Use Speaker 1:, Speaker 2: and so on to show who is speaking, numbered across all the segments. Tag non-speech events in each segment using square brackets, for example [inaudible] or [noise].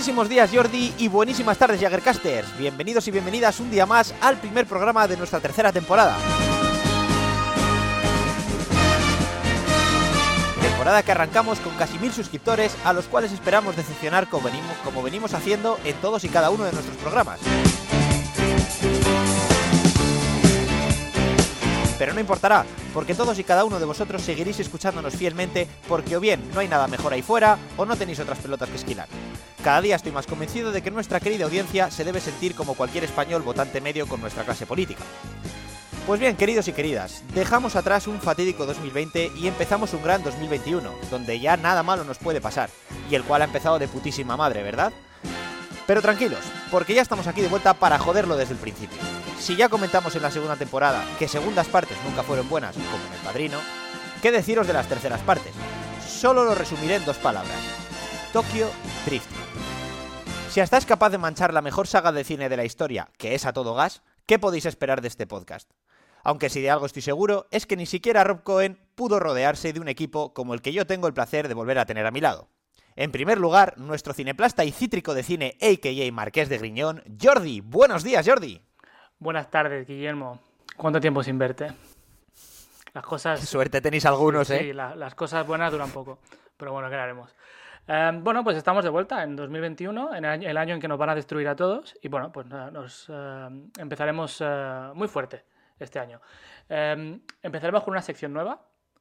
Speaker 1: Buenísimos días Jordi y buenísimas tardes Jaggercasters. Bienvenidos y bienvenidas un día más al primer programa de nuestra tercera temporada. Temporada que arrancamos con casi mil suscriptores a los cuales esperamos decepcionar como venimos, como venimos haciendo en todos y cada uno de nuestros programas. Pero no importará, porque todos y cada uno de vosotros seguiréis escuchándonos fielmente porque o bien no hay nada mejor ahí fuera o no tenéis otras pelotas que esquilar. Cada día estoy más convencido de que nuestra querida audiencia se debe sentir como cualquier español votante medio con nuestra clase política. Pues bien, queridos y queridas, dejamos atrás un fatídico 2020 y empezamos un gran 2021, donde ya nada malo nos puede pasar, y el cual ha empezado de putísima madre, ¿verdad? Pero tranquilos, porque ya estamos aquí de vuelta para joderlo desde el principio. Si ya comentamos en la segunda temporada que segundas partes nunca fueron buenas, como en El Padrino, ¿qué deciros de las terceras partes? Solo lo resumiré en dos palabras. Tokyo Drift. Si hasta es capaz de manchar la mejor saga de cine de la historia, que es a todo gas, ¿qué podéis esperar de este podcast? Aunque si de algo estoy seguro, es que ni siquiera Rob Cohen pudo rodearse de un equipo como el que yo tengo el placer de volver a tener a mi lado. En primer lugar, nuestro cineplasta y cítrico de cine, a.k.a. Marqués de Griñón, Jordi. Buenos días, Jordi.
Speaker 2: Buenas tardes, Guillermo. ¿Cuánto tiempo sin verte? Las cosas...
Speaker 1: suerte tenéis algunos,
Speaker 2: sí,
Speaker 1: ¿eh?
Speaker 2: Sí, la, las cosas buenas duran poco. Pero bueno, ¿qué haremos? Eh, bueno, pues estamos de vuelta en 2021, en el año, en que nos van a destruir a todos. Y bueno, pues nos eh, empezaremos eh, muy fuerte este año. empezaremos con una sección nueva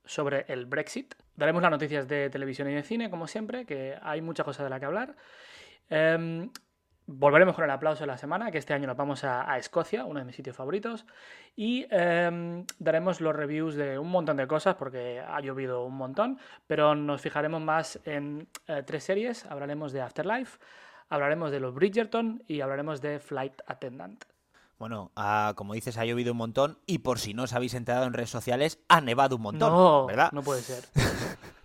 Speaker 2: sobre el Brexit. Daremos las noticias de televisión y de cine, como siempre, que hay mucha cosa de la que hablar. Volveremos con el aplauso de la semana, que este año nos vamos a, Escocia, uno de mis sitios favoritos. Y eh, daremos los reviews de un montón de cosas, porque ha llovido un montón. Pero nos fijaremos más en eh, tres series. Hablaremos de Afterlife, hablaremos de los Bridgerton y hablaremos de Flight Attendant.
Speaker 1: Bueno, como dices, ha llovido un montón. Y por si no os habéis enterado en redes sociales, ha nevado un montón.
Speaker 2: No,
Speaker 1: ¿verdad?
Speaker 2: no puede ser. [laughs]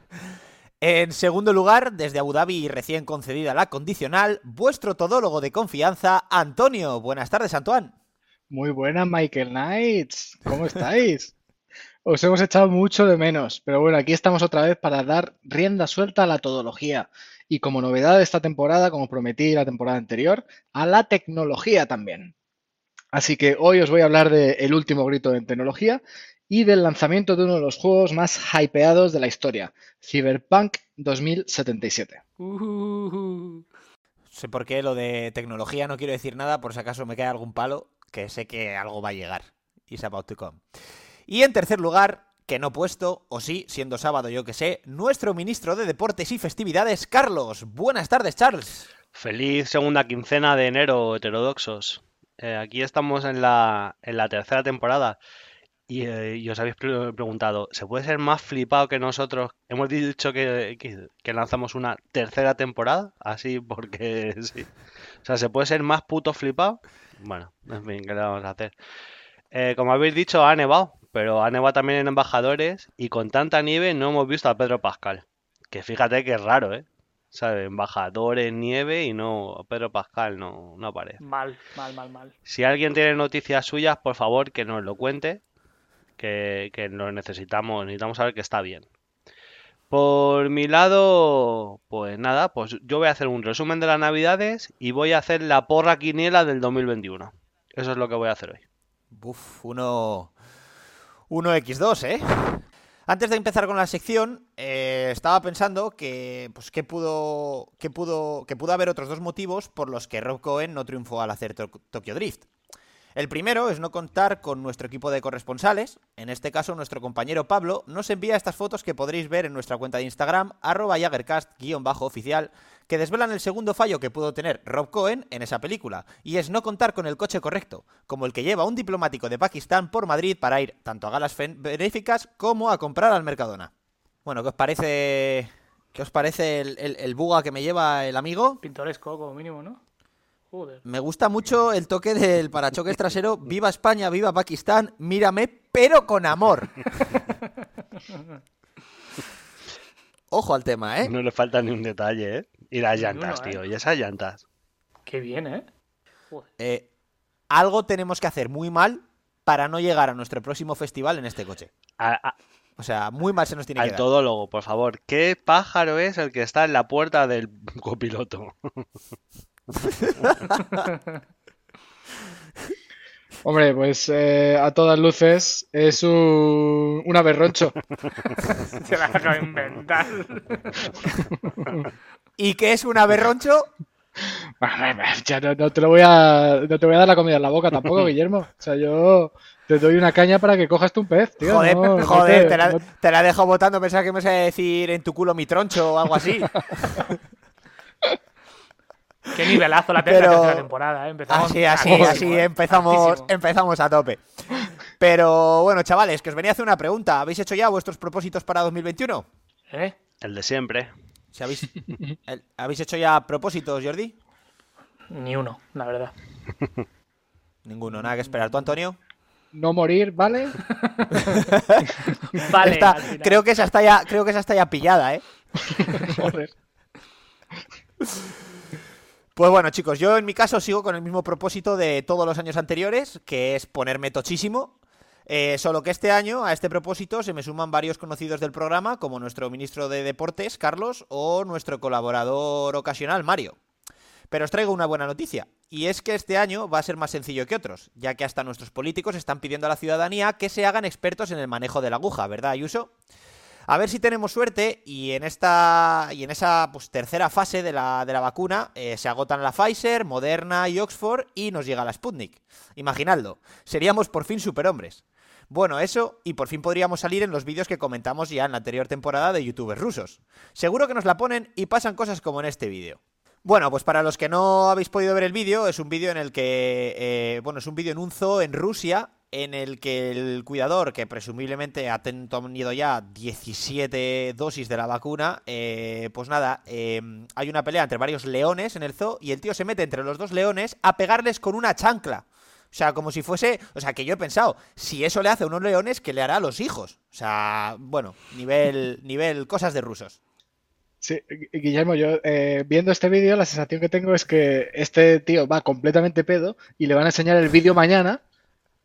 Speaker 1: En segundo lugar, desde Abu Dhabi y recién concedida la condicional, vuestro todólogo de confianza, Antonio. Buenas tardes, Antoine.
Speaker 3: Muy buenas, Michael Knights. ¿Cómo estáis? [laughs] Os hemos echado mucho de menos, pero bueno, aquí estamos otra vez para dar rienda suelta a la todología. Y como novedad de esta temporada, como prometí la temporada anterior, a la tecnología también. Así que hoy os voy a hablar de El último grito en tecnología y del lanzamiento de uno de los juegos más hypeados de la historia, Cyberpunk 2077.
Speaker 2: Uh,
Speaker 1: Sé por qué lo de tecnología no quiero decir nada, por si acaso me cae algún palo, que sé que algo va a llegar. Is about to come. Y en tercer lugar, que no puesto, o sí, siendo sábado yo que sé, nuestro ministro de Deportes y Festividades, Carlos. Buenas tardes, Charles.
Speaker 4: Feliz segunda quincena de enero, heterodoxos. Eh, aquí estamos en la, en la tercera temporada. Y, eh, y, os habéis pre preguntado, ¿se puede ser más flipado que nosotros? Hemos dicho que, que, que, lanzamos una tercera temporada, así porque [laughs] sí. O sea, ¿se puede ser más puto flipado? Bueno, en fin, ¿qué le vamos a hacer? Eh, como habéis dicho, ha nevado, pero ha nevado también en embajadores y con tanta nieve no hemos visto a Pedro Pascal. Que fíjate que es raro, ¿eh? ¿Sabes? Embajadores, nieve y no, Pedro Pascal no, no aparece.
Speaker 2: Mal, mal, mal, mal.
Speaker 4: Si alguien tiene noticias suyas, por favor que nos lo cuente que, que lo necesitamos, necesitamos saber que está bien. Por mi lado, pues nada, pues yo voy a hacer un resumen de las navidades y voy a hacer la porra quiniela del 2021. Eso es lo que voy a hacer hoy.
Speaker 1: Uf, uno... 1x2, ¿eh? Antes de empezar con la sección, eh, estaba pensando que, pues, que pudo, que pudo, pudo haber otros dos motivos por los que Rob Cohen no triunfó al hacer to Tokyo Drift. El primero es no contar con nuestro equipo de corresponsales. En este caso, nuestro compañero Pablo nos envía estas fotos que podréis ver en nuestra cuenta de Instagram, arroba Jaggercast-oficial, que desvelan el segundo fallo que pudo tener Rob Cohen en esa película, y es no contar con el coche correcto, como el que lleva un diplomático de Pakistán por Madrid para ir tanto a galas benéficas como a comprar al Mercadona. Bueno, ¿qué os parece, qué os parece el, el, el buga que me lleva el amigo?
Speaker 2: Pintoresco, como mínimo, ¿no?
Speaker 1: Joder. Me gusta mucho el toque del parachoques trasero. [laughs] Viva España, viva Pakistán, mírame, pero con amor. [laughs] Ojo al tema, ¿eh?
Speaker 4: No le falta ni un detalle, ¿eh? Y las llantas,
Speaker 2: uno, ¿eh?
Speaker 4: tío. Y esas llantas.
Speaker 2: Qué bien, ¿eh?
Speaker 1: ¿eh? Algo tenemos que hacer muy mal para no llegar a nuestro próximo festival en este coche.
Speaker 4: A, a,
Speaker 1: O sea, muy mal se nos tiene que
Speaker 4: Al
Speaker 1: dar.
Speaker 4: todólogo, por favor. ¿Qué pájaro es el que está en la puerta del copiloto? [laughs] [laughs]
Speaker 3: Hombre, pues eh, a todas luces es un, un aberroncho. [laughs]
Speaker 2: Se la acabo de inventar. [laughs]
Speaker 1: ¿Y qué es un aberroncho?
Speaker 3: Ya no, no te lo voy a, no te voy a dar la comida en la boca tampoco, Guillermo. O sea, yo te doy una caña para que cojas tú un pez, tío.
Speaker 1: Joder,
Speaker 3: no-
Speaker 1: joder,
Speaker 3: te-
Speaker 1: te, la,
Speaker 3: no-
Speaker 1: te la dejo votando, pensaba que me ibas a decir en tu culo mi troncho o algo así.
Speaker 2: Qué nivelazo la
Speaker 1: Pero-
Speaker 2: tercera temporada, ¿eh? Empezamos
Speaker 1: Así, así,
Speaker 2: altísimo,
Speaker 1: así empezamos, empezamos a tope. Pero bueno, chavales, que os venía a hacer una pregunta. ¿Habéis hecho ya vuestros propósitos para 2021?
Speaker 2: ¿Eh?
Speaker 4: El de siempre.
Speaker 1: Si habéis, el- ¿Habéis hecho ya propósitos, Jordi?
Speaker 2: Ni uno, la verdad. [laughs]
Speaker 1: Ninguno, nada que esperar. ¿Tú, Antonio?
Speaker 3: no morir, ¿vale? [laughs]
Speaker 2: Vale,
Speaker 1: Esta- creo, que esa está ya, creo que esa está ya pillada, ¿eh? [laughs]
Speaker 3: Joder.
Speaker 1: Pues bueno, chicos, yo en mi caso sigo con el mismo propósito de todos los años anteriores, que es ponerme tochísimo. Eh, solo que este año a este propósito se me suman varios conocidos del programa, como nuestro ministro de Deportes, Carlos, o nuestro colaborador ocasional, Mario. Pero os traigo una buena noticia, y es que este año va a ser más sencillo que otros, ya que hasta nuestros políticos están pidiendo a la ciudadanía que se hagan expertos en el manejo de la aguja, ¿verdad, Ayuso? A ver si tenemos suerte y en esta y en esa pues, tercera fase de la, de la vacuna eh, se agotan la Pfizer, Moderna y Oxford y nos llega la Sputnik. Imaginadlo, seríamos por fin superhombres. Bueno, eso, y por fin podríamos salir en los vídeos que comentamos ya en la anterior temporada de youtubers rusos. Seguro que nos la ponen y pasan cosas como en este vídeo. Bueno, pues para los que no habéis podido ver el vídeo, es un vídeo en el que, eh, bueno, es un vídeo en un zoo en Rusia, en el que el cuidador, que presumiblemente ha ten- tenido ya 17 dosis de la vacuna, eh, pues nada, eh, hay una pelea entre varios leones en el zoo y el tío se mete entre los dos leones a pegarles con una chancla. O sea, como si fuese. O sea, que yo he pensado, si eso le hace a unos leones, ¿qué le hará a los hijos? O sea, bueno, nivel, [laughs] nivel cosas de rusos.
Speaker 3: Sí, Gu- Guillermo, yo eh, viendo este vídeo, la sensación que tengo es que este tío va completamente pedo y le van a enseñar el vídeo mañana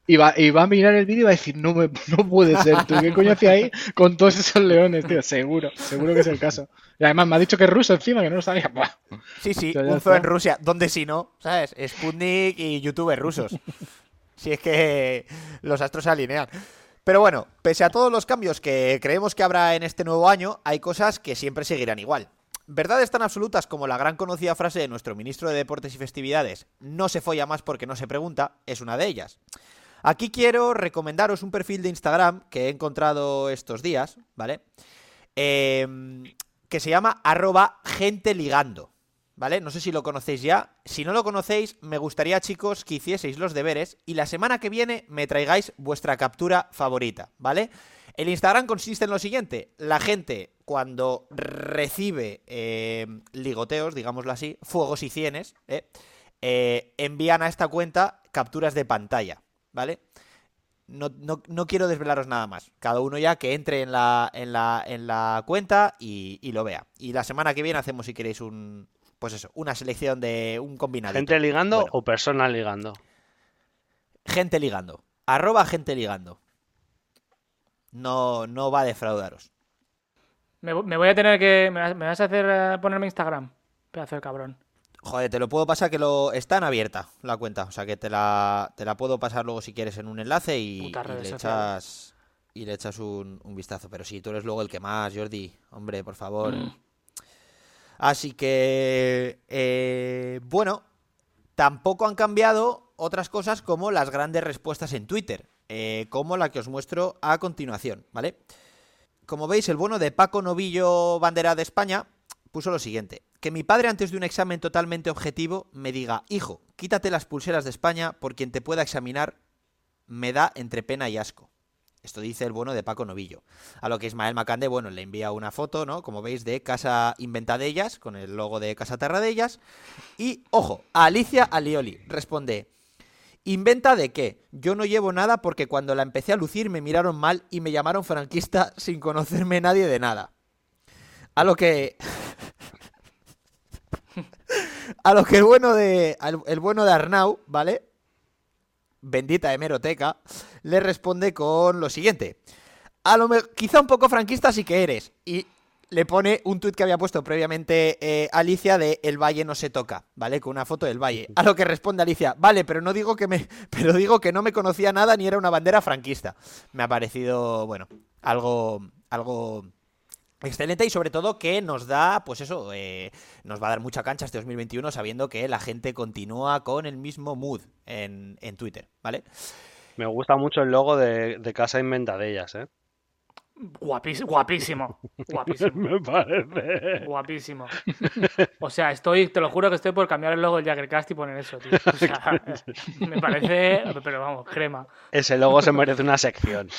Speaker 3: y va, y va a mirar el vídeo y va a decir, no, me, [laughs] no puede ser, tú, ¿qué coño hacía ahí con todos esos leones, tío? Seguro, seguro que es el caso. Y además me ha dicho que es ruso encima, que no lo sabía. [laughs] Buah.
Speaker 1: Sí, sí,
Speaker 3: ya
Speaker 1: un zoo en. Rusia. ¿Dónde si no? ¿Sabes? Sputnik y youtubers rusos. [laughs] Si es que los astros se alinean. Pero bueno, pese a todos los cambios que creemos que habrá en este nuevo año, hay cosas que siempre seguirán igual. Verdades tan absolutas como la gran conocida frase de nuestro ministro de Deportes y Festividades, no se folla más porque no se pregunta, es una de ellas. Aquí quiero recomendaros un perfil de Instagram que he encontrado estos días, ¿vale? Em, que se llama arroba gente ligando, ¿vale? No sé si lo conocéis ya. Si no lo conocéis, me gustaría, chicos, que hicieseis los deberes y la semana que viene me traigáis vuestra captura favorita, ¿vale? El Instagram consiste en lo siguiente. La gente, cuando recibe eh, ligoteos, digámoslo así, fuegos y cienes, ¿eh? Eh, envían a esta cuenta capturas de pantalla, ¿vale? No, no- no quiero desvelaros nada más. Cada uno ya que entre en la, en la, en la cuenta y, y lo vea. Y la semana que viene hacemos, si queréis, un. Pues eso, una selección de un combinado.
Speaker 4: ¿Gente ligando o personas ligando?
Speaker 1: Gente ligando. Arroba gente ligando. No, no va a defraudaros.
Speaker 2: Me, vo- me voy a tener que. ¿Me vas, me vas a hacer eh, ponerme Instagram? Pedazo de cabrón.
Speaker 1: Joder, te lo puedo pasar que lo está en abierta la cuenta. O sea que te la, te la puedo pasar luego si quieres en un enlace y, le echas. Y le echas un, un vistazo. Pero sí, tú eres luego el que más, Jordi. Hombre, por favor.
Speaker 2: Mm.
Speaker 1: Así que. eh, bueno. Tampoco han cambiado otras cosas como las grandes respuestas en Twitter. eh, como la que os muestro a continuación, ¿vale? Como veis, el bono de Paco Novillo Bandera de España puso lo siguiente. Que mi padre antes de un examen totalmente objetivo me diga, hijo, quítate las pulseras de España por quien te pueda examinar, me da entre pena y asco. Esto dice el bono de Paco Novillo. A lo que Ismael Macande, bueno, le envía una foto, ¿no? Como veis, de Casa Inventadellas, con el logo de Casa Terradellas. Y, ojo, a Alicia Alioli responde, ¿inventa de qué? Yo no llevo nada porque cuando la empecé a lucir me miraron mal y me llamaron franquista sin conocerme nadie de nada. A lo que... A lo que el bueno de. El bueno de Arnau, ¿vale? Bendita hemeroteca, le responde con lo siguiente. A lo quizá un poco franquista sí que eres. Y le pone un tuit que había puesto previamente eh, Alicia de El Valle no se toca, ¿vale? Con una foto del Valle. A lo que responde Alicia, vale, pero no digo que me. [laughs] Pero digo que no me conocía nada ni era una bandera franquista. Me ha parecido, bueno, algo. algo. Excelente y sobre todo que nos da, pues eso, eh, nos va a dar mucha cancha este 2021 sabiendo que la gente continúa con el mismo mood en, en Twitter, ¿vale?
Speaker 4: Me gusta mucho el logo de, de Casa Inventadellas, ¿eh?
Speaker 2: Guapís- guapísimo. Guapísimo. [laughs]
Speaker 4: Me parece.
Speaker 2: Guapísimo. O sea, estoy, te lo juro que estoy por cambiar el logo del Jaggercast y poner eso, tío. O sea, me parece, pero vamos, crema.
Speaker 4: Ese logo se merece una sección.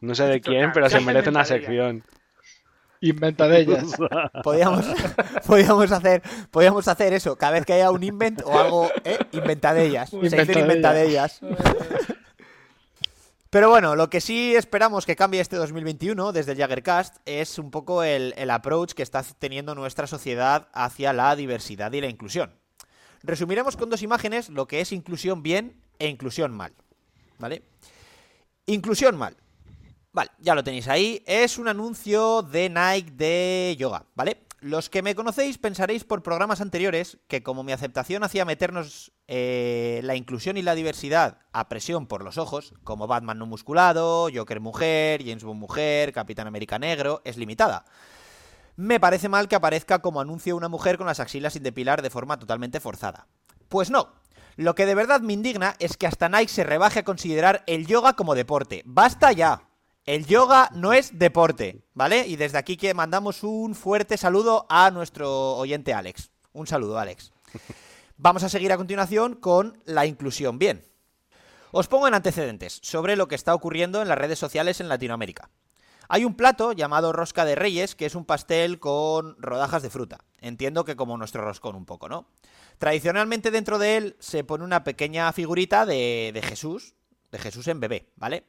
Speaker 4: No sé de quién, pero se merece una sección.
Speaker 3: Inventa de ellas. [laughs]
Speaker 1: Podíamos, [laughs] podíamos, hacer, podíamos hacer eso, cada vez que haya un invent o algo, ¿eh? inventadellas. Sección inventadellas. Pero bueno, lo que sí esperamos que cambie este 2021 desde el Jaggercast es un poco el, el approach que está teniendo nuestra sociedad hacia la diversidad y la inclusión. Resumiremos con dos imágenes lo que es inclusión bien e inclusión mal. ¿Vale? Inclusión mal. Vale, ya lo tenéis ahí. Es un anuncio de Nike de yoga, ¿vale? Los que me conocéis pensaréis por programas anteriores que como mi aceptación hacía meternos eh, la inclusión y la diversidad a presión por los ojos, como Batman no musculado, Joker mujer, James Bond mujer, Capitán América negro, es limitada. Me parece mal que aparezca como anuncio una mujer con las axilas sin depilar de forma totalmente forzada. Pues no. Lo que de verdad me indigna es que hasta Nike se rebaje a considerar el yoga como deporte. ¡Basta ya! El yoga no es deporte, ¿vale? Y desde aquí que mandamos un fuerte saludo a nuestro oyente Alex. Un saludo, Alex. Vamos a seguir a continuación con la inclusión bien. Os pongo en antecedentes sobre lo que está ocurriendo en las redes sociales en Latinoamérica. Hay un plato llamado rosca de reyes, que es un pastel con rodajas de fruta. Entiendo que como nuestro roscón un poco, ¿no? Tradicionalmente dentro de él se pone una pequeña figurita de, de Jesús, de Jesús en bebé, ¿vale?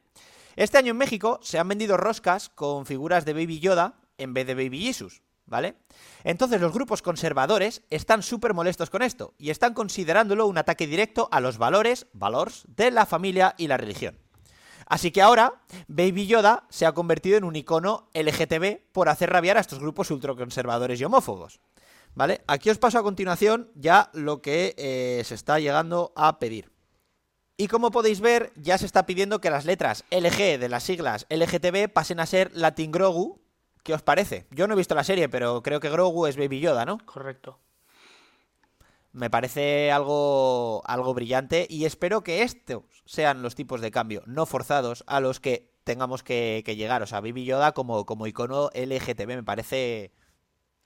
Speaker 1: Este año en México se han vendido roscas con figuras de Baby Yoda en vez de Baby Jesus, ¿vale? Entonces los grupos conservadores están súper molestos con esto y están considerándolo un ataque directo a los valores, valores de la familia y la religión. Así que ahora Baby Yoda se ha convertido en un icono LGTB por hacer rabiar a estos grupos ultraconservadores y homófobos. ¿Vale? Aquí os paso a continuación ya lo que eh, se está llegando a pedir. Y como podéis ver, ya se está pidiendo que las letras LG de las siglas LGTB pasen a ser Latin Grogu. ¿Qué os parece? Yo no he visto la serie, pero creo que Grogu es Baby Yoda, ¿no?
Speaker 2: Correcto.
Speaker 1: Me parece algo, algo brillante y espero que estos sean los tipos de cambio no forzados a los que tengamos que, que llegar. O sea, Baby Yoda como, como icono LGTB me parece...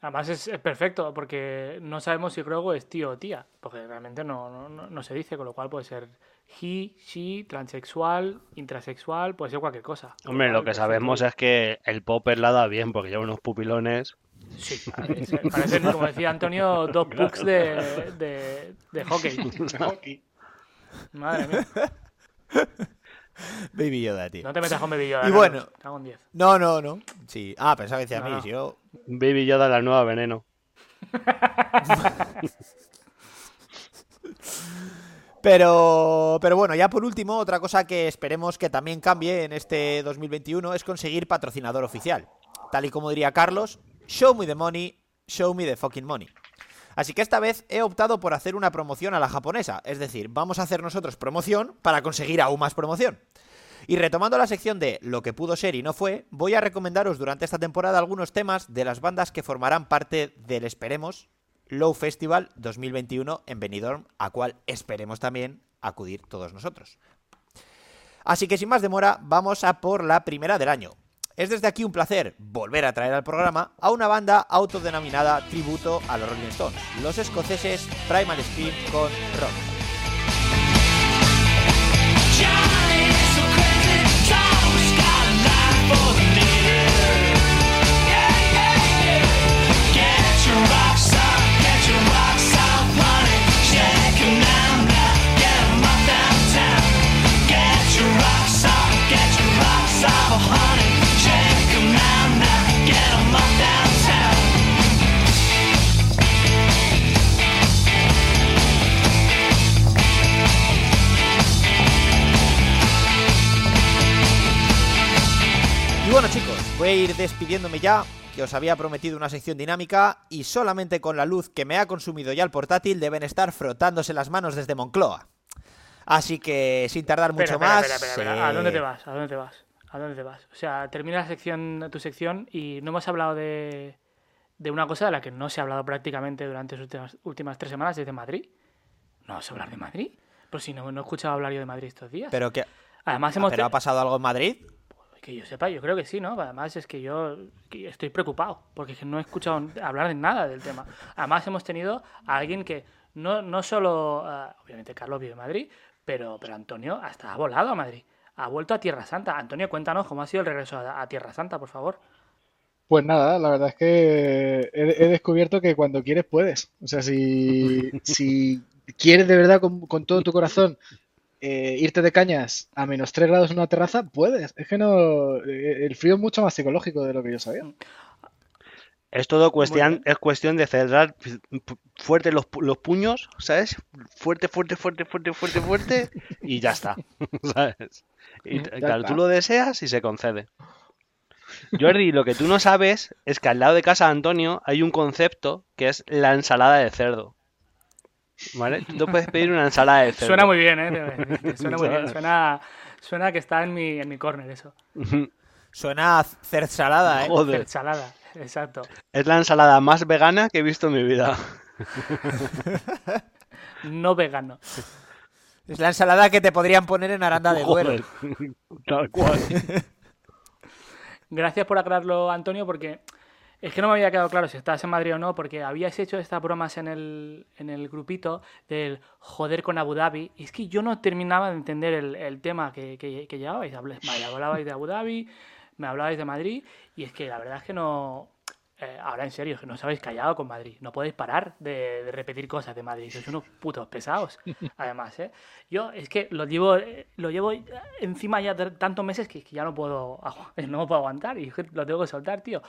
Speaker 2: Además es, es perfecto porque no sabemos si Grogu es tío o tía, porque realmente no, no, no- no se dice, con lo cual puede ser he, she, transexual, intrasexual, puede ser cualquier cosa.
Speaker 4: Hombre, lo que sabemos es que el popper la da bien porque lleva unos pupilones.
Speaker 2: Sí, parece- parecen, como decía Antonio, dos pucks de, de, de [laughs] hockey. Madre mía.
Speaker 1: Baby Yoda, tío.
Speaker 2: No te metas con Baby Yoda,
Speaker 1: Y bueno.
Speaker 2: cago en 10.
Speaker 1: No, no, no. Sí. Ah, pensaba que decía a
Speaker 2: No,
Speaker 1: mí.
Speaker 2: no.
Speaker 1: si yo...
Speaker 4: Baby Yoda la nueva veneno. [laughs] [laughs]
Speaker 1: Pero, pero bueno, ya por último, otra cosa que esperemos que también cambie en este 2021 es conseguir patrocinador oficial. Tal y como diría Carlos, show me the money, show me the fucking money. Así que esta vez he optado por hacer una promoción a la japonesa, es decir, vamos a hacer nosotros promoción para conseguir aún más promoción. Y retomando la sección de lo que pudo ser y no fue, voy a recomendaros durante esta temporada algunos temas de las bandas que formarán parte del Esperemos Low Festival 2021 en Benidorm, a cual esperemos también acudir todos nosotros. Así que sin más demora, vamos a por la primera del año. Es desde aquí un placer volver a traer al programa a una banda autodenominada tributo a los Rolling Stones, los escoceses Primal Scream con Rock. Voy a ir despidiéndome ya, que os había prometido una sección dinámica y solamente con la luz que me ha consumido ya el portátil deben estar frotándose las manos desde Moncloa. Así que sin tardar mucho
Speaker 2: Espera,
Speaker 1: más.
Speaker 2: espera, espera, espera. ¿A
Speaker 1: eh,
Speaker 2: dónde te vas? ¿A dónde te vas? ¿A dónde te vas? O sea, termina la sección, tu sección y no hemos hablado de, de una cosa de la que no se ha hablado prácticamente durante las últimas, últimas tres semanas, desde Madrid. ¿No vas a hablar de Madrid? Pues si no, no he escuchado hablar yo de Madrid estos días.
Speaker 1: Pero que
Speaker 2: Además hemos...
Speaker 1: ¿pero ha pasado algo en Madrid.
Speaker 2: Que yo sepa, yo creo que sí, ¿no? Además es que yo estoy preocupado, porque no he escuchado hablar de nada del tema. Además hemos tenido a alguien que no, no solo, eh, obviamente Carlos vive en Madrid, pero, pero Antonio hasta ha volado a Madrid, ha vuelto a Tierra Santa. Antonio, cuéntanos cómo ha sido el regreso a, Tierra Santa, por favor.
Speaker 3: Pues nada, la verdad es que he, descubierto que cuando quieres puedes. O sea, si, si quieres de verdad con todo tu corazón eh, irte de cañas a menos 3 grados en una terraza, puedes. Es que no. eh, El frío es mucho más psicológico de lo que yo sabía.
Speaker 4: Es todo cuestión, es cuestión de cerrar fu- fuerte los, los puños, ¿sabes? Fuerte, fuerte, fuerte, fuerte, fuerte, fuerte, y ya está, [laughs] ¿sabes? Y t-
Speaker 3: Ya
Speaker 4: claro,
Speaker 3: está.
Speaker 4: tú lo deseas y se concede. Jordi, lo que tú no sabes es que al lado de casa de Antonio hay un concepto que es la ensalada de cerdo. ¿Vale? Tú puedes pedir una ensalada de cerdo.
Speaker 2: Suena muy bien, ¿eh? [laughs] Suena muy bien, suena, suena que está en mi, en mi corner eso.
Speaker 1: Suena a cersalada, ¿eh?
Speaker 4: Joder,
Speaker 2: exacto.
Speaker 4: es la ensalada más vegana que he visto en mi vida. [laughs]
Speaker 2: No vegano.
Speaker 1: Es la ensalada que te podrían poner en Aranda de Duero. [laughs]
Speaker 4: Tal cual.
Speaker 2: Gracias por aclararlo, Antonio, porque es que no me había quedado claro si estabas en Madrid o no, porque habíais hecho estas bromas en el, en el grupito del joder con Abu Dhabi, y es que yo no terminaba de entender el, el tema que, que, que llevabais. Hablabais de Abu Dhabi, me hablabais de Madrid, y es que la verdad es que no... eh, ahora en serio, no os habéis callado con Madrid. No podéis parar de, de repetir cosas de Madrid. Sois unos putos pesados, [laughs] además, ¿eh? Yo es que lo llevo, eh, lo llevo encima ya de tantos meses que, que ya no puedo, [laughs] no puedo aguantar y lo tengo que soltar, tío.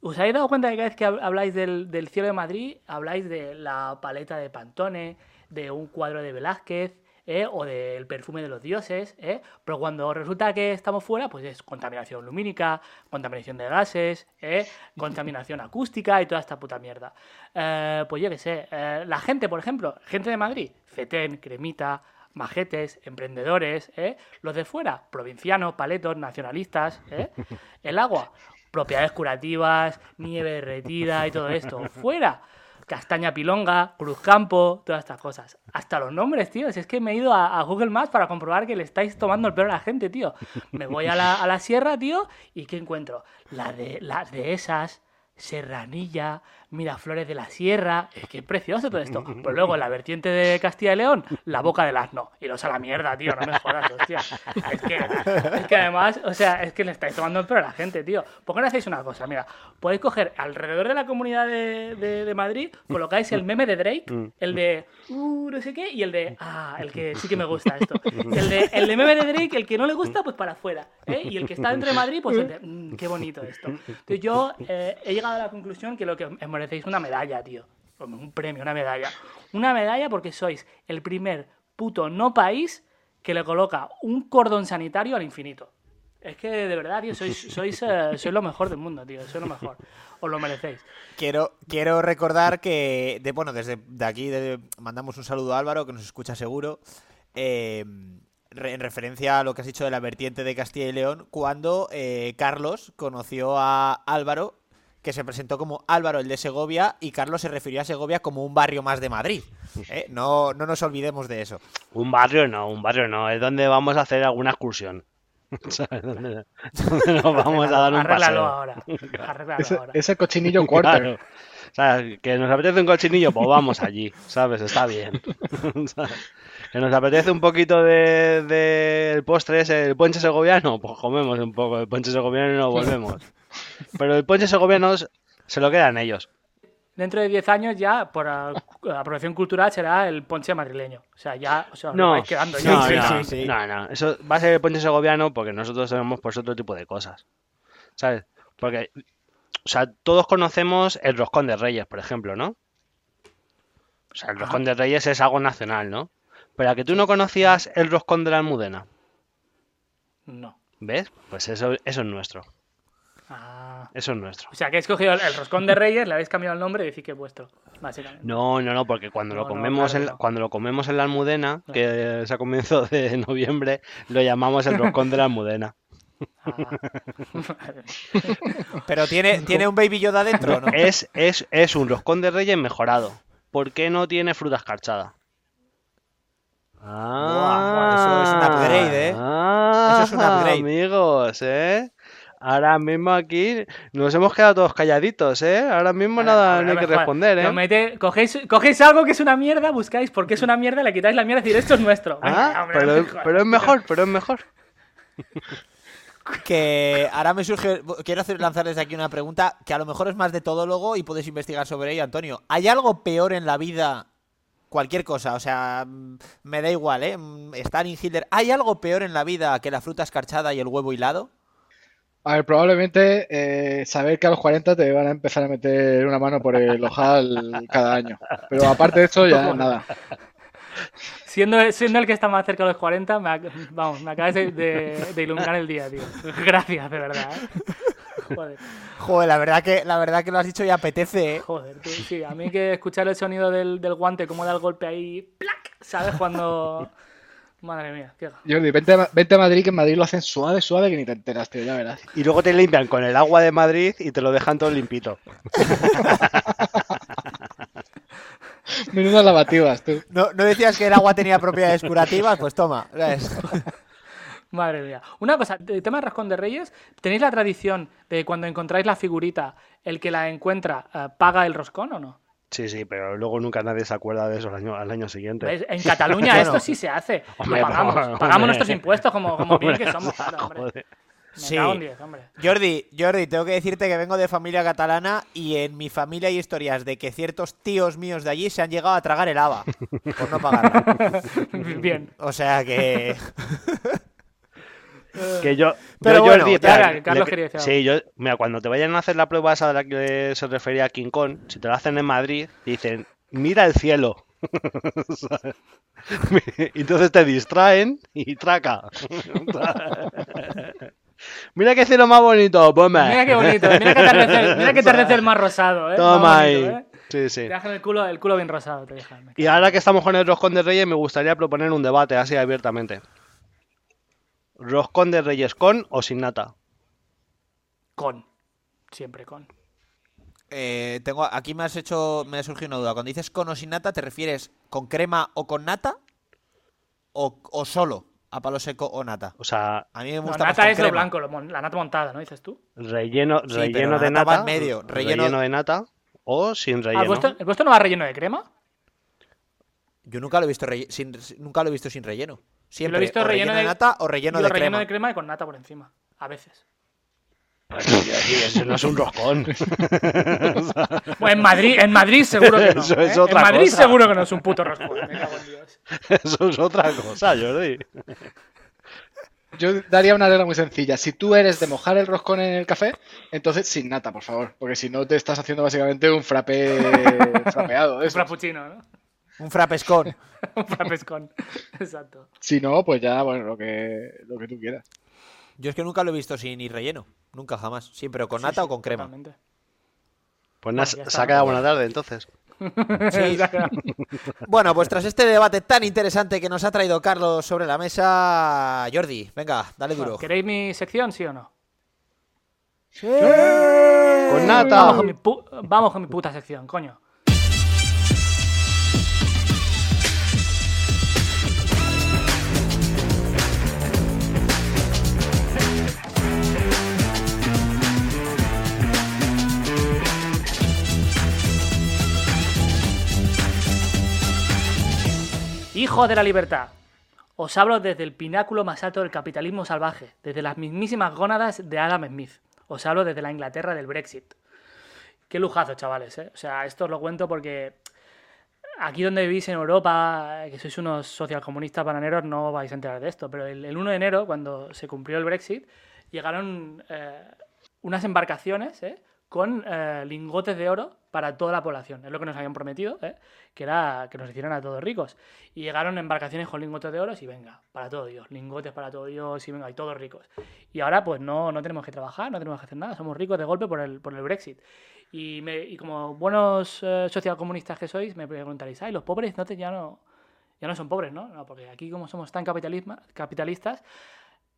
Speaker 2: ¿Os habéis dado cuenta de que cada vez que hab- habláis del, del cielo de Madrid, habláis de la paleta de Pantone, de un cuadro de Velázquez, ¿eh? o del perfume de los dioses? ¿eh? Pero cuando resulta que estamos fuera, pues es contaminación lumínica, contaminación de gases, ¿eh? [laughs] contaminación acústica y toda esta puta mierda. Eh, pues yo qué sé, eh, la gente, por ejemplo, gente de Madrid, Fetén, Cremita, majetes, emprendedores, ¿eh? los de fuera, provincianos, paletos, nacionalistas, ¿eh? [laughs] el agua, propiedades curativas, nieve derretida y todo esto, fuera, castaña pilonga, cruzcampo, todas estas cosas. Hasta los nombres, tío, si es que me he ido a, Google Maps para comprobar que le estáis tomando el pelo a la gente, tío. Me voy a la, sierra, tío, y ¿qué encuentro? La de, las de esas, Serranilla, Miraflores de la Sierra, es que es precioso todo esto. [laughs] Pero luego en la vertiente de Castilla y León, la boca del asno. Y los a la mierda, tío, no me jodas, hostia. Es que, es que además, o sea, es que le estáis tomando el pelo a la gente, tío. ¿Por qué no hacéis una cosa? Mira, podéis coger alrededor de la comunidad de, de- de Madrid, colocáis el meme de Drake, el de, uh, no sé qué, y el de, ah, el que sí que me gusta esto. [laughs] El de, el de meme de Drake, el que no le gusta, pues para afuera. ¿eh? Y el que está dentro de Madrid, pues el de, "Mm, qué bonito esto. Entonces yo eh, he llegado a la conclusión que lo que os merecéis una medalla, tío. Un premio, una medalla. Una medalla porque sois el primer puto no país que le coloca un cordón sanitario al infinito. Es que de verdad, tío, sois, [laughs] sois, eh, sois lo mejor del mundo, tío. Sois lo mejor. Os lo merecéis.
Speaker 1: Quiero, quiero recordar que, de, bueno, desde de aquí de- mandamos un saludo a Álvaro, que nos escucha seguro, eh, re- en referencia a lo que has dicho de la vertiente de Castilla y León, cuando eh, Carlos conoció a Álvaro, que se presentó como Álvaro el de Segovia, y Carlos se refirió a Segovia como un barrio más de Madrid. ¿eh? No, no nos olvidemos de eso.
Speaker 4: Un barrio no, un barrio no, es donde vamos a hacer alguna excursión. [laughs] ¿Sabes? Donde, donde nos vamos a dar un paseo.
Speaker 2: ahora.
Speaker 3: Ese,
Speaker 2: ahora.
Speaker 3: ese cochinillo [laughs] quarter.
Speaker 4: Claro. O sea, que nos apetece un cochinillo, pues vamos allí, ¿sabes? Está bien. [laughs] ¿Sabes? Que nos apetece un poquito de, de el postre ese, el ponche segoviano, pues comemos un poco el ponche segoviano y nos volvemos. Pero el ponche segoviano se lo quedan ellos.
Speaker 2: Dentro de 10 años ya, por aprobación cultural, será el ponche madrileño. O sea, ya os lo
Speaker 4: No,
Speaker 2: vais quedando ya.
Speaker 4: no,
Speaker 1: Sí,
Speaker 4: no,
Speaker 1: sí, sí.
Speaker 4: no, no, eso va a ser el ponche segoviano porque nosotros tenemos pues otro tipo de cosas, ¿sabes? Porque, o sea, todos conocemos el roscón de Reyes, por ejemplo, ¿no? O sea, el roscón de Reyes es algo nacional, ¿no? Pero a que tú no conocías el roscón de la Almudena,
Speaker 2: No.
Speaker 4: ¿ves? Pues eso, eso es nuestro.
Speaker 2: Ah.
Speaker 4: Eso es nuestro.
Speaker 2: O sea, que he escogido el, el roscón de Reyes, le habéis cambiado el nombre y decís que es vuestro, básicamente.
Speaker 4: No, no, no, porque cuando
Speaker 2: No,
Speaker 4: lo
Speaker 2: no,
Speaker 4: comemos
Speaker 2: claro
Speaker 4: en,
Speaker 2: no.
Speaker 4: cuando lo comemos en la Almudena, que es a comienzos de [laughs] noviembre, lo llamamos el roscón de la Almudena.
Speaker 2: Ah.
Speaker 1: Pero tiene, ¿tiene un Baby Yoda dentro o no?
Speaker 4: Es, es, es un roscón de reyes mejorado. ¿Por qué no tiene fruta escarchada?
Speaker 1: buah, eso es un upgrade, ¿eh?
Speaker 4: Ah,
Speaker 1: Eso es un upgrade.
Speaker 4: Amigos, ¿eh? Ahora mismo aquí nos hemos quedado todos calladitos, ¿eh? Ahora mismo nada, no hay que responder, ¿eh?
Speaker 2: mete- cogéis, cogéis algo que es una mierda, buscáis por qué es una mierda, le quitáis la mierda y decís, esto es nuestro. Venga,
Speaker 4: Ah,
Speaker 2: hombre,
Speaker 4: pero,
Speaker 2: no jodas,
Speaker 4: pero es mejor, pero es mejor.
Speaker 1: Que ahora me surge. Quiero hacer, lanzar desde aquí una pregunta que a lo mejor es más de todólogo y puedes investigar sobre ello, Antonio. ¿Hay algo peor en la vida? Cualquier cosa, o sea, mm, me da igual, ¿eh? Mm, Stalin, Hitler. ¿Hay algo peor en la vida que la fruta escarchada y el huevo hilado?
Speaker 3: A ver, probablemente eh, saber que a los 40 te van a empezar a meter una mano por el ojal cada año. Pero aparte de eso, ya nada.
Speaker 2: Siendo, siendo el que está más cerca de los 40, me, ac- vamos, me acabas de, de- de iluminar el día, tío. Gracias, de verdad, ¿eh? Joder,
Speaker 1: Joder, la verdad que, la verdad que lo has dicho y apetece, ¿eh?
Speaker 2: joder, tío. Sí, a mí que escuchar el sonido del, del guante, cómo da el golpe ahí, ¡plac! ¿Sabes? Cuando... Madre mía, qué...
Speaker 3: Jordi, vente a, vente a Madrid, que en Madrid lo hacen suave, suave, que ni te enteras, tío, ya verás.
Speaker 4: Y luego te limpian con el agua de Madrid y te lo dejan todo limpito. [laughs]
Speaker 3: Menudas lavativas, tú.
Speaker 1: ¿No, ¿No decías que el agua tenía propiedades curativas? Pues toma. ¿ves? [laughs]
Speaker 2: Madre mía. Una cosa, el tema de Rascón de Reyes, ¿tenéis la tradición de cuando encontráis la figurita, el que la encuentra eh, paga el roscón o no?
Speaker 4: Sí, sí, pero luego nunca nadie se acuerda de eso al año, al año siguiente.
Speaker 2: ¿Ves? En Cataluña
Speaker 1: Bueno. [laughs]
Speaker 2: esto sí se hace. [laughs] Lo
Speaker 4: Hombre,
Speaker 2: pagamos.
Speaker 4: hombre.
Speaker 2: Pagamos nuestros impuestos como, como bien que somos. claro, [laughs] hombre.
Speaker 4: joder.
Speaker 2: Me
Speaker 1: Sí.
Speaker 2: cago en diez, hombre.
Speaker 1: Jordi, Jordi, tengo que decirte que vengo de familia catalana y en mi familia hay historias de que ciertos tíos míos de allí se han llegado a tragar el haba por no pagarla.
Speaker 2: Bien.
Speaker 1: O sea que...
Speaker 4: Que yo,
Speaker 1: Pero
Speaker 4: yo,
Speaker 1: bueno,
Speaker 4: Jordi,
Speaker 1: ya,
Speaker 4: espera,
Speaker 2: ya, Carlos
Speaker 4: le-
Speaker 2: quería decir
Speaker 4: Sí, yo, mira, cuando te vayan a hacer la prueba esa de la que se refería a King Kong, si te la hacen en Madrid, dicen, mira el cielo. [laughs] Entonces te distraen y traca. [laughs] Mira qué cielo más bonito, bomba.
Speaker 2: Mira qué bonito, mira qué atardecer, mira qué atardecer más rosado, ¿eh?
Speaker 4: Toma
Speaker 2: Más
Speaker 4: ahí.
Speaker 2: ¿eh?
Speaker 4: Sí, sí.
Speaker 2: Te dejan el culo, el culo bien rosado, te dejan.
Speaker 4: Y ahora que estamos con el roscón de reyes, me gustaría proponer un debate así abiertamente. ¿Roscón de reyes con o sin nata?
Speaker 2: Con. Siempre con.
Speaker 1: Eh, tengo, aquí me has hecho, me ha surgido una duda. Cuando dices con o sin nata, ¿te refieres con crema o con nata? ¿O, o solo a palo seco o nata?
Speaker 4: O sea,
Speaker 1: A mí me
Speaker 2: No,
Speaker 1: gusta más
Speaker 2: nata
Speaker 1: con
Speaker 2: es lo blanco, lo la nata montada, ¿no dices tú?
Speaker 4: relleno,
Speaker 1: Sí,
Speaker 4: relleno de
Speaker 1: nata va en medio, relleno-
Speaker 4: de nata o sin
Speaker 2: Ah,
Speaker 4: relleno.
Speaker 2: ¿el vuestro, ¿El vuestro no va relleno de crema?
Speaker 1: Yo nunca lo he visto relle- sin, nunca lo he visto sin relleno. Siempre
Speaker 2: lo he visto
Speaker 1: o
Speaker 2: relleno
Speaker 1: relleno de
Speaker 2: de-
Speaker 1: nata o relleno de
Speaker 2: relleno
Speaker 1: crema.
Speaker 2: de crema y con nata por encima. A veces.
Speaker 4: Eso no es un roscón. [laughs]
Speaker 2: Bueno, en Madrid, en Madrid seguro que no.
Speaker 4: Eso es
Speaker 2: ¿eh?
Speaker 4: otra
Speaker 2: en Madrid
Speaker 4: cosa.
Speaker 2: seguro que no es un puto roscón. Me cago en Dios.
Speaker 4: Eso es otra cosa, Jordi.
Speaker 3: Yo daría una regla muy sencilla. Si tú eres de mojar el roscón en el café, entonces sin nata, por favor. Porque si no, te estás haciendo básicamente un frappé [laughs] frapeado.
Speaker 2: Un frappuccino, ¿no?
Speaker 1: Un frappescón. [laughs]
Speaker 2: Un frappescón. Exacto.
Speaker 3: Si no, pues ya, bueno, lo que, lo que tú quieras.
Speaker 1: Yo es que nunca lo he visto sin ni relleno. Nunca jamás. Siempre o con nata o con crema.
Speaker 2: Totalmente.
Speaker 4: Pues nada,
Speaker 2: Bueno,
Speaker 4: se ha quedado buena tarde entonces. [laughs]
Speaker 1: Sí. Bueno, pues tras este debate tan interesante que nos ha traído Carlos sobre la mesa, Jordi, venga, dale duro.
Speaker 2: ¿Queréis mi sección, sí o no?
Speaker 4: Con nata.
Speaker 2: Vamos con mi, pu- vamos con mi puta sección, coño. Hijo de la libertad. Os hablo desde el pináculo más alto del capitalismo salvaje, desde las mismísimas gónadas de Adam Smith. Os hablo desde la Inglaterra del Brexit. Qué lujazo, chavales, ¿eh? O sea, esto os lo cuento porque aquí donde vivís en Europa, que sois unos socialcomunistas bananeros, no vais a enterar de esto, pero el, el 1 de enero, cuando se cumplió el Brexit, llegaron eh, unas embarcaciones ¿eh? Con eh, lingotes de oro para toda la población. Es lo que nos habían prometido, ¿eh? que era que nos hicieran a todos ricos. Y llegaron embarcaciones con lingotes de oro y venga, para todo Dios, lingotes para todo Dios y venga, y todos ricos. Y ahora pues no, no tenemos que trabajar, no tenemos que hacer nada, somos ricos de golpe por el, por el Brexit. Y, me, y como buenos eh, socialcomunistas que sois, me preguntaréis, ay, los pobres no te, ya, no, ya no son pobres, ¿no? No, porque aquí como somos tan capitalistas,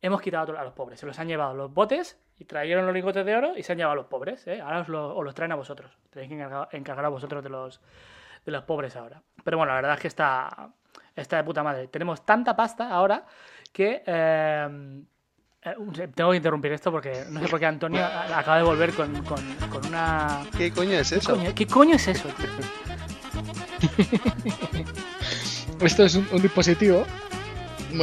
Speaker 2: hemos quitado a los pobres. Se los han llevado los botes y trajeron los lingotes de oro y se han llevado a los pobres. ¿eh? Ahora os, los traen a vosotros. Tenéis que encargar, a vosotros de los, de los pobres ahora. Pero bueno, la verdad es que está, está de puta madre. Tenemos tanta pasta ahora que... Eh, eh, tengo que interrumpir esto porque no sé por qué Antonio acaba de volver con, una...
Speaker 4: ¿Qué coño es eso?
Speaker 2: ¿Qué coño, es eso, [laughs]
Speaker 3: Esto es un dispositivo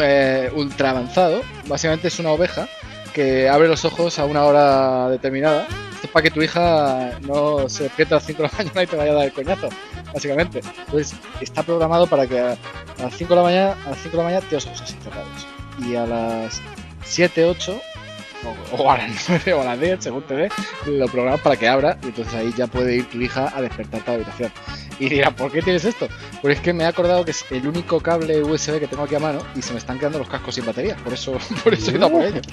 Speaker 3: eh, ultra avanzado. Básicamente es una oveja que abre los ojos a una hora determinada. Esto es para que tu hija no se despierte a las 5 de la [laughs] mañana y te vaya a dar el coñazo, básicamente. Entonces está programado para que a, las 5 de la mañana, a las 5 de la mañana te ojos así cerrados. Y a las 7, 8 o, a las [laughs] 9 o a las 10, según te ve, lo programas para que abra y entonces ahí ya puede ir tu hija a despertarte a la habitación. Y dirá, ¿por qué tienes esto? Pues es que me he acordado que es el único cable USB que tengo aquí a mano y se me están quedando los cascos sin batería. Por eso, [laughs] por eso he ido por ello. [laughs]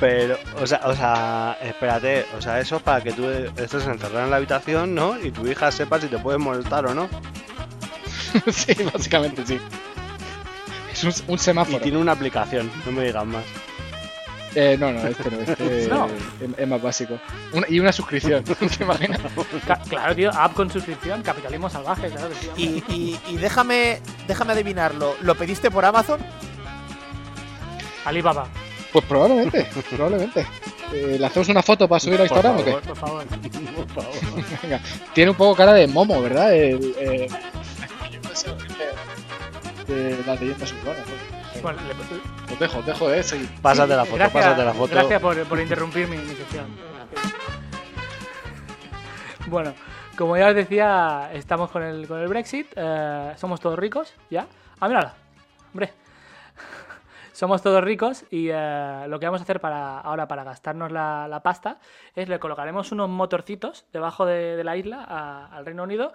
Speaker 4: Pero, o sea, o sea, espérate, o sea, eso es para que tú estés encerrado en la habitación, ¿no? Y tu hija sepa si te puedes molestar o no.
Speaker 3: sí, básicamente sí. Es un, semáforo.
Speaker 4: Y tiene una aplicación, no me digas más.
Speaker 3: Eh, no, no, este no, este Es, más básico. y una suscripción, ¿te imaginas?
Speaker 2: claro, tío, app con suscripción, capitalismo salvaje, claro
Speaker 1: Y, y, déjame, déjame adivinarlo, ¿lo pediste por Amazon?
Speaker 2: Alibaba.
Speaker 3: Pues probablemente, probablemente. Eh, ¿Le hacemos una foto para subir a Instagram o qué?
Speaker 2: Por favor, por favor.
Speaker 3: Venga, tiene un poco cara de momo, ¿verdad? El, eh, de las leyendas urbanas. Bueno, os dejo, os dejo, eh.
Speaker 4: Pásate la foto, gracias, pásate la foto.
Speaker 2: Gracias por, por interrumpir mi, mi sección. Bueno, como ya os decía, estamos con el, con el Brexit. Eh, somos todos ricos, ¿ya? Ah, mírala. Hombre. [laughs] somos todos ricos y eh, lo que vamos a hacer para ahora para gastarnos la, la, pasta es le colocaremos unos motorcitos debajo de, de la isla al Reino Unido,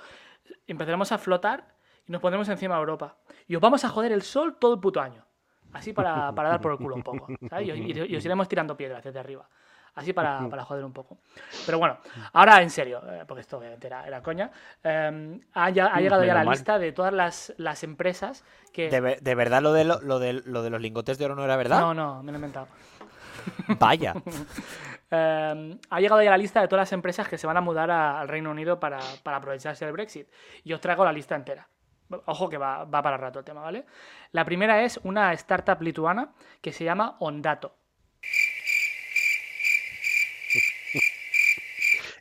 Speaker 2: empezaremos a flotar y nos pondremos encima de Europa. Y os vamos a joder el sol todo el puto año. Así para, [laughs] para dar por el culo un poco. Y, os iremos tirando piedras desde arriba. Así para, para, joder un poco. Pero bueno, ahora en serio, eh, porque esto obviamente era, era coña. Eh, ha, llegado ya la lista de todas las, las empresas que.
Speaker 1: ¿De, verdad lo de, lo, de, lo de los lingotes de oro no era verdad?
Speaker 2: No, no, me lo he inventado. [laughs]
Speaker 1: Vaya. [laughs]
Speaker 2: Eh, ha llegado ya la lista de todas las empresas que se van a mudar al Reino Unido para, para aprovecharse del Brexit. Y os traigo la lista entera. Ojo que va, va para rato el tema, ¿vale? La primera es una startup lituana que se llama Ondato.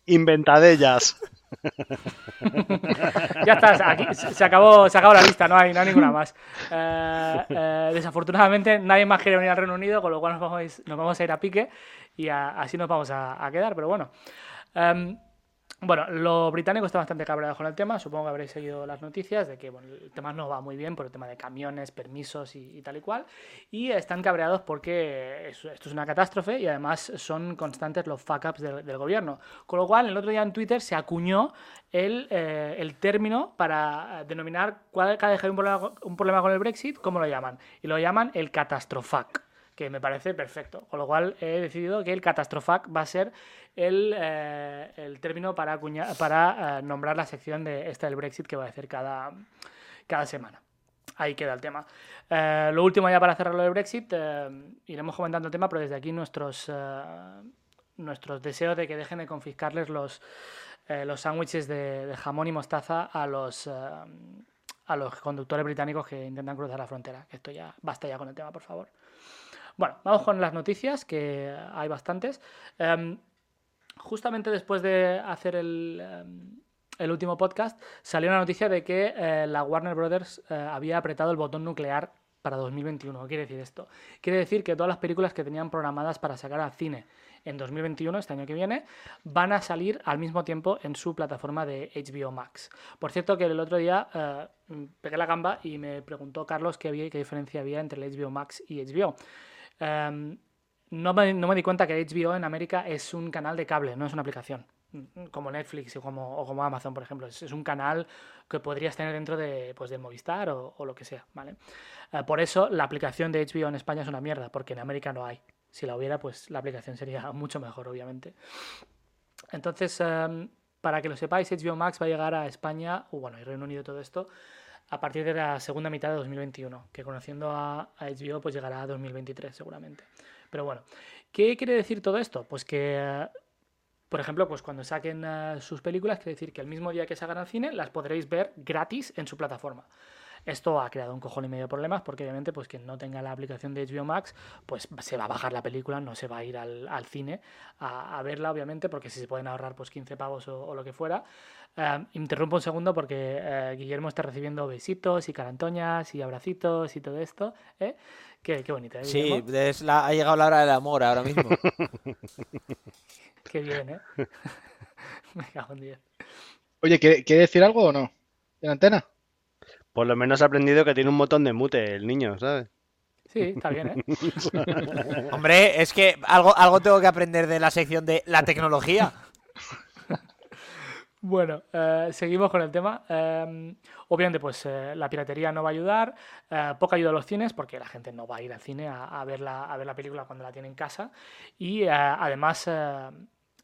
Speaker 4: Inventadellas. [laughs]
Speaker 2: ya está, aquí se acabó, se acabó la lista, no hay, no hay ninguna más. Eh, eh, desafortunadamente nadie más quiere venir al Reino Unido, con lo cual nos vamos, nos vamos a ir a pique y así nos vamos a, quedar, pero bueno. Em, bueno, lo británico está bastante cabreado con el tema, supongo que habréis seguido las noticias de que bueno, el tema no va muy bien por el tema de camiones, permisos y, tal y cual, y están cabreados porque esto es una catástrofe y además son constantes los fuck-ups del, gobierno. Con lo cual, el otro día en Twitter se acuñó el, eh, el término para denominar cada vez que hay un problema, un problema con el Brexit, ¿cómo lo llaman? Y lo llaman el catastrofac que me parece perfecto. Con lo cual he decidido que el catastrofac va a ser el, eh, término para, para eh, nombrar la sección de esta del Brexit que va a hacer cada, cada semana. Ahí queda el tema. Eh, lo último ya para cerrarlo del Brexit, iremos comentando el tema, pero desde aquí nuestros, nuestros deseos de que dejen de confiscarles los, los sándwiches de, jamón y mostaza a los, a los conductores británicos que intentan cruzar la frontera. Esto ya basta ya con el tema, por favor. Bueno, vamos con las noticias, que hay bastantes. Em, justamente después de hacer el, em, último podcast, salió una noticia de que eh, la Warner Brothers eh, había apretado el botón nuclear para 2021. ¿Qué quiere decir esto? Quiere decir que todas las películas que tenían programadas para sacar al cine en 2021, este año que viene, van a salir al mismo tiempo en su plataforma de HBO Max. Por cierto, que el otro día eh, pegué la gamba y me preguntó Carlos qué, había, qué diferencia había entre el HBO Max y HBO. Em, no me, di cuenta que HBO en América es un canal de cable, no es una aplicación. Como Netflix o como Amazon, por ejemplo. Es, un canal que podrías tener dentro de, pues, de Movistar o, lo que sea, ¿vale? Eh, por eso la aplicación de HBO en España es una mierda, porque en América no hay. Si la hubiera, pues la aplicación sería [laughs] mucho mejor, obviamente. Entonces, em, para que lo sepáis, HBO Max va a llegar a España, o bueno, y Reino Unido todo esto, a partir de la segunda mitad de 2021, que conociendo a, HBO, pues llegará a 2023 seguramente. Pero bueno, ¿qué quiere decir todo esto? Pues que, por ejemplo, pues cuando saquen eh, sus películas, quiere decir que el mismo día que salgan al cine, las podréis ver gratis en su plataforma. Esto ha creado un cojón y medio de problemas porque obviamente pues quien no tenga la aplicación de HBO Max pues se va a bajar la película, no se va a ir al, al cine a, a verla obviamente porque si se pueden ahorrar pues 15 pavos o, o lo que fuera. Eh, interrumpo un segundo porque eh, Guillermo está recibiendo besitos y carantoñas y abracitos y todo esto. ¿eh? Qué, qué bonito, ¿eh,
Speaker 1: Sí,
Speaker 2: Guillermo?
Speaker 1: es la- ha llegado la hora del amor ahora mismo. [laughs]
Speaker 2: Qué bien, ¿eh? [laughs] Me cago en diez.
Speaker 3: Oye, ¿quiere, quiere decir algo o no? ¿En antena?
Speaker 4: Por lo menos ha aprendido que tiene un botón de mute el niño, ¿sabes?
Speaker 2: Sí, está bien, ¿eh? [laughs]
Speaker 1: Hombre, es que algo, algo tengo que aprender de la sección de la tecnología. [laughs]
Speaker 2: Bueno, eh, seguimos con el tema. Eh, obviamente, pues eh, la piratería no va a ayudar, eh, poca ayuda a los cines, porque la gente no va a ir al cine a, a ver, la, a ver la película cuando la tiene en casa. Y eh, además, eh,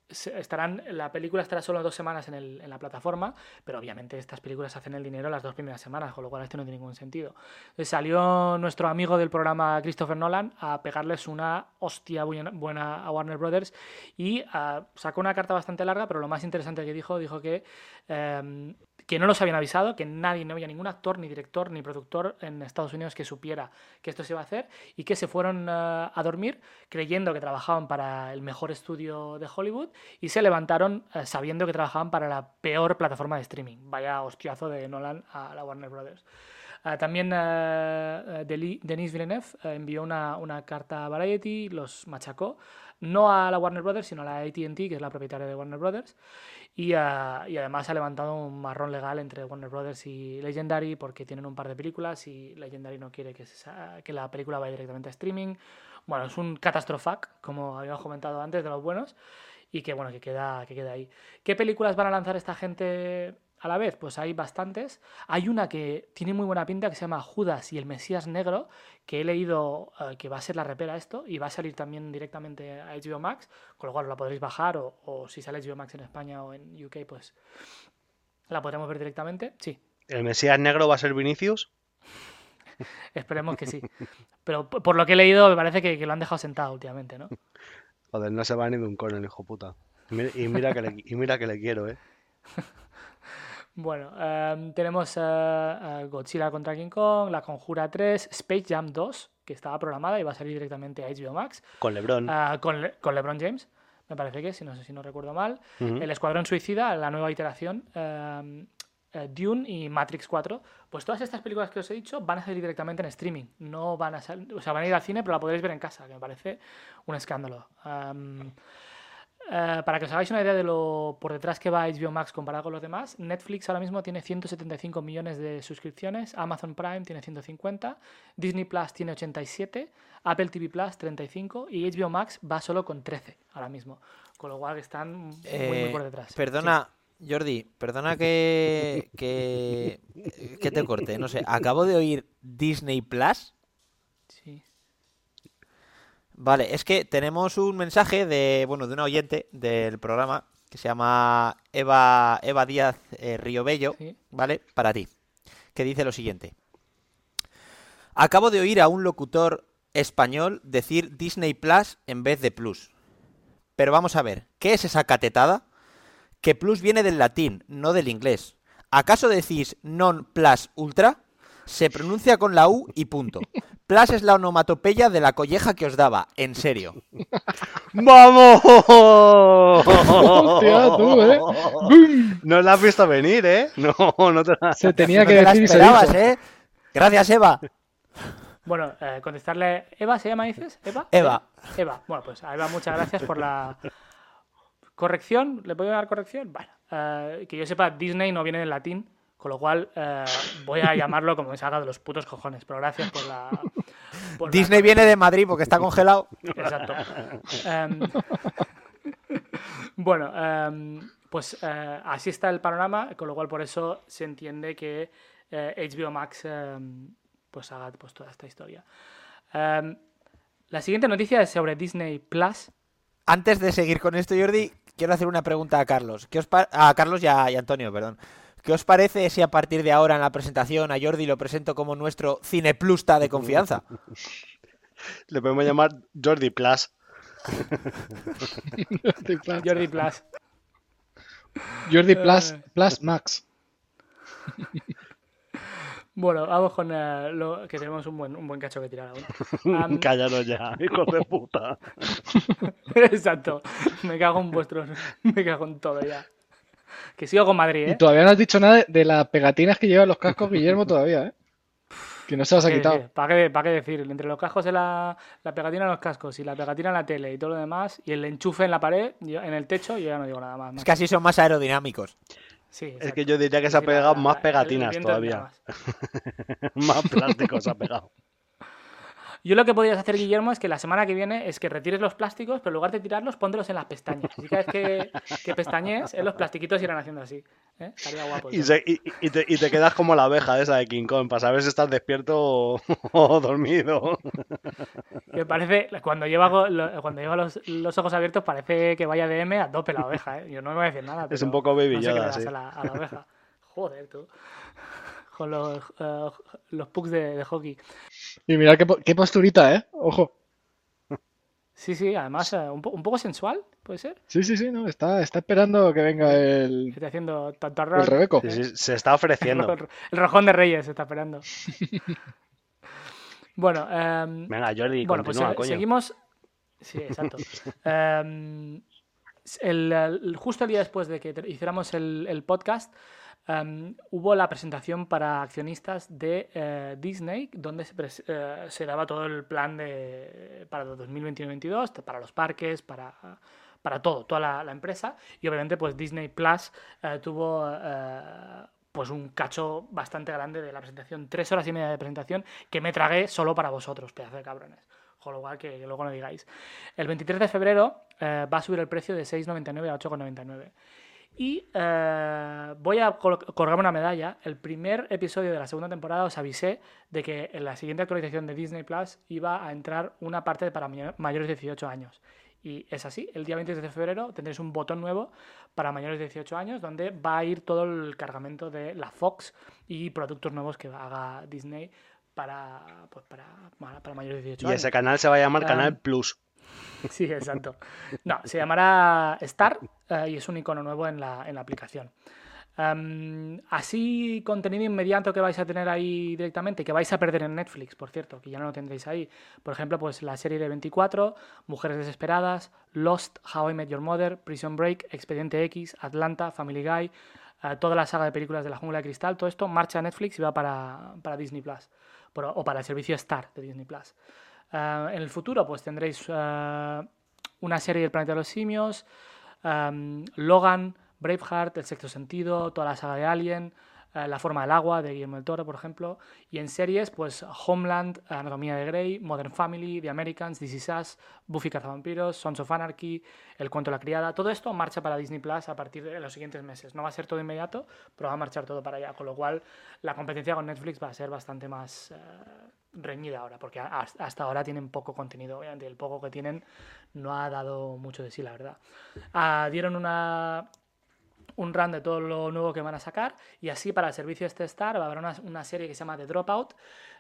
Speaker 2: estarán, la película estará solo dos semanas en, el- en la plataforma, pero obviamente estas películas hacen el dinero las dos primeras semanas, con lo cual esto no tiene ningún sentido. Salió nuestro amigo del programa Christopher Nolan a pegarles una hostia buena, buena a Warner Brothers y ah, sacó una carta bastante larga, pero lo más interesante que dijo, dijo que, em, que no los habían avisado, que nadie, no había ningún actor, ni director, ni productor en Estados Unidos que supiera que esto se iba a hacer y que se fueron ah, a dormir creyendo que trabajaban para el mejor estudio de Hollywood y se levantaron eh, sabiendo que trabajaban para la peor plataforma de streaming. Vaya hostiazo de Nolan a la Warner Brothers. También eh, eh, Deli- Denis Villeneuve eh, envió una, una carta a Variety, los machacó, no a la Warner Brothers, sino a la ATT, que es la propietaria de Warner Brothers, y, y además ha levantado un marrón legal entre Warner Brothers y Legendary porque tienen un par de películas y Legendary no quiere que, que la película vaya directamente a streaming. Bueno, es un catastrofac, como habíamos comentado antes, de los buenos, y que bueno, que queda, que queda ahí. ¿Qué películas van a lanzar esta gente a la vez? Pues hay bastantes. Hay una que tiene muy buena pinta que se llama Judas y el Mesías Negro, que he leído eh, que va a ser la repera esto y va a salir también directamente a HBO Max, con lo cual la podréis bajar o, o si sale HBO Max en España o en UK, pues la podremos ver directamente. Sí,
Speaker 4: ¿El Mesías negro va a ser Vinicius? [laughs]
Speaker 2: esperemos que sí. Pero por lo que he leído me parece que, que lo han dejado sentado últimamente, ¿no?
Speaker 4: Joder, no se va ni de un cono el hijo puta. Y mira, y mira que le, y mira que le quiero, ¿eh? [laughs]
Speaker 2: Bueno, em, tenemos eh, eh, Godzilla contra King Kong, La Conjura 3, Space Jam 2, que estaba programada y va a salir directamente a HBO Max,
Speaker 4: Con LeBron.
Speaker 2: ah, con, Le- con LeBron James, me parece que, si no sé si no recuerdo mal. El Escuadrón Suicida, la nueva iteración, em, eh, Dune y Matrix 4. Pues todas estas películas que os he dicho van a salir directamente en streaming. No van a sal- o sea, van a ir al cine, pero la podréis ver en casa, que me parece un escándalo. Am, eh, para que os hagáis una idea de lo por detrás que va HBO Max comparado con los demás, Netflix ahora mismo tiene 175 millones de suscripciones, Amazon Prime tiene 150, Disney Plus tiene 87, Apple TV Plus 35 y HBO Max va solo con 13 ahora mismo. Con lo cual están muy, muy
Speaker 1: Eh,
Speaker 2: por detrás.
Speaker 1: Perdona, Jordi, perdona que, que, que te corte. No sé, acabo de oír Disney Plus. Vale, es que tenemos un mensaje de, bueno, de una oyente del programa que se llama Eva, Eva Díaz eh, Riobello,
Speaker 2: Sí.
Speaker 1: ¿vale? Para ti, que dice lo siguiente. Acabo de oír a un locutor español decir Disney Plus en vez de Plus. Pero vamos a ver, ¿qué es esa catetada? Que Plus viene del latín, no del inglés. ¿Acaso decís non plus ultra? Se pronuncia con la U y punto. Plus es la onomatopeya de la colleja que os daba, en serio. [laughs]
Speaker 4: ¡Vamos!
Speaker 3: Hostia, tú, ¿eh?
Speaker 4: No la has visto venir, ¿eh? [laughs] No, no te la...
Speaker 3: Se tenía
Speaker 1: No
Speaker 3: que
Speaker 1: te la
Speaker 3: decir y se
Speaker 1: esperabas,
Speaker 3: dijo.
Speaker 1: ¿eh? Gracias, Eva.
Speaker 2: Bueno, eh, contestarle. ¿Eva se llama, dices? ¿Eva?
Speaker 1: Eva.
Speaker 2: Eva. Bueno, pues a Eva, muchas gracias por la corrección. ¿Le puedo dar corrección? Bueno, eh, que yo sepa, Disney no viene del latín, con lo cual eh, voy a llamarlo como me salga de los putos cojones. Pero gracias por la,
Speaker 1: Disney viene de Madrid porque está congelado.
Speaker 2: Exacto. Em, bueno, em, pues eh, así está el panorama, con lo cual por eso se entiende que eh, HBO Max em, pues haga pues, toda esta historia. La siguiente noticia es sobre Disney Plus.
Speaker 1: Antes de seguir con esto, Jordi, quiero hacer una pregunta a Carlos. ¿Qué os pa- a Carlos y a, y a Antonio, perdón. ¿Qué os parece si a partir de ahora en la presentación a Jordi lo presento como nuestro cineplusta de confianza? [laughs]
Speaker 4: Le podemos llamar Jordi Plus.
Speaker 3: Jordi Plus,
Speaker 2: Jordi Plus.
Speaker 3: Jordi Plus,
Speaker 2: Eh.
Speaker 3: Plus Max.
Speaker 2: Bueno, vamos con eh, lo que tenemos un buen, un buen cacho que tirar aún. [laughs] Am,
Speaker 4: Cállanos ya, hijos de puta. [laughs]
Speaker 2: Exacto. Me cago en vuestros. Me cago en todo ya. [laughs] Que sigo con Madrid,
Speaker 3: Y
Speaker 2: ¿eh?
Speaker 3: todavía no has dicho nada de, de las pegatinas que llevan los cascos Guillermo todavía, ¿eh? Que no se las ha
Speaker 2: ¿Qué
Speaker 3: quitado.
Speaker 2: decir? ¿Para qué, para qué decir? Entre los cascos de la, la pegatina en los cascos y la pegatina en la tele y todo lo demás, y el enchufe en la pared, yo- en el techo, yo ya no digo nada más.
Speaker 1: Es
Speaker 2: macho.
Speaker 1: que así son más aerodinámicos.
Speaker 2: Sí,
Speaker 4: Es que yo diría que se ha pegado
Speaker 2: la-
Speaker 4: más pegatinas todavía.
Speaker 2: más. [laughs]
Speaker 4: Más plástico se ha pegado.
Speaker 2: Yo lo que podrías hacer, Guillermo, es que la semana que viene es que retires los plásticos, pero en lugar de tirarlos, póntelos en las pestañas. Así vez que, que pestañees, eh, los plastiquitos irán haciendo así. ¿eh? Estaría guapo. el
Speaker 4: Y, se- y- y te, y te quedas como la abeja esa de King Kong para saber si estás despierto o, [laughs] o dormido.
Speaker 2: Que parece, cuando lleva, cuando lleva los, los ojos abiertos, parece que vaya de M a tope la oveja, ¿eh? Yo no me voy a decir nada.
Speaker 4: Es un poco Baby
Speaker 2: no sé
Speaker 4: sí.
Speaker 2: a la, a la oveja. Joder, tú. Con los, eh, los pucks de, de hockey.
Speaker 3: Y mirad qué, qué posturita, ¿eh? Ojo.
Speaker 2: Sí, sí, además eh, un, po- un poco sensual, puede ser.
Speaker 3: Sí, sí, sí, no. Está, está esperando que venga el,
Speaker 2: Estoy haciendo tanto
Speaker 3: el Rebeco.
Speaker 4: Sí, sí, se está [laughs]
Speaker 2: El,
Speaker 4: ofreciendo.
Speaker 2: el rojón de Reyes se está esperando. [laughs] bueno, em,
Speaker 4: Venga, Jordi,
Speaker 2: bueno, pues
Speaker 4: continúa,
Speaker 2: eh,
Speaker 4: coño.
Speaker 2: seguimos. Sí, exacto. [laughs] Em, el- el- justo el día después de que hiciéramos el, el podcast, em, hubo la presentación para accionistas de eh, Disney, donde eh, se daba todo el plan de, para 2021-2022, para los parques, para, para todo, toda la, empresa. Y obviamente, pues Disney Plus eh, tuvo pues un cacho bastante grande de la presentación, tres horas y media de presentación que me tragué solo para vosotros, pedazo de cabrones. Con lo cual, que, luego no digáis. El 23 de febrero va a subir el precio de 6,99 a 8,99. Y eh, voy a col- colgarme una medalla. El primer episodio de la segunda temporada os avisé de que en la siguiente actualización de Disney Plus iba a entrar una parte para mayo- mayores de 18 años. Y es así, el día 23 de febrero tendréis un botón nuevo para mayores de 18 años donde va a ir todo el cargamento de la Fox y productos nuevos que haga Disney para, pues para, para mayores de 18
Speaker 4: Y
Speaker 2: años.
Speaker 4: ese canal se va a llamar
Speaker 2: Ah.
Speaker 4: Canal Plus. [laughs]
Speaker 2: Sí, exacto. No, se llamará Star eh, y es un icono nuevo en la, en la aplicación. Em, así, contenido inmediato que vais a tener ahí directamente, que vais a perder en Netflix, por cierto, que ya no lo tendréis ahí. Por ejemplo, pues la serie de 24, Mujeres Desesperadas, Lost, How I Met Your Mother, Prison Break, Expediente X, Atlanta, Family Guy, eh, toda la saga de películas de la jungla de cristal, todo esto marcha a Netflix y va para, para Disney Plus, o para el servicio Star de Disney Plus. Eh, en el futuro, pues tendréis eh, una serie del planeta de los simios, Logan, Braveheart, El sexto sentido, toda la saga de Alien, eh, La forma del agua de Guillermo del Toro, por ejemplo. Y en series, pues Homeland, Anatomía de Grey, Modern Family, The Americans, This Is Buffy Cazavampiros, Sons of Anarchy, El cuento de la criada. Todo esto marcha para Disney Plus a partir de los siguientes meses. No va a ser todo inmediato, pero va a marchar todo para allá. Con lo cual, la competencia con Netflix va a ser bastante más eh, reñida ahora, porque hasta ahora tienen poco contenido. Obviamente, el poco que tienen no ha dado mucho de sí, la verdad. Ah, dieron una un run de todo lo nuevo que van a sacar y así para el servicio este Star va a haber una, una serie que se llama The Dropout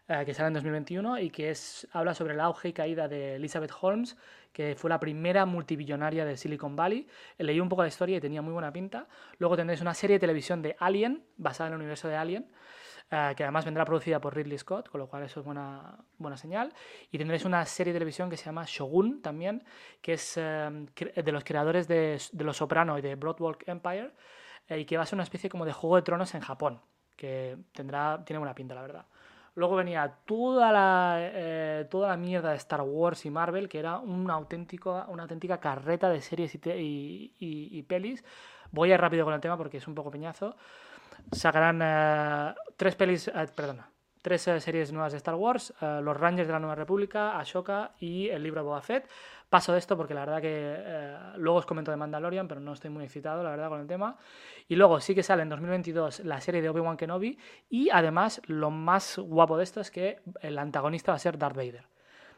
Speaker 2: eh, que sale en 2021 y que es, habla sobre el auge y caída de Elizabeth Holmes que fue la primera multibillonaria de Silicon Valley leí un poco la historia y tenía muy buena pinta luego tendréis una serie de televisión de Alien basada en el universo de Alien eh, que además vendrá producida por Ridley Scott, con lo cual eso es buena, buena señal. Y tendréis una serie de televisión que se llama Shogun también, que es eh, de los creadores de, de Los Soprano y de Broadwalk Empire, eh, y que va a ser una especie como de Juego de Tronos en Japón, que tendrá, tiene buena pinta, la verdad. Luego venía toda la, toda la mierda de Star Wars y Marvel, que era un auténtico, una auténtica carreta de series y, y- y- y pelis. Voy a ir rápido con el tema porque es un poco peñazo sacarán eh, tres pelis, eh, perdona, tres eh, series nuevas de Star Wars, Los Rangers de la Nueva República, Ashoka y el libro Boba Fett. Paso de esto porque la verdad que luego os comento de Mandalorian, pero no estoy muy excitado, la verdad, con el tema. Y luego sí que sale en 2022 la serie de Obi-Wan Kenobi y además lo más guapo de esto es que el antagonista va a ser Darth Vader.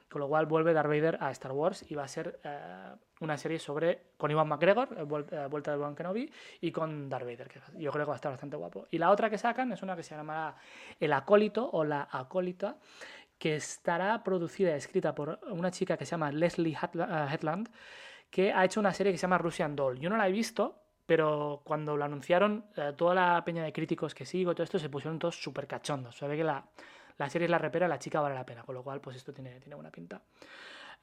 Speaker 2: Con lo cual vuelve Darth Vader a Star Wars y va a ser eh, una serie sobre con Iwan McGregor, eh, eh, vuelta de Obi-Wan Kenobi, y con Darth Vader, que yo creo que va a estar bastante guapo. Y la otra que sacan es una que se llamará El Acólito o La Acólita, que estará producida y escrita por una chica que se llama Leslie Hetland, que ha hecho una serie que se llama Russian Doll. Yo no la he visto, pero cuando lo anunciaron, toda la peña de críticos que sigo, todo esto, se pusieron todos súper cachondos. Que la, la serie es la repera, la chica vale la pena, con lo cual, pues esto tiene, tiene buena pinta.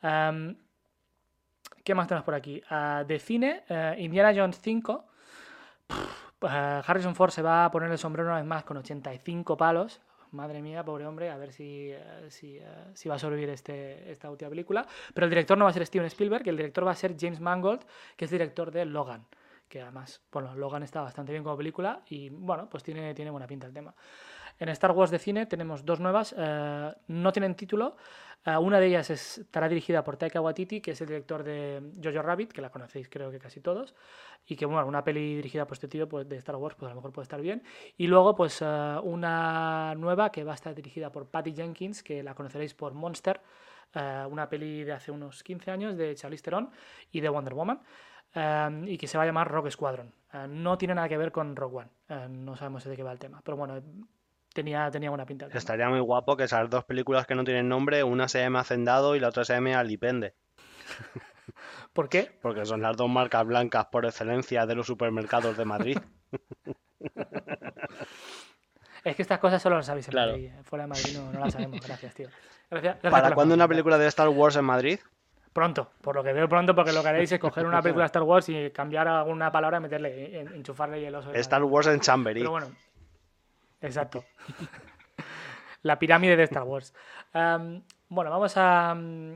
Speaker 2: Am, ¿Qué más tenemos por aquí? Ah, de cine, eh, Indiana Jones 5. Pff, eh, Harrison Ford se va a poner el sombrero una vez más con 85 palos. Madre mía, pobre hombre, a ver si, eh, si, si va a sobrevivir este, esta última película. Pero el director no va a ser Steven Spielberg, el director va a ser James Mangold, que es director de Logan. Que además, bueno, Logan está bastante bien como película y bueno, pues tiene, tiene buena pinta el tema. En Star Wars de cine tenemos dos nuevas, eh, no tienen título. Eh, una de ellas es- estará dirigida por Taika Waititi, que es el director de Jojo Rabbit, que la conocéis creo que casi todos. Y que, bueno, una peli dirigida por este tío pues, de Star Wars, pues a lo mejor puede estar bien. Y luego, pues eh, una nueva que va a estar dirigida por Patty Jenkins, que la conoceréis por Monster, una peli de hace unos 15 años de Charlize Theron y de Wonder Woman. eh, y que se va a llamar Rock Squadron. Eh, no tiene nada que ver con Rock One. Eh, no sabemos de qué va el tema. Pero bueno, tenía, tenía buena pinta.
Speaker 4: Estaría muy guapo que esas dos películas que no tienen nombre, una se llame Hacendado y la otra se llame Alipende, [laughs]
Speaker 2: ¿Por qué?
Speaker 4: porque son las dos marcas blancas por excelencia de los supermercados de Madrid. [laughs]
Speaker 2: Es que estas cosas solo las sabéis en
Speaker 4: Claro.
Speaker 2: Madrid. eh. Fuera de Madrid no, no las sabemos. Gracias, tío. Gracias,
Speaker 4: ¿Para cuándo una película de Star Wars en Madrid?
Speaker 2: Pronto, por lo que veo pronto, porque lo que haréis es coger una [laughs] película de Star Wars y cambiar alguna palabra y meterle, en- enchufarle el oso.
Speaker 4: Star. Wars en Chamberí.
Speaker 2: Pero bueno, exacto. [laughs] La pirámide de Star Wars. Am, bueno, vamos a, mm,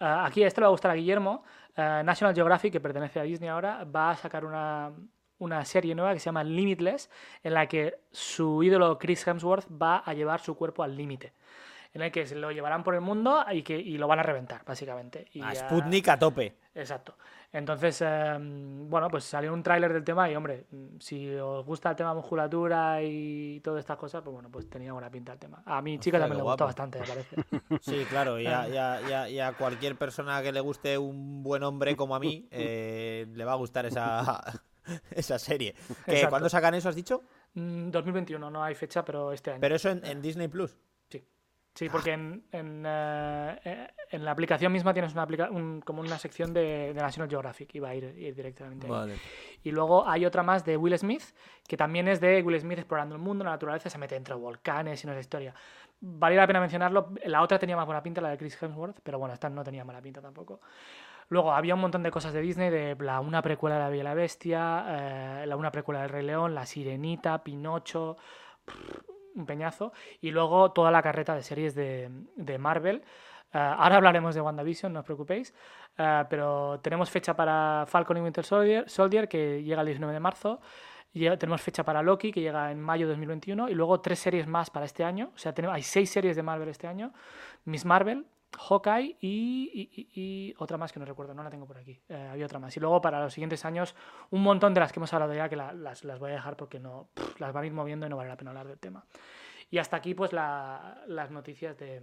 Speaker 2: a- Aquí esto le va a gustar a Guillermo. Eh, National Geographic, que pertenece a Disney ahora, va a sacar una, una serie nueva que se llama Limitless, en la que su ídolo Chris Hemsworth va a llevar su cuerpo al límite. En el que se lo llevarán por el mundo y, que, y lo van a reventar, básicamente. Y,
Speaker 1: A Sputnik a tope.
Speaker 2: Exacto. Entonces, eh, bueno, pues salió un tráiler del tema y, hombre, mm, si os gusta el tema musculatura y todas estas cosas, pues bueno, pues tenía buena pinta el tema. A mi chica también le gustó
Speaker 1: guapo.
Speaker 2: bastante, me parece. [laughs]
Speaker 1: Sí, claro, y a, y a- y cualquier persona que le guste un buen hombre como a mí, [laughs] eh, le va a gustar esa, [laughs] esa serie. ¿Que
Speaker 2: Exacto.
Speaker 1: ¿Cuándo sacan eso, has dicho?
Speaker 2: Mm, 2021, no hay fecha, pero este año.
Speaker 1: Pero eso en, en Disney Plus.
Speaker 2: Sí, porque en, en, eh, eh, en la aplicación misma tienes una aplica un- como una sección de, de National Geographic y va a ir, ir directamente ahí. Y luego hay otra más de Will Smith, que también es de Will Smith explorando el mundo, la naturaleza, se mete entre volcanes y no es historia. Valía la pena mencionarlo. La otra tenía más buena pinta, la de Chris Hemsworth, pero bueno, esta no tenía mala pinta tampoco. Luego había un montón de cosas de Disney, de la, una precuela de La Bella y la Bestia, eh, la, una precuela del Rey León, La Sirenita, Pinocho, un peñazo. Y luego toda la carreta de series de, de Marvel. Eh, ahora hablaremos de WandaVision, no os preocupéis. Eh, pero tenemos fecha para Falcon y Winter Soldier, que llega el 19 de marzo. Tenemos fecha para Loki, que llega en mayo de 2021. Y luego tres series más para este año. O sea, tenemos, hay seis series de Marvel este año. Miss Marvel, Hawkeye y, y- otra más que no recuerdo, no la tengo por aquí. Eh, había otra más. Y luego para los siguientes años, un montón de las que hemos hablado ya, que la- las, las voy a dejar porque no las van a ir moviendo y no vale la pena hablar del tema. Y hasta aquí, pues, la- las noticias de,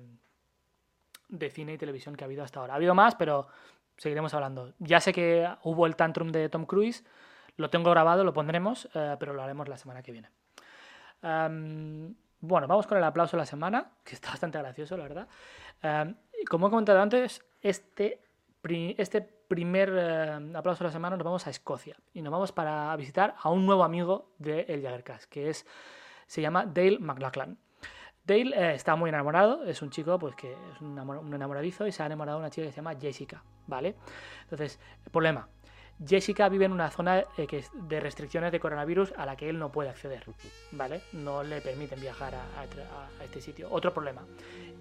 Speaker 2: de cine y televisión que ha habido hasta ahora. Ha habido más, pero seguiremos hablando. Ya sé que hubo el tantrum de Tom Cruise, lo tengo grabado, lo pondremos, eh, pero lo haremos la semana que viene. Am, bueno, vamos con el aplauso de la semana, que está bastante gracioso, la verdad. Y como he comentado antes, este, este primer eh, aplauso de la semana nos vamos a Escocia y nos vamos para visitar a un nuevo amigo de El Jaggercast, que es, se llama Dale McLachlan. Dale eh, está muy enamorado, es un chico pues que es un, enamor- un enamoradizo y se ha enamorado de una chica que se llama Jessica, ¿vale? Entonces, problema. Jessica vive en una zona eh, de restricciones de coronavirus a la que él no puede acceder, ¿vale? No le permiten viajar a, este sitio. Otro problema.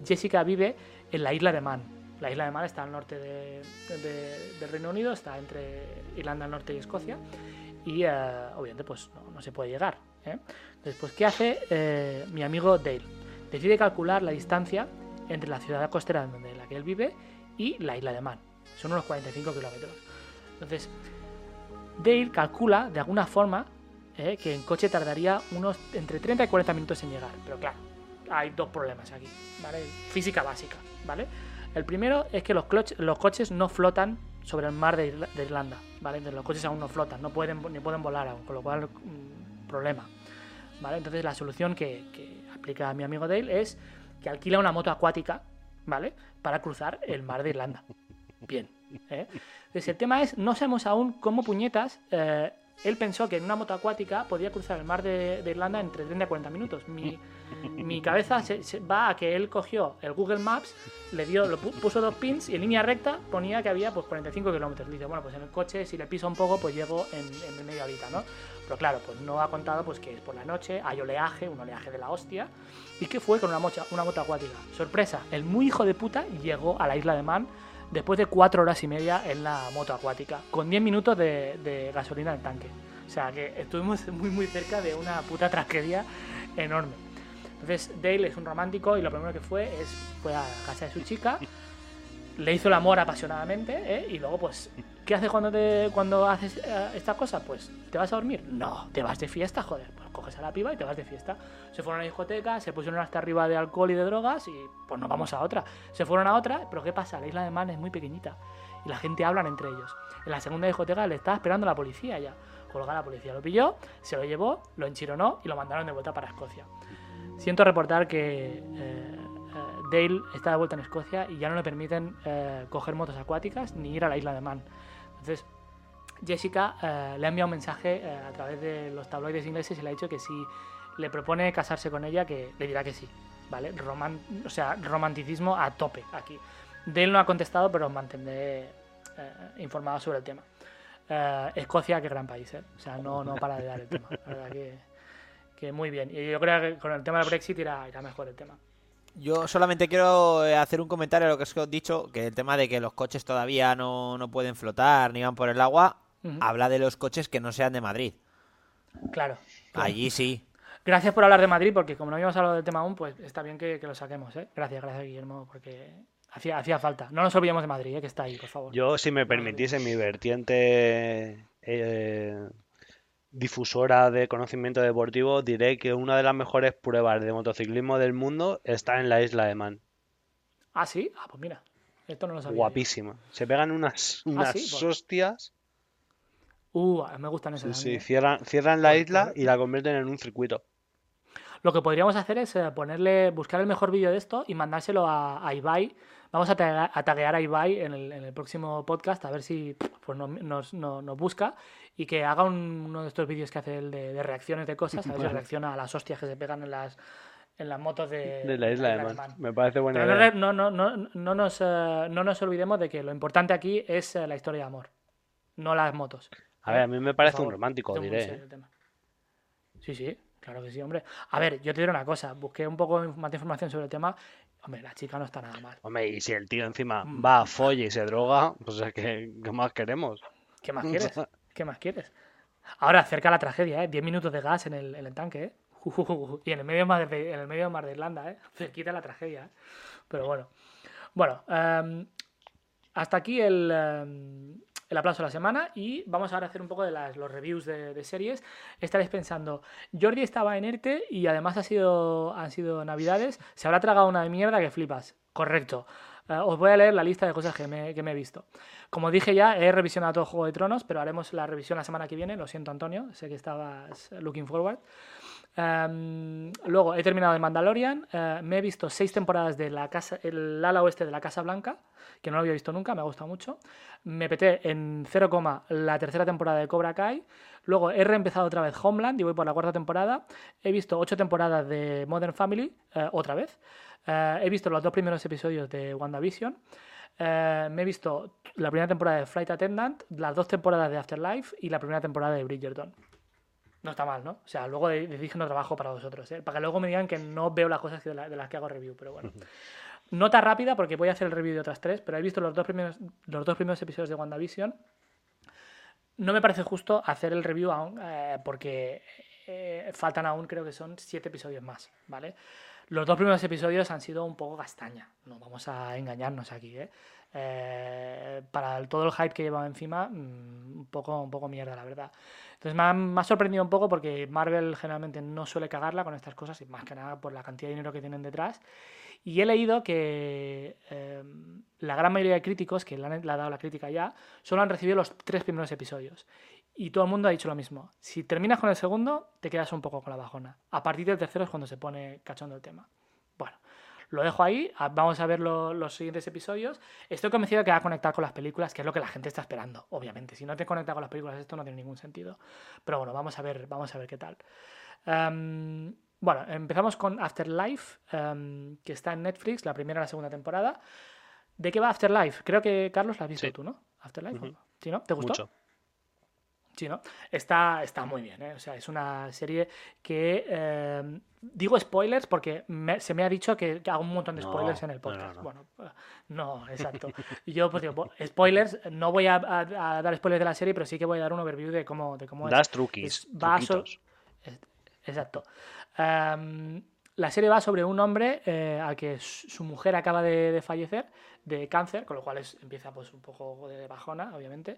Speaker 2: Jessica vive en la isla de Man. La isla de Man está al norte de- de- del Reino Unido, está entre Irlanda del Norte y Escocia. Y eh, obviamente pues no, no se puede llegar. ¿eh? Pues, ¿qué hace eh, mi amigo Dale? decide calcular la distancia entre la ciudad costera en la que él vive y la isla de Man. Son unos 45 kilómetros. Entonces, Dale calcula de alguna forma eh, que en coche tardaría unos entre 30 y 40 minutos en llegar. Pero claro, hay dos problemas aquí, ¿vale? Física básica, ¿vale? El primero es que los, coches no flotan sobre el mar de, Irlanda, ¿vale? Entonces, los coches aún no flotan, no pueden ni pueden volar aún, con lo cual, mm, problema, ¿vale? Entonces, la solución que, aplica mi amigo Dale es que alquila una moto acuática, ¿vale? Para cruzar el mar de Irlanda. Bien. ¿eh? Entonces, el tema es, no sabemos aún cómo puñetas eh, él pensó que en una moto acuática podía cruzar el mar de, Irlanda entre 30 y 40 minutos. Mi, [laughs] mi cabeza se, va a que él cogió el Google Maps, le dio, lo puso dos pins y en línea recta ponía que había pues 45 kilómetros. Dice, bueno, pues en el coche si le piso un poco pues llego en, en media horita, ¿no? Pero claro, pues no ha contado pues que es por la noche, hay oleaje, un oleaje de la hostia, y que fue con una, mocha, una moto acuática. Sorpresa, el muy hijo de puta llegó a la isla de Man después de cuatro horas y media en la moto acuática, con 10 minutos de, gasolina en el tanque. O sea que estuvimos [laughs] muy muy cerca de una puta tragedia enorme. Entonces Dale es un romántico y lo primero que fue es fue a casa de su chica, [laughs] le hizo el amor apasionadamente ¿eh? y luego pues ¿qué haces cuando te cuando haces eh, esta cosa? Pues te vas a dormir. No, te vas de fiesta, joder. Pues coges a la piba y te vas de fiesta. Se fueron a la discoteca, se pusieron hasta arriba de alcohol y de drogas y pues nos vamos a otra. Se fueron a otra, pero ¿qué pasa? La isla de Man es muy pequeñita y la gente habla entre ellos. En la segunda discoteca le estaba esperando la policía ya. Colga la policía lo pilló, se lo llevó, lo enchironó y lo mandaron de vuelta para Escocia. Siento reportar que eh, Dale está de vuelta en Escocia y ya no le permiten eh, coger motos acuáticas ni ir a la isla de Man. Entonces, Jessica eh, le ha enviado un mensaje eh, a través de los tabloides ingleses y le ha dicho que si le propone casarse con ella, que le dirá que sí. ¿Vale? o sea, romanticismo a tope aquí. Dale no ha contestado, pero os mantendré informado sobre el tema. Escocia, qué gran país. O sea, no, no para de dar el tema. La verdad que, que muy bien. Y yo creo que con el tema del Brexit irá, irá mejor el tema.
Speaker 1: Yo solamente quiero eh, hacer un comentario a lo que os he dicho, que el tema de que los coches todavía no, pueden flotar ni van por el agua, habla de los coches que no sean de Madrid.
Speaker 2: Claro,
Speaker 1: Allí sí.
Speaker 2: Gracias por hablar de Madrid, porque como no habíamos hablado del tema aún, pues está bien que, lo saquemos, ¿eh? Gracias, gracias Guillermo, porque hacía, hacía falta. No nos olvidemos de Madrid, ¿eh? que está ahí, por favor.
Speaker 4: Yo, si me permitís, en mi vertiente eh, difusora de conocimiento deportivo, diré que una de las mejores pruebas de motociclismo del mundo está en la isla de Man.
Speaker 2: Ah, sí, ah, pues mira, esto no lo sabía.
Speaker 4: Guapísima. Se pegan unas, ah, unas pues hostias.
Speaker 2: Uh, me gustan esas.
Speaker 4: Sí, sí, cierran, cierran la isla y la convierten en un circuito.
Speaker 2: Lo que podríamos hacer es eh, ponerle, buscar el mejor vídeo de esto y mandárselo a, a Ibai Vamos a, taguear a Ibai en el, próximo podcast a ver si pues, nos, busca y que haga uno de estos vídeos que hace el de, reacciones de cosas, a ver si reacciona a las hostias que se pegan en las, en las motos de,
Speaker 4: la isla de Man. Me parece buena
Speaker 2: idea. No, no, no, no, nos, eh, no nos olvidemos de que lo importante aquí es eh, la historia de amor, no las motos.
Speaker 4: A ver, a mí me parece un romántico, diré.
Speaker 2: Sí, sí, claro que sí, hombre. A ver, yo te diré una cosa, busqué un poco más de información sobre el tema Hombre, la chica no está nada mal.
Speaker 4: Hombre, y si el tío encima mm. va a folle y se droga, pues es que, ¿qué más queremos?
Speaker 2: ¿Qué más quieres? [laughs] ¿Qué más quieres? Ahora, cerca la tragedia, ¿eh? 10 minutos de gas en el, en el tanque, ¿eh? [laughs] Y en el medio mar de, en el medio mar de Irlanda, ¿eh? [laughs] Cerquita la tragedia, ¿eh? Pero bueno. Bueno, em, hasta aquí el, em, el aplauso de la semana y vamos ahora a hacer un poco de las, los reviews de, series. Estaréis pensando, Jordi estaba en ERTE y además ha sido, han sido navidades, se habrá tragado una mierda que flipas. Correcto. Eh, os voy a leer la lista de cosas que me, que me, he visto. Como dije ya, he revisionado todo Juego de Tronos, pero haremos la revisión la semana que viene. Lo siento, Antonio, sé que estabas looking forward. Em, luego he terminado de Mandalorian, eh, me he visto seis temporadas de la casa, el ala oeste de la Casa Blanca, que no lo había visto nunca, me ha gustado mucho. Me peté en 0, la tercera temporada de Cobra Kai. Luego he reempezado otra vez Homeland y voy por la cuarta temporada. He visto ocho temporadas de Modern Family, eh, otra vez. Eh, he visto los dos primeros episodios de WandaVision. me he visto la primera temporada de Flight Attendant, las dos temporadas de Afterlife y la primera temporada de Bridgerton. No está mal, ¿no? O sea, luego dije no trabajo para vosotros, ¿eh? Para que luego me digan que no veo las cosas de, las que hago review, pero bueno. Nota rápida, porque voy a hacer el review de otras tres, pero he visto los dos primeros, los dos primeros episodios de WandaVision. No me parece justo hacer el review aún, eh, porque eh, faltan aún, creo que son siete episodios más, ¿vale? Los dos primeros episodios han sido un poco castaña, no vamos a engañarnos aquí, ¿eh? Eh, para el- todo el hype que llevaba encima, mm, un poco, un poco mierda, la verdad. Entonces me ha, me ha sorprendido un poco porque Marvel generalmente no suele cagarla con estas cosas y más que nada por la cantidad de dinero que tienen detrás. Y he leído que eh, la gran mayoría de críticos que le han, le dado la crítica ya solo han recibido los tres primeros episodios. Y todo el mundo ha dicho lo mismo. Si terminas con el segundo, te quedas un poco con la bajona. A partir del tercero es cuando se pone cachondo el tema. Bueno, lo dejo ahí. Vamos a ver lo- los siguientes episodios. Estoy convencido de que va a conectar con las películas, que es lo que la gente está esperando, obviamente. Si no te conecta con las películas, esto no tiene ningún sentido. Pero bueno, vamos a ver, vamos a ver qué tal. Em, bueno, empezamos con Afterlife, em, que está en Netflix, la primera y la segunda temporada. ¿De qué va Afterlife? Creo que Carlos la has visto
Speaker 4: Sí.
Speaker 2: tú, ¿no? Afterlife. ¿Sí, no? ¿Te gustó?
Speaker 4: Mucho.
Speaker 2: Sí, ¿no? Está, está muy bien, ¿eh? O sea, es una serie que... eh, digo spoilers porque me- se me ha dicho que, hago un montón de
Speaker 4: No,
Speaker 2: spoilers en el
Speaker 4: no,
Speaker 2: podcast.
Speaker 4: no.
Speaker 2: Bueno, no, exacto. Yo, pues digo, spoilers, no voy a, a- a dar spoilers de la serie, pero sí que voy a dar un overview de cómo, de cómo es.
Speaker 4: Das truquis.
Speaker 2: es- va
Speaker 4: truquitos.
Speaker 2: Exacto. Am, la serie va sobre un hombre eh, al que su mujer acaba de, de fallecer de cáncer, con lo cual es- empieza pues un poco de bajona, obviamente.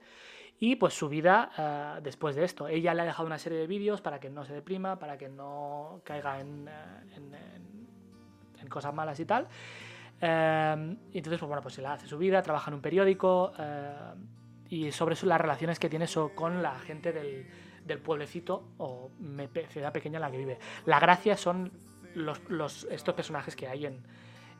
Speaker 2: Y pues su vida ah, después de esto. Ella le ha dejado una serie de vídeos para que no se deprima, para que no caiga en, eh, en- en- en cosas malas y tal. Y entonces, pues bueno, pues él hace su vida, trabaja en un periódico eh, y sobre eso, las relaciones que tiene so- con la gente del, del pueblecito o ciudad pequeña en la que vive. La gracia son los, los- estos personajes que hay en,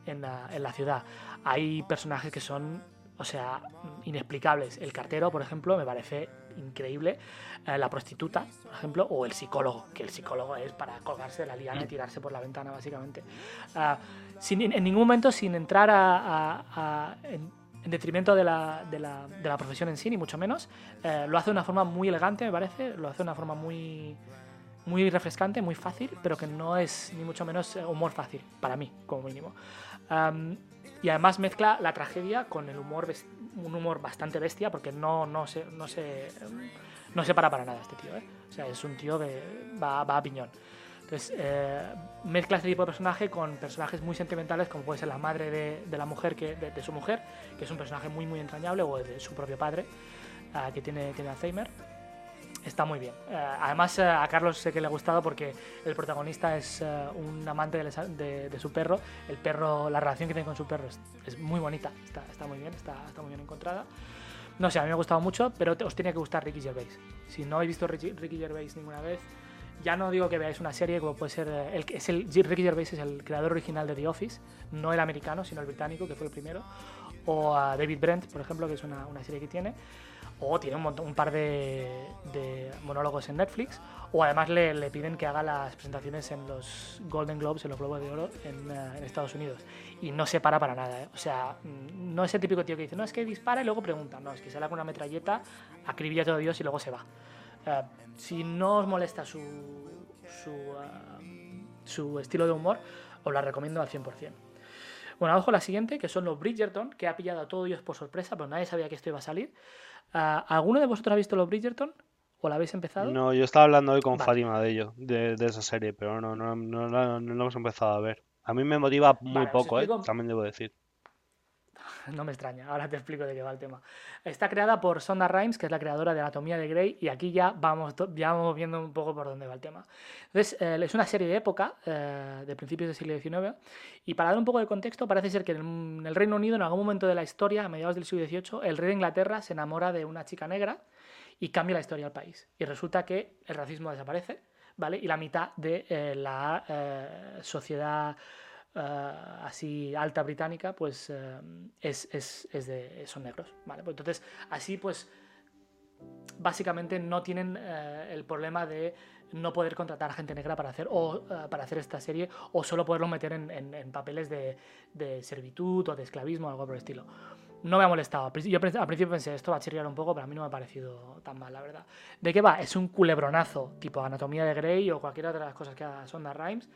Speaker 2: en la, en la ciudad. Hay personajes que son, o sea, inexplicables. El cartero, por ejemplo, me parece increíble. Eh, la prostituta, por ejemplo, o el psicólogo, que el psicólogo es para colgarse de la liana y tirarse por la ventana, básicamente. Ah, sin, en ningún momento sin entrar a, a- a- en, en detrimento de la, de, la, de la profesión en sí, ni mucho menos. Eh, lo hace de una forma muy elegante, me parece. Lo hace de una forma muy, muy refrescante, muy fácil, pero que no es ni mucho menos eh, humor fácil, para mí, como mínimo. Am, y además mezcla la tragedia con el humor, un humor bastante bestia, porque no, no, se, no, se, no se para para nada este tío. ¿eh? O sea, es un tío que va, va a piñón. Entonces, eh, mezcla este tipo de personaje con personajes muy sentimentales, como puede ser la madre de, de la mujer, que, de, de su mujer, que es un personaje muy, muy entrañable, o de su propio padre, ah, que tiene, tiene Alzheimer. Está muy bien. Eh, además, eh, a Carlos sé que le ha gustado porque el protagonista es eh, un amante de, de- de su perro. El perro, la relación que tiene con su perro es, es muy bonita, está, está muy bien, está, está muy bien encontrada. No sé, a mí me ha gustado mucho, pero te- os tiene que gustar Ricky Gervais. Si no habéis visto Ricky, Ricky Gervais ninguna vez, ya no digo que veáis una serie como puede ser. eh, El, es el, Ricky Gervais es el creador original de The Office, no el americano, sino el británico, que fue el primero. O a David Brent, por ejemplo, que es una, una serie que tiene. O tiene un, par de, monólogos en Netflix. O además le, piden que haga las presentaciones en los Golden Globes, en los Globos de Oro en, en Estados Unidos. Y no se para para nada. ¿eh? O sea, mm, no es el típico tío que dice, no, es que dispara y luego pregunta. No, es que sale con una metralleta, acribilla todo Dios y luego se va. Eh, si no os molesta su, eh, su estilo de humor, os la recomiendo al 100%. Bueno, ojo la siguiente, que son los Bridgerton, que ha pillado a todo Dios por sorpresa, pero nadie sabía que esto iba a salir. Ah, ¿Alguno de vosotros ha visto los Bridgerton? ¿O la habéis empezado?
Speaker 4: No, yo estaba hablando hoy con
Speaker 2: Vale.
Speaker 4: Fátima de ello, de, de esa serie, pero no, no, no, no, no lo hemos empezado a ver. A mí me motiva muy
Speaker 2: Vale,
Speaker 4: poco, ¿eh? También debo decir. [laughs]
Speaker 2: No me extraña, ahora te explico de qué va el tema. Está creada por Sonda Rhimes, que es la creadora de Anatomía de Grey, y aquí ya vamos, ya vamos viendo un poco por dónde va el tema. Entonces, eh, es una serie de época, eh, de principios del siglo XIX, y para dar un poco de contexto, parece ser que en el, Reino Unido, en algún momento de la historia, a mediados del siglo XVIII, el rey de Inglaterra se enamora de una chica negra y cambia la historia del país. Y resulta que el racismo desaparece, ¿vale? Y la mitad de eh, la sociedad eh, así alta británica, pues eh, es, es- es de, son negros, ¿vale? Pues entonces, así pues básicamente no tienen eh, el problema de no poder contratar gente negra para hacer, o, eh, para hacer esta serie o solo poderlo meter en, en- en papeles de, de servitud o de esclavismo o algo por el estilo. No me ha molestado. Yo al principio pensé, esto va a chirriar un poco, pero a mí no me ha parecido tan mal, la verdad. ¿De qué va? Es un culebronazo, tipo Anatomía de Grey o cualquiera de las cosas que haga Sonda Rhimes,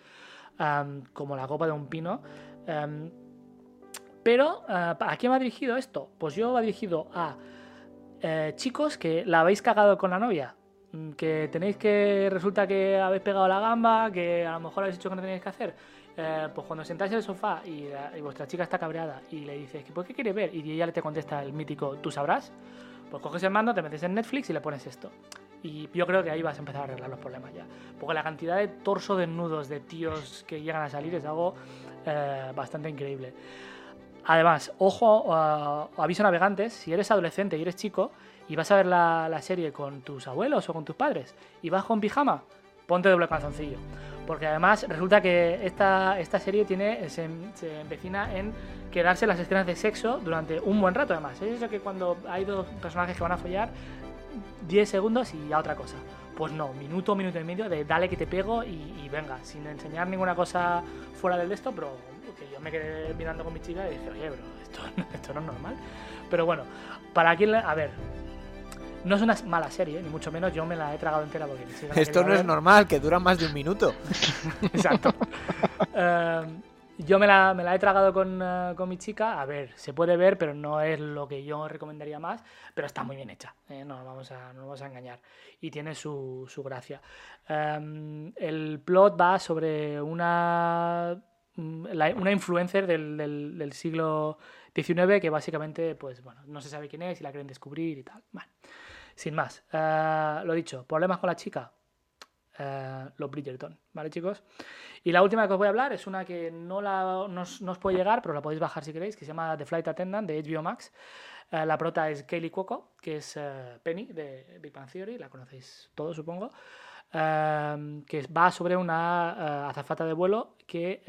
Speaker 2: am, como la copa de un pino. Am, pero, ah, ¿a quién va dirigido esto? Pues yo va dirigido a eh, chicos que la habéis cagado con la novia. Mm, Que tenéis que. Resulta que habéis pegado la gamba, que a lo mejor habéis hecho que no tenéis que hacer. Eh, pues cuando sentáis en el sofá y, vuestra chica está cabreada y le dices, ¿por qué quiere ver? Y ella te contesta el mítico, ¿tú sabrás? Pues coges el mando, te metes en Netflix y le pones esto. Y yo creo que ahí vas a empezar a arreglar los problemas ya. Porque la cantidad de torso desnudos de tíos que llegan a salir es algo eh, bastante increíble. Además, ojo, uh, aviso navegantes, si eres adolescente y eres chico y vas a ver la, la serie con tus abuelos o con tus padres y vas con pijama, ponte doble calzoncillo. Porque además resulta que esta, esta serie tiene, se, se empecina en quedarse las escenas de sexo durante un buen rato además. Es eso que cuando hay dos personajes que van a follar, 10 segundos y a otra cosa. Pues no, minuto, minuto y medio de dale que te pego y, y venga, sin enseñar ninguna cosa fuera del de esto, pero que yo me quedé mirando con mi chica y dije, oye, bro, esto, [laughs] esto no es normal. Pero bueno, para quien, le- a ver, no es una mala serie, ni mucho menos yo me la he tragado entera porque
Speaker 1: Esto no es normal, que dura más de un minuto. [laughs]
Speaker 2: Exacto. [laughs] Eh, yo me la, me la he tragado con, eh, con mi chica. A ver, se puede ver, pero no es lo que yo recomendaría más. Pero está muy bien hecha. ¿eh? No, nos vamos a, no vamos a engañar. Y tiene su, su gracia. Eh, el plot va sobre una, mm, una influencer del, del- siglo XIX que básicamente, pues bueno, no se sabe quién es y la quieren descubrir y tal. Sin más. Eh, lo dicho, problemas con la chica eh, los Bridgerton, ¿vale, chicos? Y la última que os voy a hablar es una que no, la, no, os, puede llegar, pero la podéis bajar si queréis, que se llama The Flight Attendant de HBO Max. Eh, la prota es Kaylee Cuoco, que es eh, Penny de Big Bang Theory, la conocéis todos, supongo. que va sobre una azafata de vuelo que,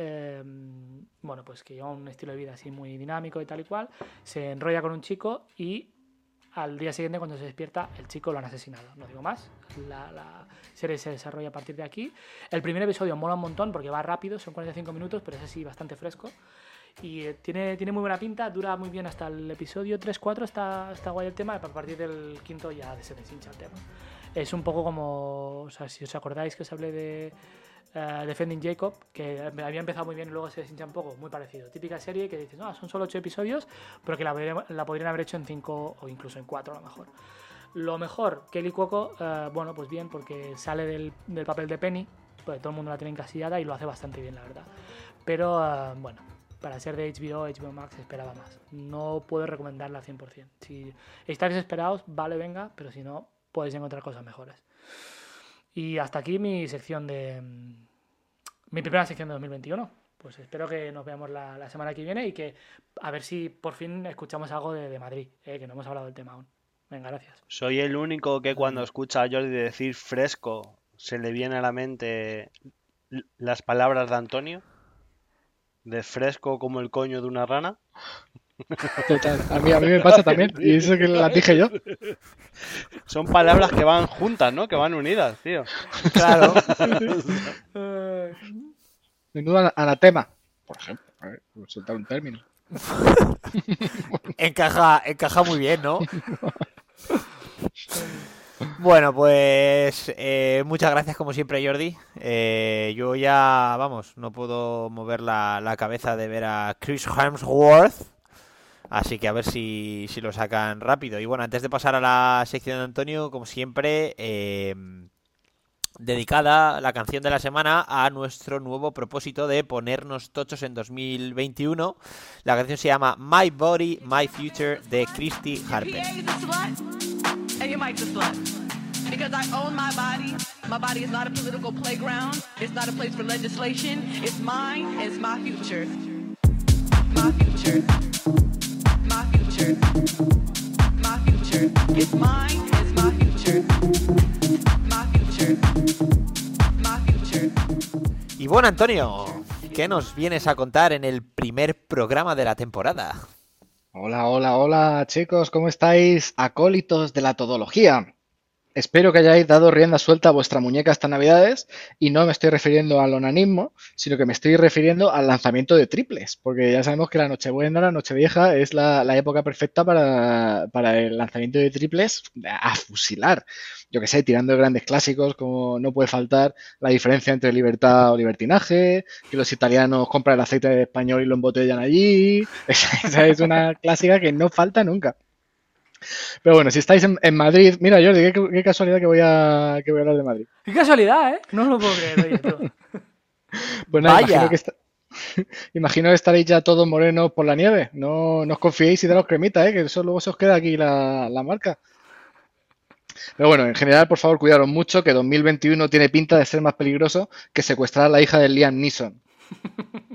Speaker 2: bueno, pues que lleva un estilo de vida así muy dinámico y tal y cual, se enrolla con un chico y al día siguiente cuando se despierta el chico lo han asesinado. No digo más, la, serie se desarrolla a partir de aquí. El primer episodio mola un montón porque va rápido, son 45 minutos, pero es así bastante fresco. Y eh, tiene, tiene muy buena pinta, dura muy bien hasta el episodio 3-4, está, está guay el tema, a partir del quinto ya se deshincha el tema. Es un poco como, o sea, si os acordáis que os hablé de eh, Defending Jacob, que había empezado muy bien y luego se deshincha un poco, muy parecido. Típica serie que dices, son solo 8 episodios, pero que la, podrían- haber hecho en 5 o incluso en 4 a lo mejor. Lo mejor, Kelly Cuoco, eh, bueno, pues bien, porque sale del, papel de Penny, pues todo el mundo la tiene encasillada y lo hace bastante bien, la verdad. Pero eh, bueno, para ser de HBO, HBO Max esperaba más. No puedo recomendarla al 100%. Si estáis desesperados, vale, venga, pero si no, podéis encontrar cosas mejores. Y hasta aquí mi sección de. mm, Mi primera sección de 2021. Pues espero que nos veamos la, la semana que viene y que a ver si por fin escuchamos algo de, de Madrid, eh, que no hemos hablado del tema aún. Venga, gracias.
Speaker 4: Soy el único que cuando escucha a Jordi decir fresco se le viene a la mente las palabras de Antonio. De fresco como el coño de una rana.
Speaker 3: Total. A mí, a mí me pasa [laughs] también. Y eso que las dije yo.
Speaker 4: Son palabras que van juntas, ¿no? Que van unidas, tío.
Speaker 1: Claro.
Speaker 3: Menudo ana- anatema. Por ejemplo. A ver, por soltar un término. [laughs]
Speaker 1: encaja, encaja muy bien, ¿no? [laughs] Bueno, pues eh, muchas gracias como siempre, Jordi. Eh, yo ya, vamos, no puedo mover la, la cabeza de ver a Chris Hemsworth. Así que a ver si, si lo sacan rápido. Y bueno, antes de pasar a la sección de Antonio, como siempre, eh, dedicada la canción de la semana a nuestro nuevo propósito de ponernos tochos en 2021. La canción se llama My Body, My Future de Christy Harper.
Speaker 5: My body. My body is not a political playground. It's not a place for legislation. It's mine. It's my future. My future.
Speaker 1: Y bueno, Antonio, ¿qué nos vienes a contar en el primer programa de la temporada?
Speaker 3: Hola, hola, hola, chicos, ¿cómo estáis? Acólitos de la todología. Espero que hayáis dado rienda suelta a vuestra muñeca estas navidades y no me estoy refiriendo al onanismo, sino que me estoy refiriendo al lanzamiento de triples, porque ya sabemos que la Nochebuena, la Nochevieja es la, época perfecta para, para el lanzamiento de triples a fusilar. Yo que sé, tirando de grandes clásicos como no puede faltar la diferencia entre libertad o libertinaje, que los italianos compran el aceite español y lo embotellan allí. [laughs] Esa es una clásica que no falta nunca. Pero bueno, si estáis en, en Madrid, mira Jordi, qué, qué casualidad que voy a que voy a hablar de Madrid.
Speaker 2: Qué casualidad, ¿eh? No lo puedo creer, oye, tú. [laughs]
Speaker 3: Pues nada,
Speaker 1: Vaya.
Speaker 3: imagino que, esta- [laughs] Imagino que estaréis ya todos morenos por la nieve. No, no os confiéis y daros cremita, ¿eh? que eso luego se os queda aquí la, la marca. Pero bueno, en general, por favor, cuidaros mucho, que 2021 tiene pinta de ser más peligroso que secuestrar a la hija de Liam Neeson. [laughs]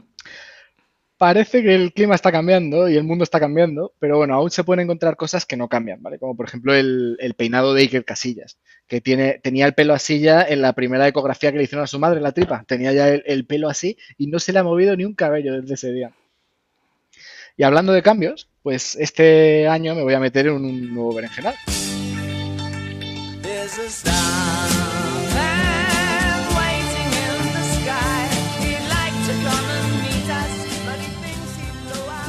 Speaker 3: Parece que el clima está cambiando y el mundo está cambiando, pero bueno, aún se pueden encontrar cosas que no cambian, ¿vale? Como por ejemplo el, peinado de Iker Casillas, que tiene, tenía el pelo así ya en la primera ecografía que le hicieron a su madre la tripa. Tenía ya el, el pelo así y no se le ha movido ni un cabello desde ese día. Y hablando de cambios, pues este año me voy a meter en un nuevo berenjenal.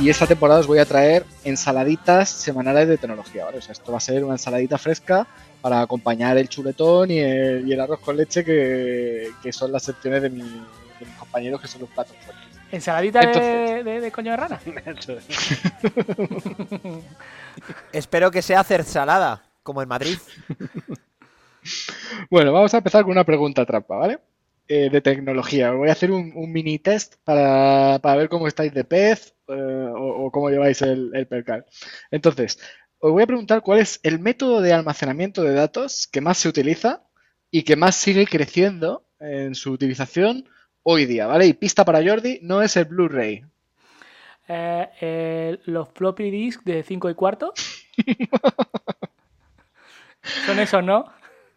Speaker 3: Y esta temporada os voy a traer ensaladitas semanales de tecnología, ¿vale? O sea, esto va a ser una ensaladita fresca para acompañar el chuletón y el, y el arroz con leche, que, que son las secciones de, mi- de mis compañeros, que son los platos fuertes.
Speaker 2: ¿Ensaladita de,
Speaker 3: Entonces-
Speaker 2: de- de coño de rana? [laughs]
Speaker 1: Espero que sea salada, como en Madrid. [laughs]
Speaker 3: Bueno, vamos a empezar con una pregunta trampa, ¿vale? Eh, de tecnología. Os Voy a hacer un, un mini test para, para ver cómo estáis de pez eh, o, o cómo lleváis el, el percal. Entonces, os voy a preguntar cuál es el método de almacenamiento de datos que más se utiliza y que más sigue creciendo en su utilización hoy día, ¿vale? Y pista para Jordi, no es el Blu-ray.
Speaker 2: Eh, eh, los floppy disk de 5 y cuarto. [laughs] Son esos, ¿no?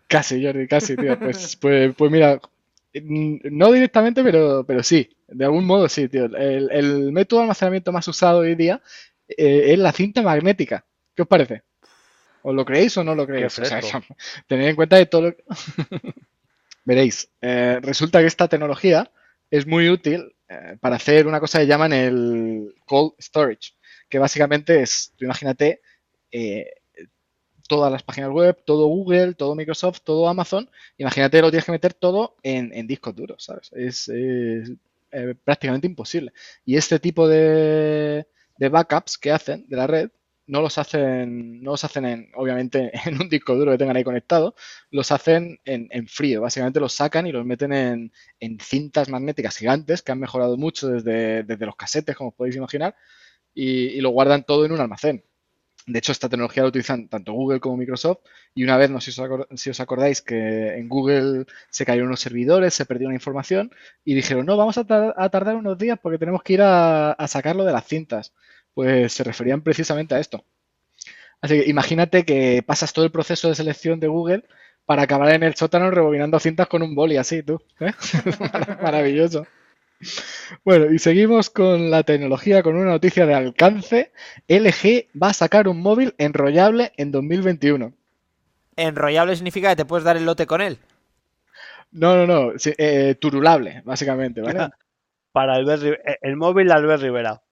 Speaker 3: Casi, Jordi, casi, tío. Pues, pues, pues mira, no directamente, pero, pero sí, de algún modo sí, tío. El, el método de almacenamiento más usado hoy día eh, es la cinta magnética. ¿Qué os parece? ¿Os lo creéis o no lo creéis? O sea, [laughs] tened en cuenta de todo lo que... [laughs] Veréis, eh, resulta que esta tecnología es muy útil eh, para hacer una cosa que llaman el cold storage, que básicamente es, tú imagínate, eh, todas las páginas web, todo Google, todo Microsoft, todo Amazon, imagínate lo tienes que meter todo en, en discos duros, ¿sabes? Es, eh, prácticamente imposible. Y este tipo de, de backups que hacen de la red no los hacen, no los hacen en, obviamente [laughs] en un disco duro que tengan ahí conectado, los hacen en, frío. Básicamente los sacan y los meten en, cintas magnéticas gigantes que han mejorado mucho desde, desde los casetes, como podéis imaginar, y lo guardan todo en un almacén. De hecho, esta tecnología la utilizan tanto Google como Microsoft. Y una vez, no sé si os, acordáis, que en Google se cayeron unos servidores, se perdió una información y dijeron, no, vamos a, tar- a tardar unos días porque tenemos que ir a, a sacarlo de las cintas. Pues se referían precisamente a esto. Así que imagínate que pasas todo el proceso de selección de Google para acabar en el sótano rebobinando cintas con un boli así, tú. ¿eh? [laughs] Maravilloso. Bueno, y seguimos con la tecnología, con una noticia de alcance. LG va a sacar un móvil enrollable en 2021.
Speaker 1: Enrollable significa que te puedes dar el lote con él.
Speaker 3: No, no, no, sí, eh, turulable, básicamente, ¿vale? [laughs]
Speaker 4: Para Albert, eh, el móvil de Albert Rivera.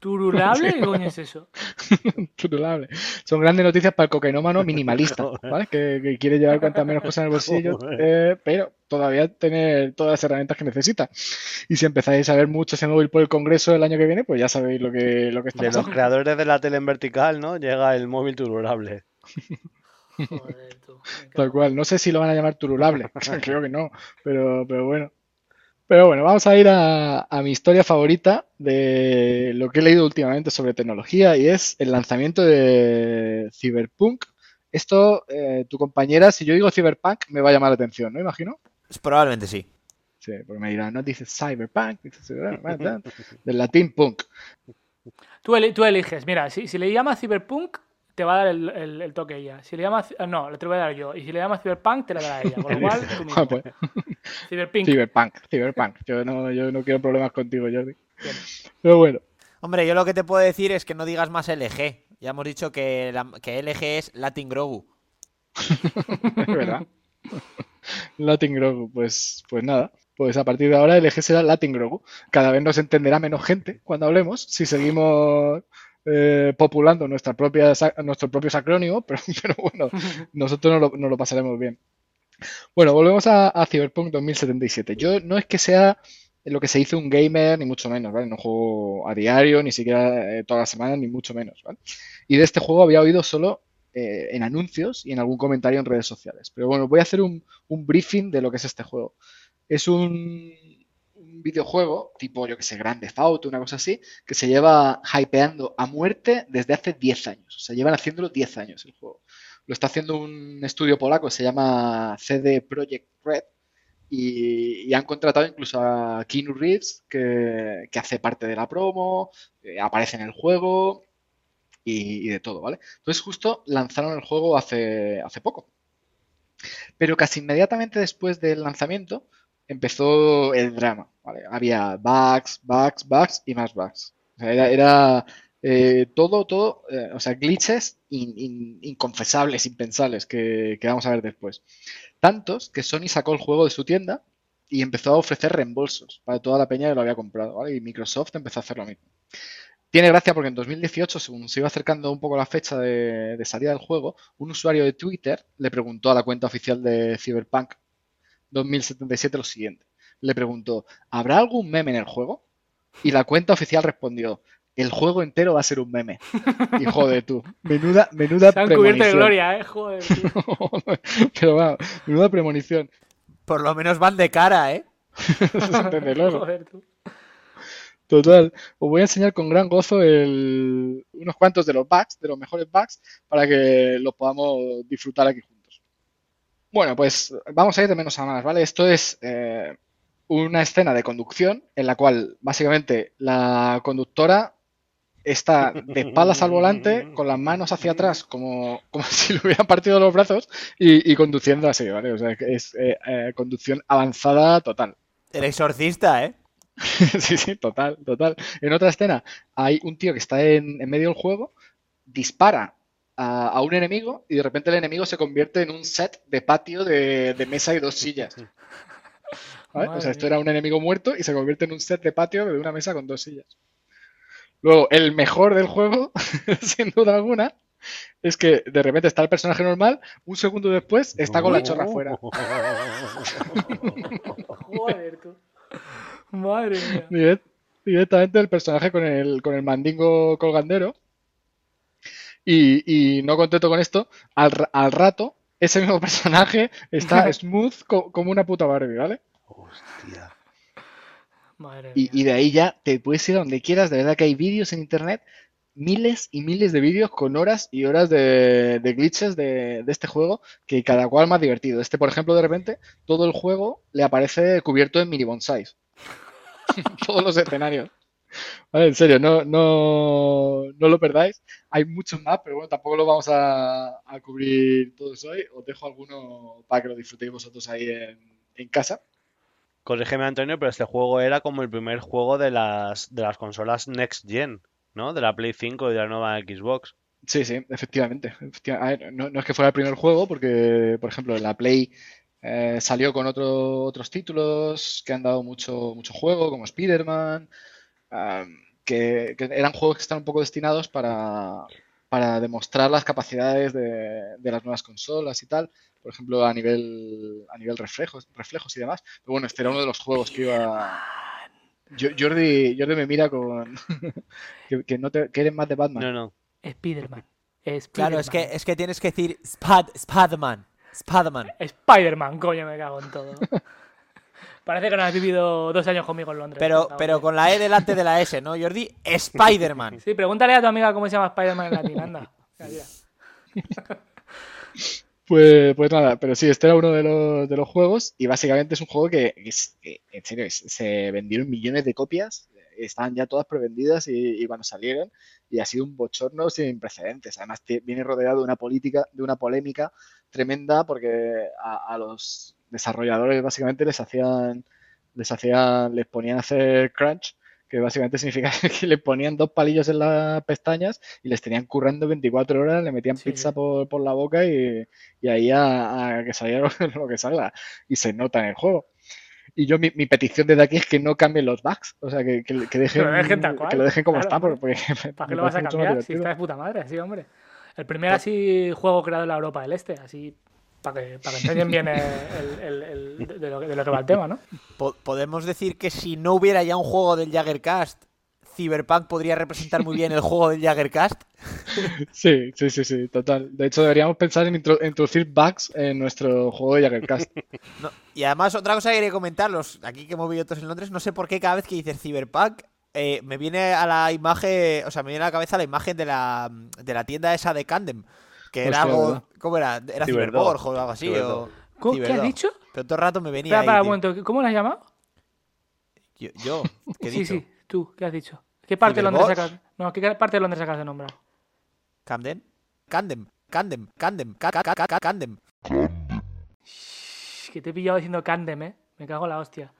Speaker 2: ¿Turulable? ¿Qué coño es eso? [laughs]
Speaker 3: Turulable. Son grandes noticias para el cocainómano minimalista, [laughs] ¿vale? Que, que quiere llevar cuantas menos cosas en el bolsillo, eh, pero todavía tener todas las herramientas que necesita. Y si empezáis a ver mucho ese móvil por el Congreso el año que viene, pues ya sabéis lo que, lo que está
Speaker 4: De los
Speaker 3: pasando.
Speaker 4: creadores de la tele en vertical, ¿no? Llega el móvil turulable.
Speaker 2: Joder, tú.
Speaker 3: Tal cual. No sé si lo van a llamar turulable. [laughs] Creo que no. Pero, pero bueno. Pero bueno, vamos a ir a, a mi historia favorita de lo que he leído últimamente sobre tecnología y es el lanzamiento de Cyberpunk. Esto, eh, tu compañera, si yo digo Cyberpunk, me va a llamar la atención, ¿no? Imagino.
Speaker 1: Probablemente sí.
Speaker 3: Sí, porque me dirán, no dices Cyberpunk, dices Cyberpunk, del latín punk.
Speaker 2: Tú, tú eliges. Mira, si, si le llamas Cyberpunk, te va a dar el, el- el toque ella. Si le llamas. ah, No, le te lo voy a dar yo. Y si le llamas Cyberpunk, te la dará ella. Con lo cual, tú mismo. [laughs]
Speaker 3: Ah, pues,
Speaker 2: Cyberpunk.
Speaker 3: Cyberpunk, Cyberpunk. Yo no, yo no quiero problemas contigo, Jordi. Pero bueno,
Speaker 1: Hombre, yo lo que te puedo decir es que no digas más LG. Ya hemos dicho que, la- que LG es Latin Grogu. [laughs]
Speaker 3: Es verdad. Latin Grogu, pues, pues nada. Pues a partir de ahora el eje será Latin Grogu. Cada vez nos entenderá menos gente cuando hablemos si seguimos eh, populando nuestras propias, nuestros propios acrónimos, [laughs] pero, pero bueno, [laughs] nosotros nos lo, nos lo pasaremos bien. Bueno, volvemos a, a Cyberpunk 2077. Yo no es que sea lo que se dice un gamer, ni mucho menos, ¿vale? No juego a diario, ni siquiera eh, todas las semanas, ni mucho menos, ¿vale? Y de este juego había oído solo eh, en anuncios y en algún comentario en redes sociales. Pero bueno, voy a hacer un, un briefing de lo que es este juego. Es un, videojuego, tipo, yo que sé, Grande Auto, una cosa así, que se lleva hypeando a muerte desde hace 10 años. O sea, llevan haciéndolo 10 años el juego. Lo está haciendo un estudio polaco, se llama CD Projekt Red, y, han contratado incluso a Keanu Reeves, que, que hace parte de la promo, eh, aparece en el juego y, y de todo, ¿vale? Entonces justo lanzaron el juego hace, hace poco. Pero casi inmediatamente después del lanzamiento empezó el drama, Había bugs, bugs, bugs y más bugs. Era, eh, todo, todo, eh, o sea, glitches in- in- inconfesables, impensables, que, vamos a ver después. Tantos que Sony sacó el juego de su tienda y empezó a ofrecer reembolsos para toda la peña que lo había comprado. Y Microsoft empezó a hacer lo mismo. Tiene gracia porque en 2018, según se iba acercando un poco la fecha de salida del juego, un usuario de Twitter le preguntó a la cuenta oficial de Cyberpunk 2077 lo siguiente. Le preguntó, ¿habrá algún meme en el juego? Y la cuenta oficial respondió, el juego entero va a ser un meme. Y joder tú, menuda, menuda
Speaker 2: Se han cubierto de
Speaker 3: premonición.
Speaker 2: gloria, ¿eh? Joder. [laughs]
Speaker 3: Pero vamos, menuda premonición.
Speaker 1: Por lo menos van de cara, ¿eh? [laughs]
Speaker 2: Joder, tú.
Speaker 3: Total. Os voy a enseñar con gran gozo el- unos cuantos de los bugs, de los mejores bugs, para que los podamos disfrutar aquí juntos. Bueno, pues vamos a ir de menos a más, ¿vale? Esto es eh, una escena de conducción en la cual básicamente la conductora está de espaldas al volante, [laughs] con las manos hacia atrás, como, como [laughs] si le hubieran partido los brazos, y, y conduciendo así, ¿vale? O sea, que es eh, eh, conducción avanzada total.
Speaker 1: El exorcista, ¿eh? [laughs]
Speaker 3: Sí, sí, total, total. En otra escena hay un tío que está en, en medio del juego, dispara a, a un enemigo y de repente el enemigo se convierte en un set de patio de, de mesa y dos sillas. ¿Vale? O sea, esto era un enemigo muerto y se convierte en un set de patio de una mesa con dos sillas. Luego, el mejor del juego, [laughs] sin duda alguna, es que de repente está el personaje normal, un segundo después está con la chorra afuera.
Speaker 2: Joder, tú. Madre mía.
Speaker 3: Direct- directamente el personaje con el, con el mandingo colgandero. Y, y no contento con esto, al, al rato, ese mismo personaje está [laughs] smooth co- como una puta Barbie, ¿vale?
Speaker 4: Hostia.
Speaker 2: Madre mía.
Speaker 3: Y, de ahí ya te puedes ir a donde quieras. De verdad que hay vídeos en internet, miles y miles de vídeos con horas y horas de, de glitches de, de este juego, que cada cual más divertido. Este, por ejemplo, de repente, todo el juego le aparece cubierto en mini bonsais. [laughs] Todos los escenarios. Vale, en serio, no, no, no lo perdáis. Hay muchos más, pero bueno, tampoco lo vamos a, a cubrir todos hoy. Os dejo alguno para que lo disfrutéis vosotros ahí en, en casa.
Speaker 4: Corrígeme, Antonio, pero este juego era como el primer juego de las, de las consolas Next Gen, ¿no? De la Play 5 y de la nueva Xbox.
Speaker 3: Sí, sí, efectivamente. No, no es que fuera el primer juego, porque, por ejemplo, la Play eh, salió con otro- otros títulos que han dado mucho, mucho juego, como Spider-Man, que, que eran juegos que están un poco destinados para, para demostrar las capacidades de, de las nuevas consolas y tal. Por ejemplo, a nivel, a nivel reflejos, reflejos y demás. Pero bueno, este era uno de los juegos que iba. Jordi, Jordi me mira con [laughs] que, que no te, que eres más de Batman.
Speaker 4: No, no.
Speaker 2: Spiderman. Spiderman.
Speaker 1: Claro, es que, es que tienes que decir Spad, Spadman. Spadman.
Speaker 2: Spider-Man, coño, me cago en todo. [laughs] Parece que no has vivido dos años conmigo en Londres.
Speaker 1: Pero, pero con la E delante de la S, ¿no, Jordi? Spider-Man.
Speaker 2: Sí, pregúntale a tu amiga cómo se llama Spider-Man en latín, anda.
Speaker 3: Pues, pues nada, pero sí, este era uno de los, de los juegos y básicamente es un juego que, que es- que, en serio, es- se vendieron millones de copias, estaban ya todas prevendidas y, y cuando salieron y ha sido un bochorno sin precedentes. Además, viene rodeado de una política, de una polémica tremenda porque a, a los desarrolladores básicamente les hacían, les hacían, les ponían a hacer crunch, que básicamente significa [laughs] que le ponían dos palillos en las pestañas y les tenían currando 24 horas, le metían
Speaker 2: Sí,
Speaker 3: pizza por, por la boca y, y ahí a, a que saliera [laughs] lo que salga. Y se nota en el juego. Y yo, mi, mi petición desde aquí es que no cambien los bugs. O sea, que, que, que dejen, [laughs]
Speaker 2: lo dejen tal cual,
Speaker 3: que lo dejen como
Speaker 2: claro,
Speaker 3: está, porque
Speaker 2: ¿Para qué lo vas a cambiar? Si está de puta madre, sí, hombre. El primer así juego creado en la Europa del Este, así para que, para que enseñen bien el, el- el- el- de, lo, que- de lo que va el tema, ¿no?
Speaker 1: Po- Podemos decir que si no hubiera ya un juego del Jaggercast, Cyberpunk podría representar muy bien el juego del Jaggercast.
Speaker 3: Sí, sí, sí, sí, total. De hecho, deberíamos pensar en intro- introducir bugs en nuestro juego de Jaggercast.
Speaker 1: No, y además, otra cosa que quería comentaros, aquí que hemos vivido todos en Londres, no sé por qué cada vez que dices Cyberpunk, eh, me viene a la imagen, o sea, me viene a la cabeza la imagen de la, de la tienda esa de Candem. Que era
Speaker 3: Hostia,
Speaker 1: algo. ¿Cómo era? Era
Speaker 4: Ciberdog.
Speaker 1: Cyberborg o algo así.
Speaker 4: Ciberdog.
Speaker 1: O...
Speaker 2: ¿Cómo- ¿Qué has dicho?
Speaker 1: Pero todo el rato me venía
Speaker 2: Espera,
Speaker 1: ahí,
Speaker 2: para un momento. ¿Cómo lo has llamado?
Speaker 1: Yo, yo, ¿qué he
Speaker 2: Sí,
Speaker 1: dicho?
Speaker 2: sí, tú, ¿qué has dicho? ¿Qué parte de Londres sacas? No, ¿qué parte de Londres sacas de nombrar?
Speaker 1: ¿Camden? Candem, Candem, Candem, ca- ca- ca- ca- Candem.
Speaker 2: Que te he pillado diciendo Candem, ¿eh? Me cago en la hostia.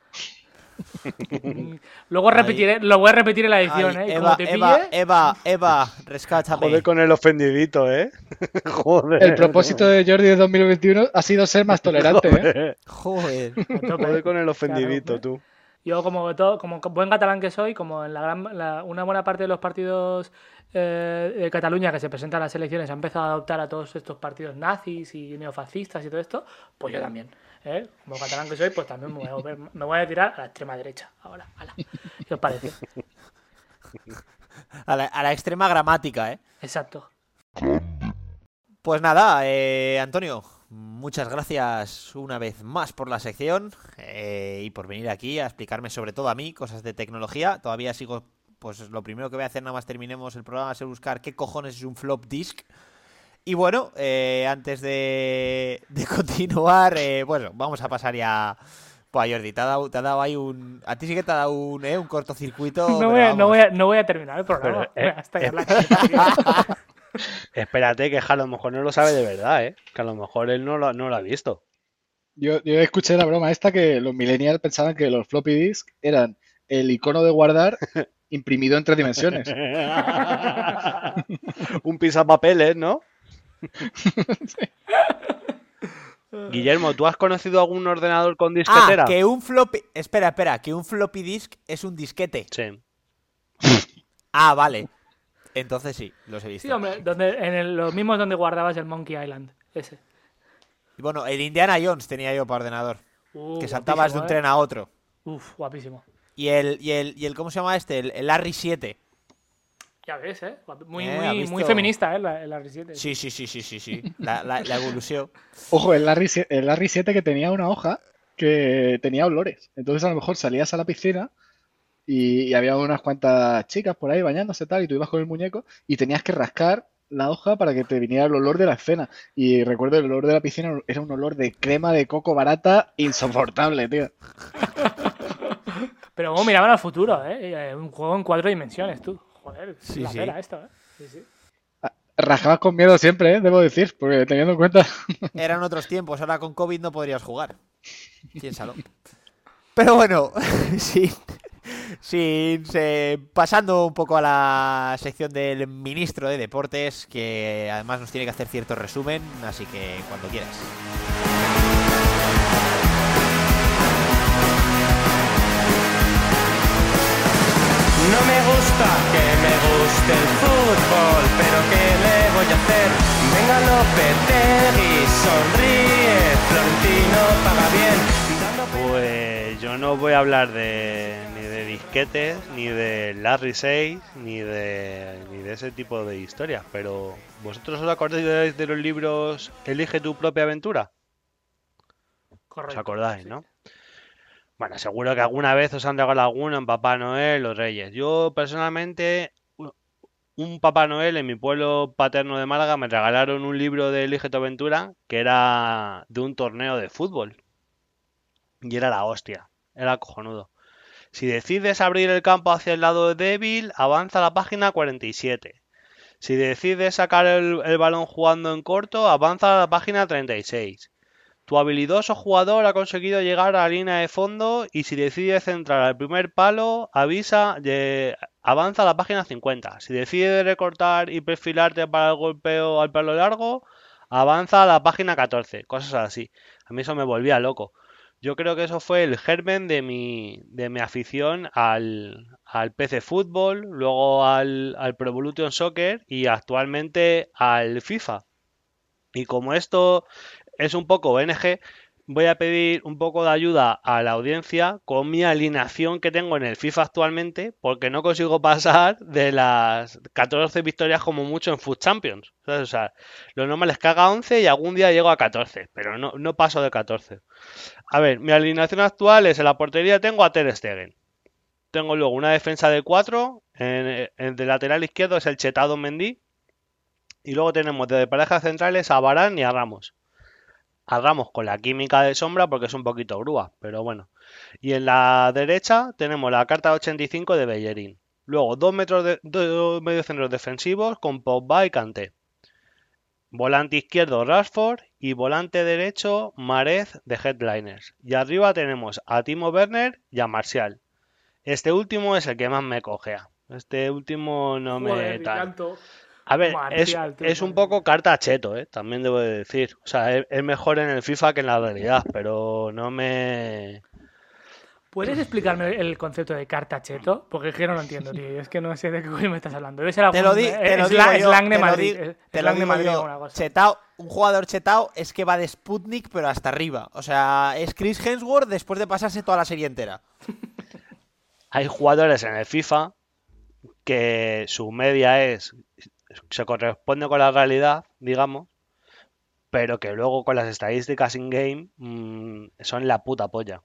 Speaker 2: [laughs] Luego repetiré, lo voy a repetir en la edición,
Speaker 1: Ay,
Speaker 2: ¿eh?
Speaker 1: Eva,
Speaker 2: te
Speaker 1: Eva,
Speaker 2: pille,
Speaker 1: Eva, Eva, rescátame.
Speaker 4: Joder con el ofendidito, ¿eh? [laughs] Joder.
Speaker 3: El propósito de Jordi de 2021 ha sido ser más tolerante, ¿eh?
Speaker 1: Joder.
Speaker 4: Joder [laughs] con el ofendidito,
Speaker 2: Claro,
Speaker 4: tú.
Speaker 2: Yo, como todo, como buen catalán que soy, como en la gran, la- una buena parte de los partidos eh, de Cataluña que se presentan a las elecciones ha empezado a adoptar a todos estos partidos nazis y neofascistas y todo esto, pues yo también. ¿Eh? Como catalán que soy, pues también me voy a, volver- me voy a tirar a la extrema derecha. Ahora, ala. ¿Qué os parece?
Speaker 1: A la, a la extrema gramática, ¿eh?
Speaker 2: Exacto.
Speaker 1: Pues nada, eh, Antonio, muchas gracias una vez más por la sección eh, y por venir aquí a explicarme sobre todo a mí cosas de tecnología. Todavía sigo, pues lo primero que voy a hacer nada más terminemos el programa es buscar qué cojones es un flop disk. Y bueno, eh, antes de, de [laughs] continuar, eh, bueno, vamos a pasar ya... Pues Jordi, te ha dado, te ha dado ahí un... A ti sí que te ha dado un, eh, un cortocircuito. [laughs]
Speaker 2: No
Speaker 1: pero
Speaker 2: voy, a, no, voy a, no voy a terminar el programa.
Speaker 4: Pero, eh,
Speaker 2: Voy a estallar la. [laughs]
Speaker 4: Espérate, que a lo mejor no lo sabe de verdad, ¿eh? Que a lo mejor él no lo, no lo ha visto.
Speaker 3: Yo, yo escuché la broma esta que los millennials pensaban que los floppy disk eran el icono de guardar imprimido en tres dimensiones.
Speaker 4: Un pisapapeles, ¿no? [laughs] Guillermo, ¿tú has conocido algún ordenador con disquetera?
Speaker 1: Ah, que un floppy... Espera, espera, que un floppy disk es un disquete.
Speaker 4: Sí. [laughs]
Speaker 1: Ah, vale. Entonces sí, los he visto.
Speaker 2: Sí, hombre, donde, en el- los mismos donde guardabas el Monkey Island. Ese.
Speaker 1: Y Bueno, el Indiana Jones tenía yo para ordenador.
Speaker 2: Uh,
Speaker 1: que saltabas de un
Speaker 2: guapísimo,
Speaker 1: tren a otro.
Speaker 2: ¿eh? Uf, guapísimo.
Speaker 1: Y el, y el, y el ¿cómo se llama este? El, el Larry 7.
Speaker 2: Ya ves, ¿eh? Muy,
Speaker 1: Eh,
Speaker 2: feminista, ¿eh? La, el R7.
Speaker 1: Sí, sí, sí, sí, sí, sí. La, la, la evolución. [laughs]
Speaker 3: Ojo, el Larry, el Larry 7 que tenía una hoja que tenía olores. Entonces a lo mejor salías a la piscina y, y había unas cuantas chicas por ahí bañándose tal y tú ibas con el muñeco y tenías que rascar la hoja para que te viniera el olor de la escena. Y recuerdo el olor de la piscina era un olor de crema de coco barata insoportable, tío. [laughs]
Speaker 2: Pero como miraban al futuro, ¿eh? Eh, Un juego en cuatro dimensiones, tú. Joder,
Speaker 1: Sí,
Speaker 2: la
Speaker 1: sí.
Speaker 2: pera esto, ¿eh? Sí, sí.
Speaker 3: Rascabas con miedo siempre, ¿eh? Debo decir, porque teniendo en cuenta... [laughs]
Speaker 1: Eran otros tiempos, ahora con COVID no podrías jugar. Piénsalo. Pero bueno, sí. [laughs] Sin, se- pasando un poco a la sección del ministro de Deportes, que además nos tiene que hacer cierto resumen, así que cuando quieras.
Speaker 6: Guste el fútbol, pero ¿qué le voy a hacer? Venga Lopetegui, sonríe, Florentino paga bien.
Speaker 4: Pues yo no voy a hablar de ni de disquetes, ni de Larry 6, ni de, ni de ese tipo de historias, pero ¿vosotros os acordáis de los libros Elige tu propia aventura?
Speaker 2: Correcto.
Speaker 4: ¿Os acordáis,
Speaker 2: sí.
Speaker 4: no? Bueno, seguro que alguna vez os han regalado alguno en Papá Noel o Reyes. Yo personalmente, un Papá Noel en mi pueblo paterno de Málaga me regalaron un libro de Elige tu aventura que era de un torneo de fútbol. Y era la hostia, era cojonudo. Si decides abrir el campo hacia el lado débil, avanza a la página 47. Si decides sacar el, balón jugando en corto, avanza a la página 36. Tu habilidoso jugador ha conseguido llegar a la línea de fondo y si decides centrar al primer palo, avisa, de- avanza a la página 50. Si decides recortar y perfilarte para el golpeo al palo largo, avanza a la página 14. Cosas así. A mí eso me volvía loco. Yo creo que eso fue el germen de mi, de mi afición al, al PC Fútbol, luego al, al Pro Evolution Soccer y actualmente al FIFA. Y como esto es un poco ONG, voy a pedir un poco de ayuda a la audiencia con mi alineación que tengo en el FIFA actualmente, porque no consigo [laughs] pasar de las 14 victorias como mucho en Food Champions. O sea, lo normal es que haga 11 y algún día llego a 14, pero no, no paso de 14. A ver, mi alineación actual es en la portería tengo a Ter Stegen. Tengo luego una defensa de 4, en, en de lateral izquierdo es el Chetado Mendy. Y luego tenemos de parejas centrales a Barán y a Ramos a Ramos con la química de sombra porque es un poquito grúa, pero bueno. Y en la derecha tenemos la carta 85 de Bellerín. Luego dos, metros de, dos mediocentros defensivos con Pogba y Kanté. Volante izquierdo Rashford y volante derecho Marez de Headliners. Y arriba tenemos a Timo Werner y a Marcial. Este último es el que más me cogea. Este último no me
Speaker 2: Joder, y
Speaker 4: tal. A ver, es, es un poco carta cheto, ¿eh? También debo de decir. O sea, es, es mejor en el FIFA que en la realidad, pero no me...
Speaker 2: ¿Puedes explicarme el concepto de carta cheto? Porque es que no lo entiendo, tío. Es que no sé de qué coño me estás hablando. Debe ser algún
Speaker 1: Te lo, di-
Speaker 2: eh,
Speaker 1: te lo digo yo,
Speaker 2: slang de
Speaker 1: te lo
Speaker 2: Madrid.
Speaker 1: di-
Speaker 2: eh,
Speaker 1: te lo
Speaker 2: slang de
Speaker 1: digo
Speaker 2: Madrid
Speaker 1: yo.
Speaker 2: o alguna cosa.
Speaker 1: Chetao, un jugador chetao es que va de Sputnik, pero hasta arriba. O sea, es Chris Hemsworth después de pasarse toda la serie entera.
Speaker 4: Hay jugadores en el FIFA que su media es... se corresponde con la realidad, digamos, pero que luego con las estadísticas in-game mm, son la puta polla,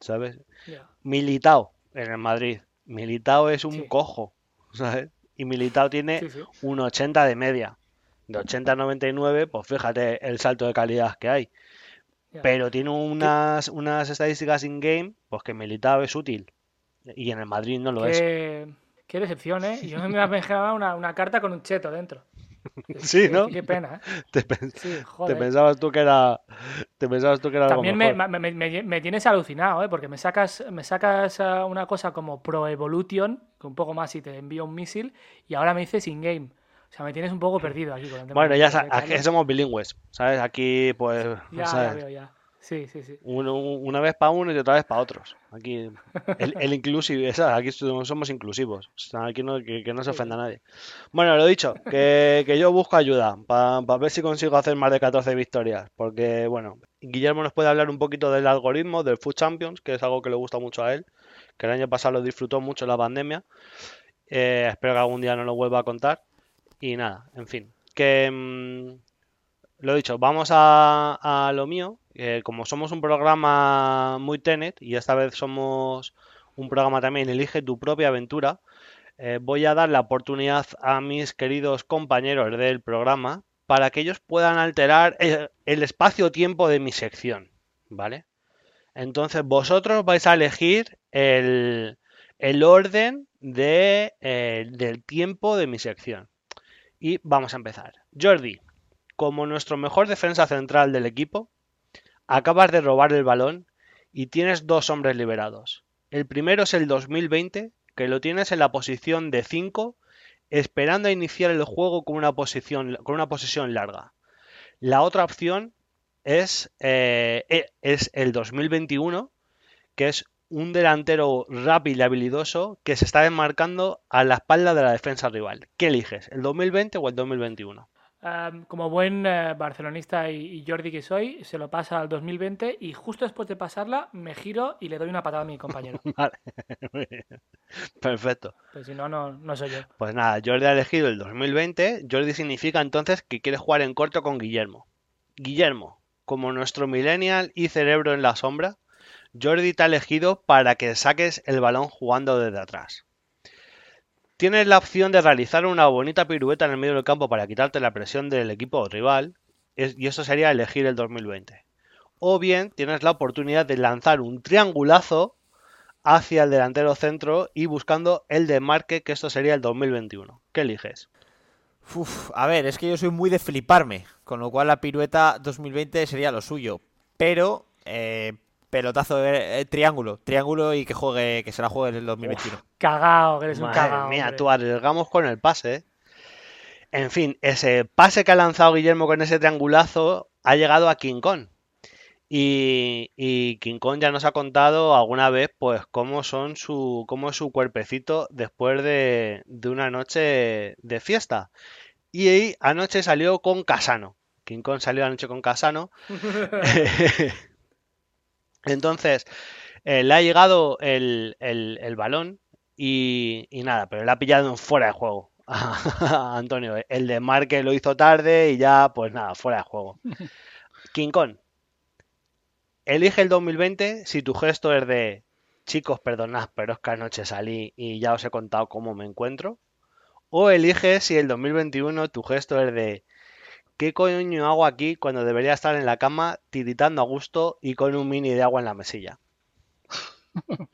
Speaker 4: ¿sabes?
Speaker 2: Ya.
Speaker 4: Militao en el Madrid. Militao es un
Speaker 2: Sí.
Speaker 4: cojo, ¿sabes? Y Militao tiene
Speaker 2: Sí, sí.
Speaker 4: un 80 de media. De 80 a 99, pues fíjate el salto de calidad que hay. Pero tiene unas, unas estadísticas in-game, pues que Militao es útil. Y en el Madrid no lo es.
Speaker 2: Qué, decepción, ¿eh? Yo me imaginaba una, una carta con un cheto dentro. [laughs]
Speaker 4: Sí, ¿no?
Speaker 2: Qué pena, ¿eh?
Speaker 4: Te, pen-
Speaker 2: Sí,
Speaker 4: te
Speaker 2: joder.
Speaker 4: pensabas tú que era. Te pensabas tú que era
Speaker 2: También me,
Speaker 4: mejor.
Speaker 2: me- me- me- me tienes alucinado, ¿eh? Porque me sacas, me sacas eh, una cosa como Pro Evolution, que un poco más y te envío un misil, y ahora me dices in-game. O sea, me tienes un poco perdido aquí con el tema
Speaker 4: Bueno, ya
Speaker 2: de
Speaker 4: sa- aquí somos bilingües, ¿sabes? Aquí, pues,
Speaker 2: Ya, ya
Speaker 4: ¿sabes?
Speaker 2: veo, ya. Sí, sí, sí.
Speaker 4: Uno- una vez para uno y otra vez para otros. Aquí, el, el inclusive, ¿sabes? Aquí somos inclusivos. O sea, aquí no, que, que no se ofenda a nadie. Bueno, lo dicho, que, que yo busco ayuda para ver si consigo hacer más de 14 victorias. Porque, bueno, Guillermo nos puede hablar un poquito del algoritmo, del Food Champions, que es algo que le gusta mucho a él. Que el año pasado lo disfrutó mucho en la pandemia. Eh, espero que algún día nos lo vuelva a contar. Y nada, en fin. Que mm, lo dicho, vamos a, a lo mío. Eh, como somos un programa muy Tenet y esta vez somos un programa también Elige tu propia aventura, eh, voy a dar la oportunidad a mis queridos compañeros del programa para que ellos puedan alterar el, espacio-tiempo de mi sección, ¿vale? Entonces vosotros vais a elegir el, el orden de, eh, del tiempo de mi sección. Y vamos a empezar. Jordi, como nuestro mejor defensa central del equipo, acabas de robar el balón y tienes dos hombres liberados. El primero es el 2020, que lo tienes en la posición de 5, esperando a iniciar el juego con una, posición, con una larga. La otra opción es, eh, e- es el 2021, que es un delantero rápido y habilidoso que se está desmarcando a la espalda de la defensa rival. ¿Qué eliges? ¿El 2020 o el 2021?
Speaker 2: Como buen eh, barcelonista y, y Jordi que soy, se lo pasa al 2020 y justo después de pasarla me giro y le doy una patada a mi compañero. [laughs]
Speaker 4: Vale, [laughs] muy bien. Perfecto.
Speaker 2: Pues si no, no, no soy yo.
Speaker 4: Pues nada, Jordi ha elegido el 2020. Jordi significa entonces que quiere jugar en corto con Guillermo. Guillermo, como nuestro millennial y cerebro en la sombra, Jordi te ha elegido para que saques el balón jugando desde atrás. Tienes la opción de realizar una bonita pirueta en el medio del campo para quitarte la presión del equipo rival, y eso sería elegir el 2020. O bien tienes la oportunidad de lanzar un triangulazo hacia el delantero centro y buscando el desmarque, que esto sería el 2021. ¿Qué eliges?
Speaker 1: Uf, a ver, es que yo soy muy de fliparme, con lo cual la pirueta 2020 sería lo suyo. Pero, eh, pelotazo de eh, triángulo, triángulo y que juegue, que se la juegue en el 2021.
Speaker 2: Cagao, que eres un cagao. hombre.
Speaker 4: tú arriesgamos con el pase. ¿eh? En fin, ese pase que ha lanzado Guillermo con ese triangulazo ha llegado a King Kong. Y, y King Kong ya nos ha contado alguna vez, pues, cómo son su, cómo es su cuerpecito después de, de una noche de fiesta. Y ahí anoche salió con Casano. King Kong salió anoche con Casano. [laughs] [laughs] Entonces, eh, le ha llegado el, el- el balón y, y nada, pero le ha pillado fuera de juego [laughs] a Antonio. El de Marque lo hizo tarde y ya, pues nada, fuera de juego. [laughs] King Kong, elige el 2020 si tu gesto es de chicos, perdonad, pero es que anoche salí y ya os he contado cómo me encuentro. O elige si el 2021 tu gesto es de ¿qué coño hago aquí cuando debería estar en la cama tiritando a gusto y con un mini de agua en la mesilla? [laughs]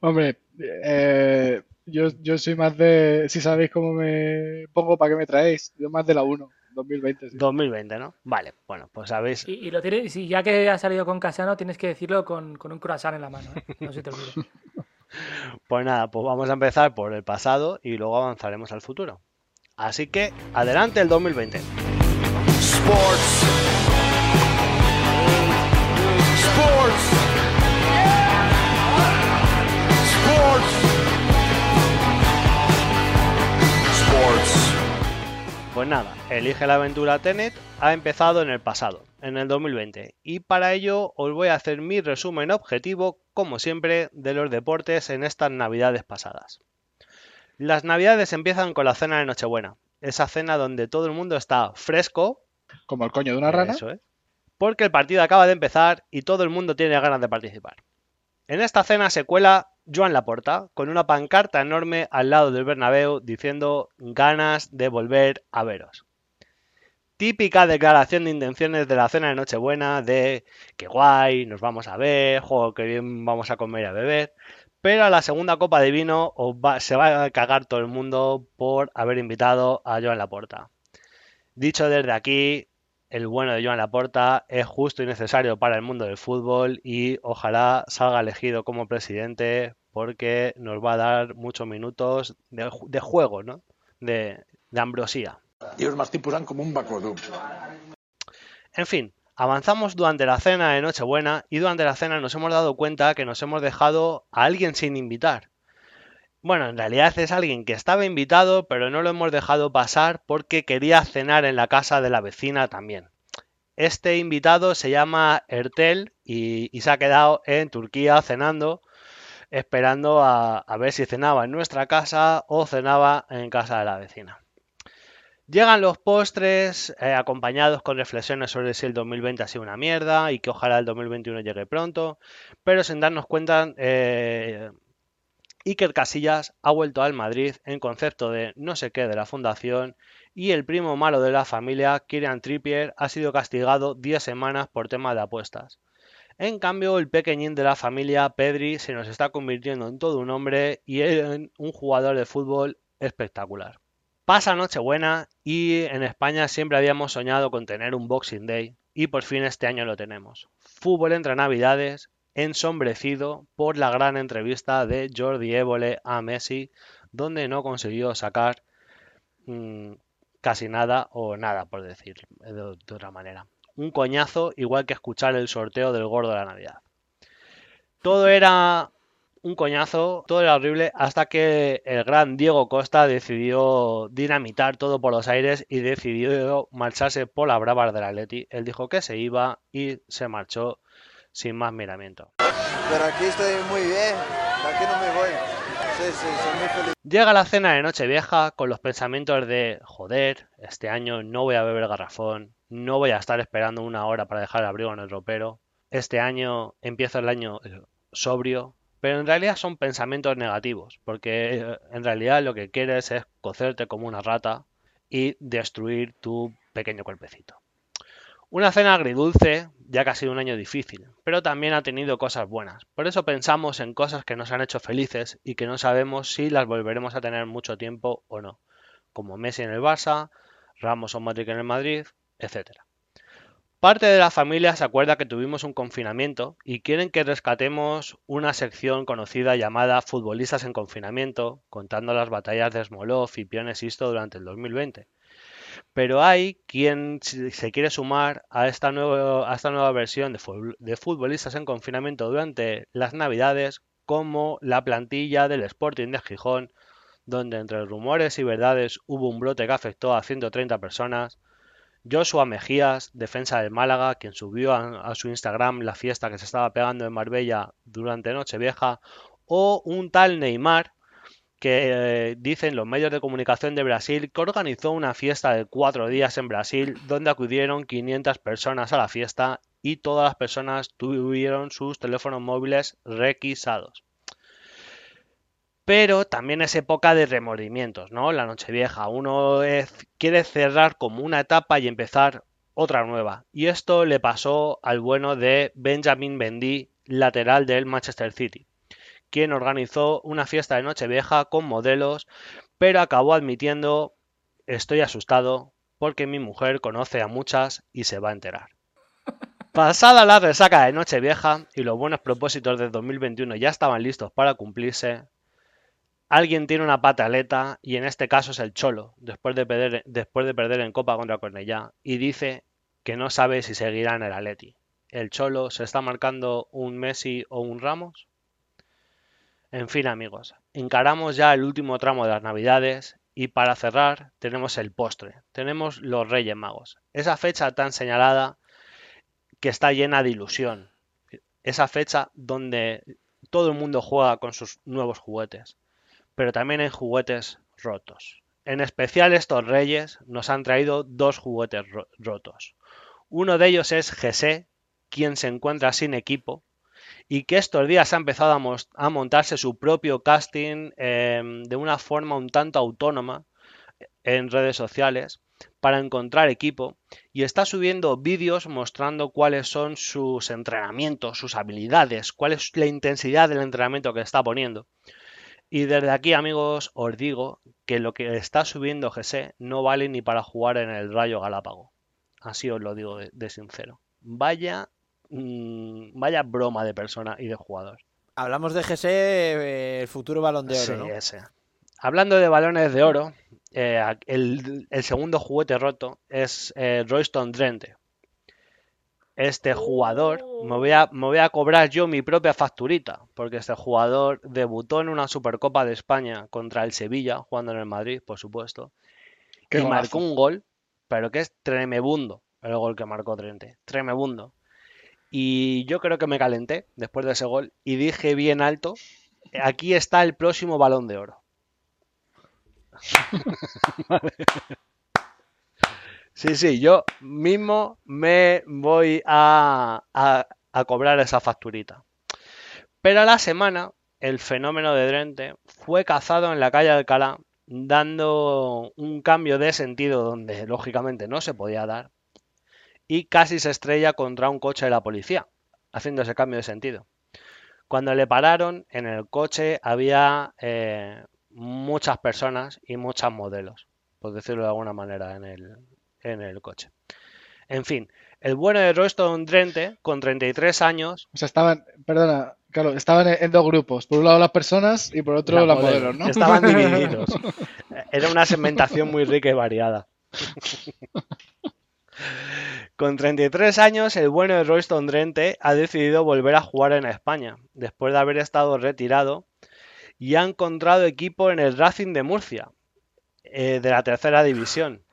Speaker 3: Hombre, eh, yo, yo soy más de, si sabéis cómo me pongo, ¿para qué me traéis? Yo más de la 1, 2020, sí.
Speaker 4: 2020, ¿no? Vale, bueno, pues sabéis.
Speaker 2: Y, y lo tienes, si ya que has salido con Casano, tienes que decirlo con, con un croissant en la mano, ¿eh? No se te olvide. [laughs]
Speaker 4: Pues nada, pues vamos a empezar por el pasado y luego avanzaremos al futuro. Así que, adelante el 2020.
Speaker 7: Sports. Sports. Sports. Sports.
Speaker 4: Pues nada, Elige la aventura Tenet ha empezado en el pasado, en el 2020, y para ello os voy a hacer mi resumen objetivo, como siempre, de los deportes en estas navidades pasadas. Las navidades empiezan con la cena de Nochebuena, esa cena donde todo el mundo está fresco,
Speaker 3: Como el coño de una rana.
Speaker 4: porque el partido acaba de empezar y todo el mundo tiene ganas de participar. En esta cena se cuela Joan Laporta con una pancarta enorme al lado del Bernabéu diciendo ganas de volver a veros. Típica declaración de intenciones de la cena de Nochebuena de que guay, nos vamos a ver, juego que bien vamos a comer y a beber. Pero a la segunda copa de vino os va- se va a cagar todo el mundo por haber invitado a Joan Laporta. Dicho desde aquí, el bueno de Joan Laporta es justo y necesario para el mundo del fútbol y ojalá salga elegido como presidente porque nos va a dar muchos minutos de, ju- de juego, ¿no? De, de ambrosía.
Speaker 8: I us m'estic posant com un bacodú.
Speaker 4: En fin, avanzamos durante la cena de Nochebuena y durante la cena nos hemos dado cuenta que nos hemos dejado a alguien sin invitar. Bueno, en realidad es alguien que estaba invitado, pero no lo hemos dejado pasar porque quería cenar en la casa de la vecina también. Este invitado se llama Ertel y, se ha quedado en Turquía cenando, esperando a, a ver si cenaba en nuestra casa o cenaba en casa de la vecina. Llegan los postres eh, acompañados con reflexiones sobre si el 2020 ha sido una mierda y que ojalá el 2021 llegue pronto, pero sin darnos cuenta, eh, Iker Casillas ha vuelto al Madrid en concepto de no sé qué de la fundación y el primo malo de la familia, Kieran Trippier, ha sido castigado 10 semanas por tema de apuestas. En cambio, el pequeñín de la familia, Pedri, se nos está convirtiendo en todo un hombre y en un jugador de fútbol espectacular. Pasa Nochebuena y en España siempre habíamos soñado con tener un Boxing Day y por fin este año lo tenemos. Fútbol entre Navidades, ensombrecido por la gran entrevista de Jordi Évole a Messi, donde no consiguió sacar mm, casi nada o nada, por decir de, de otra manera. Un coñazo igual que escuchar el sorteo del gordo de la Navidad. Todo era un coñazo, todo era horrible, hasta que el gran Diego Costa decidió dinamitar todo por los aires y decidió marcharse por las bravas del Atleti. Él dijo que se iba y se marchó sin más miramiento.
Speaker 9: Pero aquí estoy muy bien, aquí no me voy. Sí, sí, soy muy feliz.
Speaker 4: Llega la cena de Nochevieja con los pensamientos de, joder, este año no voy a beber garrafón, no voy a estar esperando una hora para dejar el abrigo en el ropero, este año empiezo el año eh, sobrio, pero en realidad son pensamientos negativos, porque eh, en realidad lo que quieres es cocerte como una rata y destruir tu pequeño cuerpecito. Una cena agridulce, ya que ha sido un año difícil, pero también ha tenido cosas buenas. Por eso pensamos en cosas que nos han hecho felices y que no sabemos si las volveremos a tener mucho tiempo o no, como Messi en el Barça, Ramos o Modric en el Madrid, etc. Parte de la familia se acuerda que tuvimos un confinamiento y quieren que rescatemos una sección conocida llamada Futbolistas en confinamiento, contando las batallas de Smolov y Pione Sisto durante el 2020 pero hay quien se quiere sumar a esta, a esta nueva versión de futbolistas en confinamiento durante las navidades como la plantilla del Sporting de Gijón, donde entre rumores y verdades hubo un brote que afectó a 130 personas. Joshua Mejías, defensa del Málaga, quien subió a, a su Instagram la fiesta que se estaba pegando en Marbella durante Nochevieja, o un tal Neymar, que eh, dicen los medios de comunicación de Brasil que organizó una fiesta de cuatro días en Brasil donde acudieron 500 personas a la fiesta y todas las personas tuvieron sus teléfonos móviles requisados. Pero también es época de remordimientos, ¿no? La Nochevieja. Uno es- quiere cerrar como una etapa y empezar otra nueva. Y esto le pasó al bueno de Benjamin Mendy, lateral del Manchester City, quien organizó una fiesta de Nochevieja con modelos, pero acabó admitiendo, estoy asustado porque mi mujer conoce a muchas y se va a enterar. [laughs] Pasada la resaca de Nochevieja y los buenos propósitos de 2021 ya estaban listos para cumplirse, alguien tiene una pataleta y en este caso es el Cholo, después de perder, después de perder en Copa contra Cornellá, y dice que no sabe si seguirá en el Atleti. ¿El Cholo se está marcando un Messi o un Ramos? En fin, amigos, encaramos ya el último tramo de las Navidades y para cerrar tenemos el postre, tenemos los Reyes Magos, esa fecha tan señalada que está llena de ilusión, esa fecha donde todo el mundo juega con sus nuevos juguetes, pero también hay juguetes rotos. En especial estos Reyes nos han traído dos juguetes ro- rotos. Uno de ellos es Jesse, quien se encuentra sin equipo y que estos días ha empezado a, montarse su propio casting eh, de una forma un tanto autónoma en redes sociales para encontrar equipo y está subiendo vídeos mostrando cuáles son sus entrenamientos, sus habilidades, cuál es la intensidad del entrenamiento que está poniendo. Y desde aquí, amigos, os digo que lo que está subiendo Jesse no vale ni para jugar en el Rayo Galápago. Así os lo digo de sincero. Vaya, mm, vaya broma de persona y de jugador.
Speaker 1: Hablamos de GS, eh, el futuro balón de oro,
Speaker 4: Sí,
Speaker 1: ¿no?
Speaker 4: ese. Hablando de balones de oro, eh, el, el segundo juguete roto es eh, Royston Drenthe. Este jugador, me voy, a, me voy a cobrar yo mi propia facturita, porque este jugador debutó en una Supercopa de España contra el Sevilla, jugando en el Madrid, por supuesto,
Speaker 3: Qué
Speaker 4: y
Speaker 3: golazo.
Speaker 4: marcó un gol, pero que es tremebundo el gol que marcó Drenthe, tremebundo. Y yo creo que me calenté después de ese gol y dije bien alto, aquí está el próximo balón de oro. [laughs] Sí, sí, yo mismo me voy a, a- a cobrar esa facturita. Pero a la semana, el fenómeno de Drenthe fue cazado en la calle Alcalá, dando un cambio de sentido donde lógicamente no se podía dar, y casi se estrella contra un coche de la policía, haciendo ese cambio de sentido. Cuando le pararon, en el coche había eh, muchas personas y muchos modelos, por decirlo de alguna manera, en el, en el coche. En fin, el bueno de Royston Drenthe, con 33 años,
Speaker 3: O sea, estaban, perdona, claro, estaban en, en dos grupos. Por un lado las personas y por otro
Speaker 4: Las modelos.
Speaker 3: modelos, ¿no?
Speaker 4: Estaban [laughs] divididos. Era una segmentación muy rica y variada. [laughs] Con 33 años, el bueno de Royston Drenthe ha decidido volver a jugar en España, después de haber estado retirado, y ha encontrado equipo en el Racing de Murcia, eh, de la tercera división.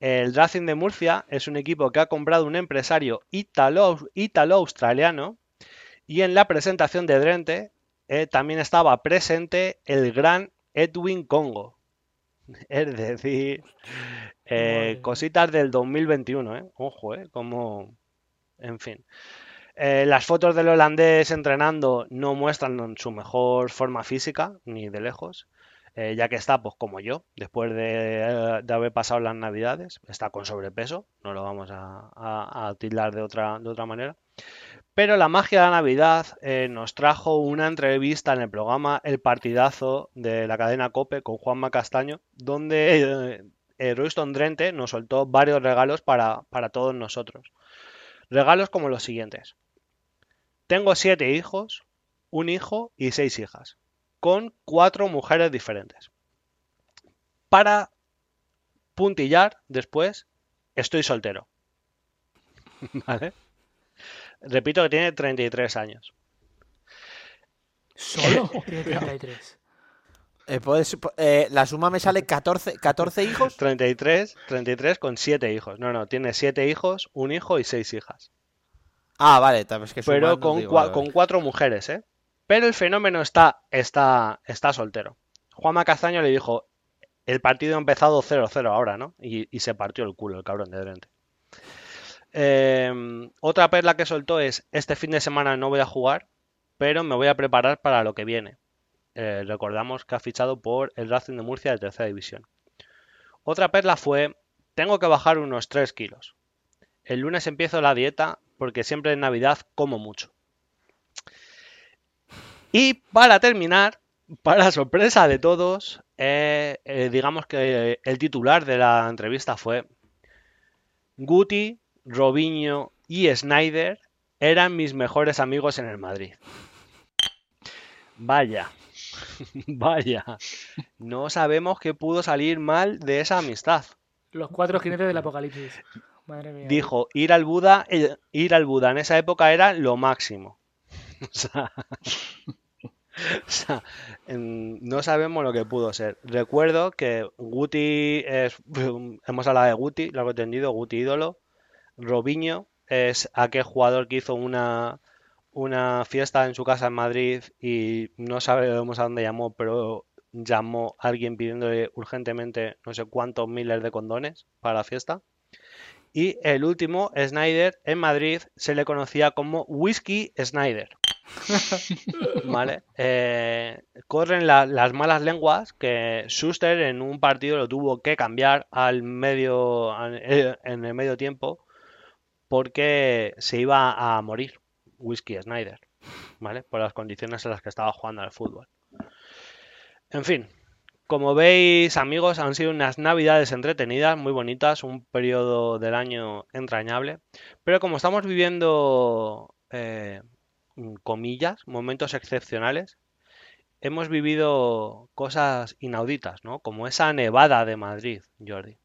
Speaker 4: El Racing de Murcia es un equipo que ha comprado un empresario ítalo- ítalo-australiano y en la presentación de Drenthe eh, también estaba presente el gran Edwin Congo. [laughs] Es decir, eh, cositas del 2021, ¿eh? Ojo, ¿eh? Como... En fin. Eh, las fotos del holandés entrenando no muestran su mejor forma física, ni de lejos, eh, ya que está, pues como yo, después de, de haber pasado las navidades, está con sobrepeso, no lo vamos a, a- a tildar de otra, de otra manera. Pero la magia de la Navidad eh, nos trajo una entrevista en el programa El Partidazo de la cadena Cope con Juanma Castaño, donde eh, eh, Royston Drenthe nos soltó varios regalos para, para todos nosotros. Regalos como los siguientes. Tengo siete hijos, un hijo y seis hijas, con cuatro mujeres diferentes. Para puntillar después, estoy soltero. [laughs] ¿Vale? Repito que tiene 33 años.
Speaker 2: Solo [laughs] tiene 33.
Speaker 1: Eh, puedes- eh, la suma me sale 14, 14 hijos.
Speaker 4: 33, 33 con 7 hijos. No, no, tiene 7 hijos, un hijo y 6 hijas.
Speaker 1: Ah, vale, tal vez que
Speaker 4: Pero con,
Speaker 1: digo,
Speaker 4: cua-
Speaker 1: vale,
Speaker 4: con cuatro mujeres, ¿eh? Pero el fenómeno está, está, está soltero. Juanma Castaño le dijo, el partido ha empezado 0-0 ahora, ¿no? Y, y se partió el culo el cabrón de Drente. Eh, otra perla que soltó es, este fin de semana no voy a jugar, pero me voy a preparar para lo que viene. Eh, recordamos que ha fichado por el Racing de Murcia de tercera división. Otra perla fue, tengo que bajar unos 3 kilos. El lunes empiezo la dieta porque siempre en Navidad como mucho. Y para terminar, para sorpresa de todos, eh, eh, digamos que el titular de la entrevista fue Guti, Robinho y Snyder eran mis mejores amigos en el Madrid. Vaya, [laughs] vaya, no sabemos qué pudo salir mal de esa amistad.
Speaker 2: Los cuatro jinetes del apocalipsis. Madre mía.
Speaker 4: Dijo, ir al Buda, eh, ir al Buda en esa época era lo máximo. [laughs] O sea, o sea, en- no sabemos lo que pudo ser. Recuerdo que Guti es, [laughs] hemos hablado de Guti, lo he entendido, Guti ídolo. Robinho es aquel jugador que hizo una, una fiesta en su casa en Madrid y no sabemos a dónde llamó, pero llamó a alguien pidiéndole urgentemente no sé cuántos miles de condones para la fiesta. Y el último, Snyder, en Madrid se le conocía como Whisky Snyder. [laughs] ¿Vale? Eh, corren la- las malas lenguas que Schuster en un partido lo tuvo que cambiar al medio, eh, en el medio tiempo porque se iba a morir Whisky Snyder, ¿vale? Por las condiciones en las que estaba jugando al fútbol. En fin, como veis, amigos, han sido unas navidades entretenidas, muy bonitas, un periodo del año entrañable. Pero como estamos viviendo, eh, comillas, momentos excepcionales, hemos vivido cosas inauditas, ¿no? Como esa nevada de Madrid, Jordi,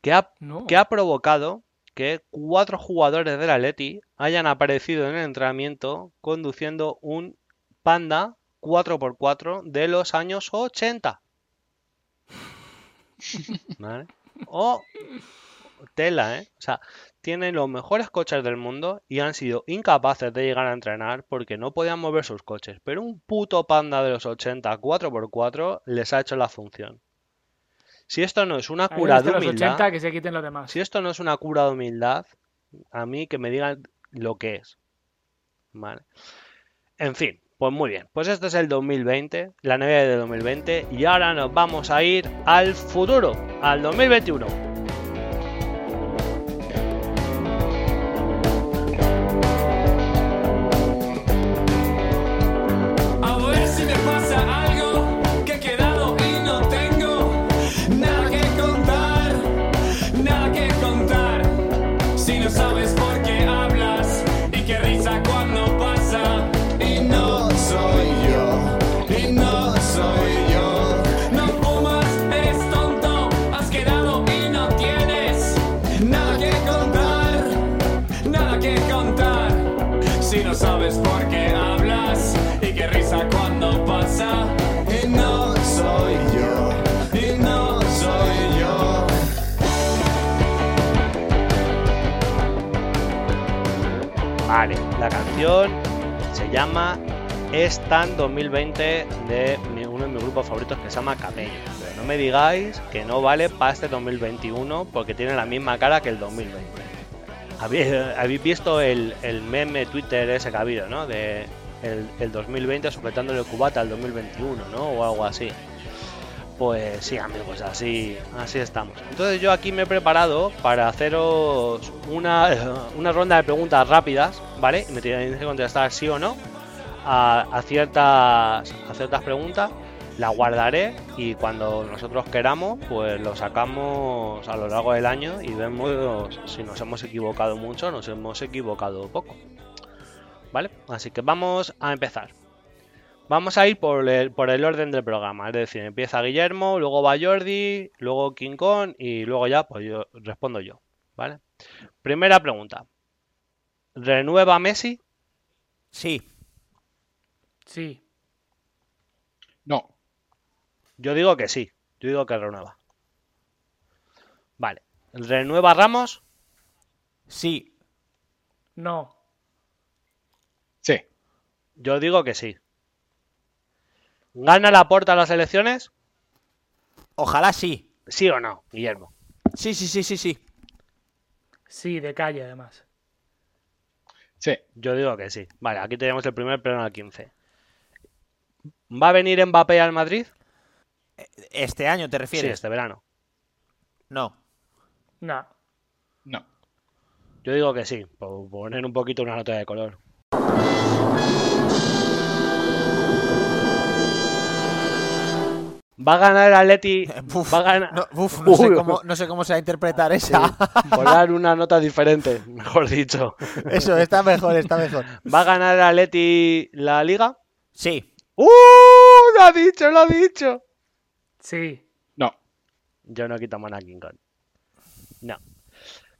Speaker 4: que ha,
Speaker 2: No.
Speaker 4: que ha provocado que cuatro jugadores del Atleti hayan aparecido en el entrenamiento conduciendo un Panda 4x4 de los años 80. [laughs] ¿Vale? O tela, ¿eh? O sea, tienen los mejores coches del mundo y han sido incapaces de llegar a entrenar porque no podían mover sus coches. Pero un puto Panda de los 80 4x4 les ha hecho la función. Si esto no es una cura de humildad,
Speaker 2: 80 que se quiten los demás.
Speaker 4: si esto no es una cura de humildad, a mí que me digan lo que es. Vale. En fin, pues muy bien. Pues este es el 2020, la Navidad de 2020, y ahora nos vamos a ir al futuro, al 2021. La canción se llama Stan 2020 de uno de mis grupos favoritos que se llama Camello. Pero no me digáis que no vale para este 2021 porque tiene la misma cara que el 2020. Habéis, habéis visto el, el meme Twitter ese que ha habido, ¿no? De el, el 2020 sujetándole cubata al 2021, ¿no? O algo así. Pues sí, amigos, así, así estamos. Entonces yo aquí me he preparado para haceros una, [laughs] una ronda de preguntas rápidas, ¿vale? Y me tenéis que contestar sí o no a, a ciertas, a ciertas preguntas. La guardaré y cuando nosotros queramos, pues lo sacamos a lo largo del año y vemos si nos hemos equivocado mucho o nos hemos equivocado poco. ¿Vale? Así que vamos a empezar. Vamos a ir por el, por el orden del programa, es decir, empieza Guillermo, luego va Jordi, luego King Kong y luego ya pues yo respondo yo, ¿vale? Primera pregunta. ¿Renueva Messi?
Speaker 1: Sí,
Speaker 2: Sí.
Speaker 3: No.
Speaker 4: Yo digo que sí. Yo digo que renueva. Vale. ¿Renueva Ramos?
Speaker 1: Sí.
Speaker 2: No.
Speaker 3: Sí.
Speaker 4: Yo digo que sí. ¿Gana la porta las elecciones?
Speaker 1: Ojalá sí.
Speaker 4: ¿Sí o no, Guillermo?
Speaker 1: Sí, sí, sí, sí, sí.
Speaker 2: Sí, de calle además.
Speaker 3: Sí.
Speaker 4: Yo digo que sí. Vale, aquí tenemos el primer pleno al 15. ¿Va a venir Mbappé al Madrid?
Speaker 1: Este año te
Speaker 4: Sí,
Speaker 1: refieres.
Speaker 4: este verano.
Speaker 1: No.
Speaker 2: No.
Speaker 3: No.
Speaker 4: Yo digo que sí, por poner un poquito una nota de color. Va a ganar el Atleti. [laughs]
Speaker 1: Uf,
Speaker 4: Va a ganar.
Speaker 1: no, uf, no sé cómo, no sé cómo se va a interpretar [laughs] esa.
Speaker 4: Por dar una nota diferente, mejor dicho.
Speaker 1: Eso, está mejor, está mejor.
Speaker 4: ¿Va a ganar el Atleti la liga?
Speaker 1: Sí.
Speaker 4: ¡Uh! Lo ha dicho, lo ha dicho.
Speaker 2: Sí.
Speaker 3: No.
Speaker 4: Yo no quito a King Kong. No.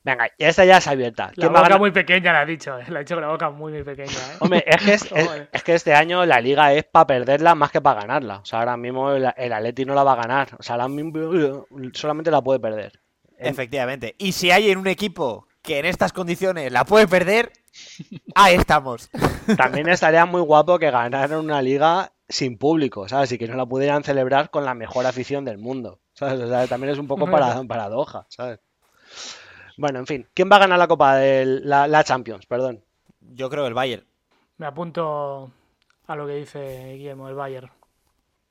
Speaker 4: Venga, esta ya es abierta.
Speaker 2: La
Speaker 4: ¿Quién va a
Speaker 2: boca muy pequeña la ha dicho, eh. La ha dicho con la boca muy, muy pequeña, ¿eh?
Speaker 4: Hombre, es que, es, [laughs] es-
Speaker 2: Joder.
Speaker 4: es que este año la liga es para perderla más que para ganarla. O sea, ahora mismo el, el Atleti no la va a ganar. O sea, ahora mismo solamente la puede perder. En-
Speaker 1: Efectivamente. Y si hay en un equipo que en estas condiciones la puede perder, ahí estamos. [laughs]
Speaker 4: También estaría muy guapo que ganaran una liga sin público, ¿sabes? Y que no la pudieran celebrar con la mejor afición del mundo. ¿Sabes? O sea, también es un poco para, paradoja, ¿sabes? Bueno, en fin. ¿Quién va a ganar la Copa del la, la Champions? Perdón.
Speaker 1: Yo creo el Bayern.
Speaker 2: Me apunto a lo que dice Guillermo, el Bayern.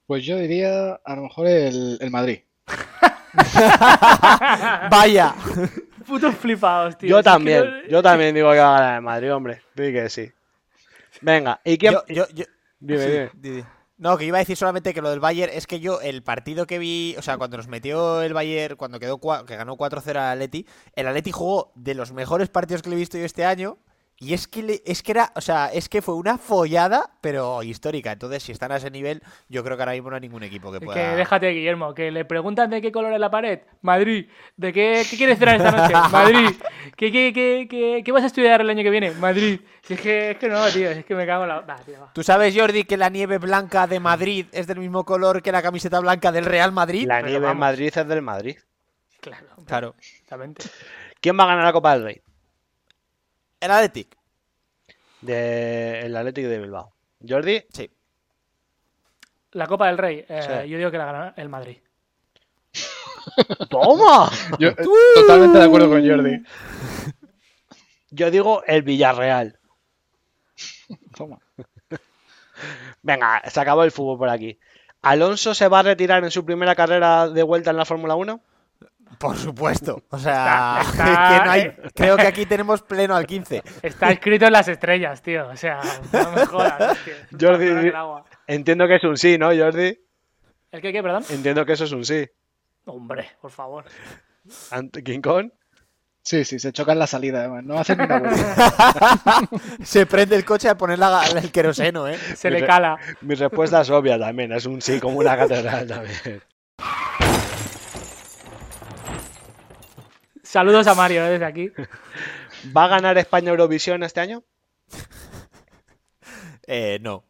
Speaker 3: Pues yo diría a lo mejor el, el Madrid. [laughs]
Speaker 1: Vaya.
Speaker 2: Putos flipados, tío.
Speaker 4: Yo
Speaker 2: Si es que
Speaker 4: también.
Speaker 2: no-
Speaker 4: Yo también digo que va a ganar el Madrid, hombre. Que sí. Venga, ¿y quién?
Speaker 1: Yo, yo, yo-
Speaker 4: Dime,
Speaker 1: Sí,
Speaker 4: dime.
Speaker 1: di, di. No, que iba a decir solamente que lo del Bayern es que yo, el partido que vi, o sea, cuando nos metió el Bayern, cuando quedó que ganó 4-0 al Atleti, el Atleti jugó de los mejores partidos que le he visto yo este año. Y es que, le- es que era, o sea, es que fue una follada, pero histórica. Entonces, si están a ese nivel, yo creo que ahora mismo no hay ningún equipo que
Speaker 2: Que
Speaker 1: pueda.
Speaker 2: déjate, Guillermo, que le preguntan de qué color es la pared. Madrid. ¿De qué, qué quieres cenar esta noche? [laughs] Madrid. ¿Qué, qué, qué, qué, qué vas a estudiar el año que viene? Madrid. Si es que, es que no, tío, es que me cago en la... Tío.
Speaker 1: ¿Tú sabes, Jordi, que la nieve blanca de Madrid es del mismo color que la camiseta blanca del Real Madrid?
Speaker 4: La
Speaker 2: pero
Speaker 4: nieve en
Speaker 2: vamos.
Speaker 4: Madrid es del Madrid.
Speaker 2: Claro,
Speaker 1: Claro.
Speaker 2: exactamente.
Speaker 4: ¿Quién va a ganar la Copa del Rey?
Speaker 1: El Athletic.
Speaker 4: Del Atlético de Bilbao. Jordi,
Speaker 1: Sí.
Speaker 2: La Copa del Rey, eh,
Speaker 4: Sí.
Speaker 2: yo digo que la gana el Madrid. [laughs]
Speaker 4: ¡toma!
Speaker 3: Yo eh, totalmente de acuerdo con Jordi.
Speaker 4: Yo digo el Villarreal.
Speaker 3: Toma.
Speaker 4: Venga, se acabó el fútbol por aquí. ¿Alonso se va a retirar en su primera carrera de vuelta en la Fórmula 1?
Speaker 1: Por supuesto. O sea,
Speaker 2: Está- [laughs] está-
Speaker 1: que no hay- creo que aquí tenemos pleno al 15.
Speaker 2: Está escrito en las estrellas, tío. O sea, no me jodas. tío. [laughs]
Speaker 4: Jordi. Entiendo que es un sí, ¿no, Jordi?
Speaker 2: ¿El qué, qué, perdón?
Speaker 4: Entiendo que eso es un sí.
Speaker 2: Hombre, por favor.
Speaker 4: King Kong.
Speaker 3: Sí, sí, se choca en la salida, además. No hacen ni una vuelta. [laughs]
Speaker 1: Se prende el coche a poner la- el queroseno, ¿eh?
Speaker 2: Se le cala.
Speaker 4: Mi respuesta es obvia también, es un sí como una catedral también.
Speaker 2: Saludos a Mario eh, desde aquí.
Speaker 4: ¿Va a ganar España Eurovisión este año?
Speaker 1: Eh, no.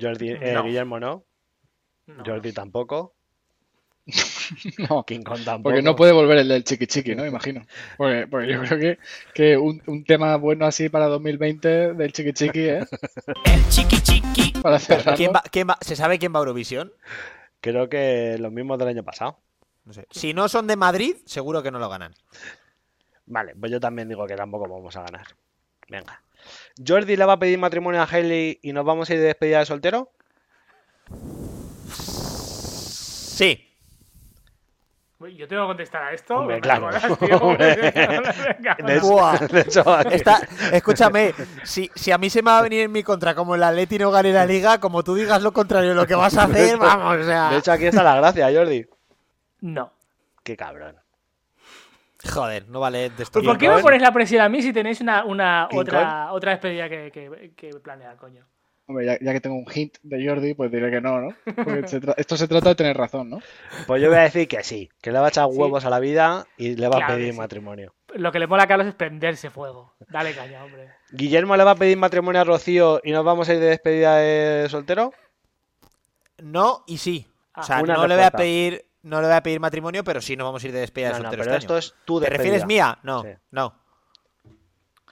Speaker 4: Jordi, eh,
Speaker 2: No.
Speaker 4: Guillermo no.
Speaker 2: No.
Speaker 4: Jordi tampoco. [laughs]
Speaker 3: No,
Speaker 4: King Kong tampoco.
Speaker 3: porque no puede volver el del chiqui chiqui, ¿no? Imagino. Porque, porque yo creo que, que un, un tema bueno así para 2020 del chiqui chiqui, ¿eh? [laughs]
Speaker 1: El chiqui chiqui.
Speaker 3: Para cerrarlo.
Speaker 1: ¿Quién va, quién va- ¿Se sabe quién va a Eurovisión?
Speaker 4: Creo que los mismos del año pasado.
Speaker 1: No sé. Si no son de Madrid, seguro que no lo ganan.
Speaker 4: Vale, pues yo también digo que tampoco vamos a ganar. Venga. ¿Jordi le va a pedir matrimonio a Hailey y nos vamos a ir de despedida de soltero?
Speaker 1: Sí.
Speaker 2: Yo tengo que contestar a esto.
Speaker 4: Hombre, claro.
Speaker 1: escúchame, si, si a mí se me va a venir en mi contra como el Atleti no gane la liga, como tú digas lo contrario de lo que vas a hacer, [laughs] vamos, o sea...
Speaker 4: de hecho, aquí está la gracia, Jordi.
Speaker 2: No.
Speaker 4: Qué cabrón.
Speaker 1: Joder, no vale de esto.
Speaker 2: ¿Por qué me pones la presión a mí si tenéis una, una otra, otra despedida que, que, que planear, coño?
Speaker 3: Hombre, ya, ya que tengo un hint de Jordi, pues diré que no, ¿no? Porque se tra- esto se trata de tener razón, ¿no?
Speaker 4: Pues yo voy a decir que sí, que le va a echar
Speaker 2: Sí.
Speaker 4: huevos a la vida y le va
Speaker 2: Claro
Speaker 4: a pedir
Speaker 2: sí.
Speaker 4: matrimonio.
Speaker 2: Lo que le mola a Carlos es prenderse fuego. Dale caña, hombre.
Speaker 4: ¿Guillermo le va a pedir matrimonio a Rocío y nos vamos a ir de despedida de soltero?
Speaker 1: No y sí.
Speaker 2: Ah,
Speaker 1: O sea,
Speaker 4: Una
Speaker 1: no le voy a pedir, no le voy a pedir matrimonio, pero sí no vamos a ir de despedida de
Speaker 4: No, no,
Speaker 1: soltero
Speaker 4: pero
Speaker 1: este
Speaker 4: esto
Speaker 1: año.
Speaker 4: es tu
Speaker 1: ¿Te refieres mía? No,
Speaker 4: Sí.
Speaker 1: no.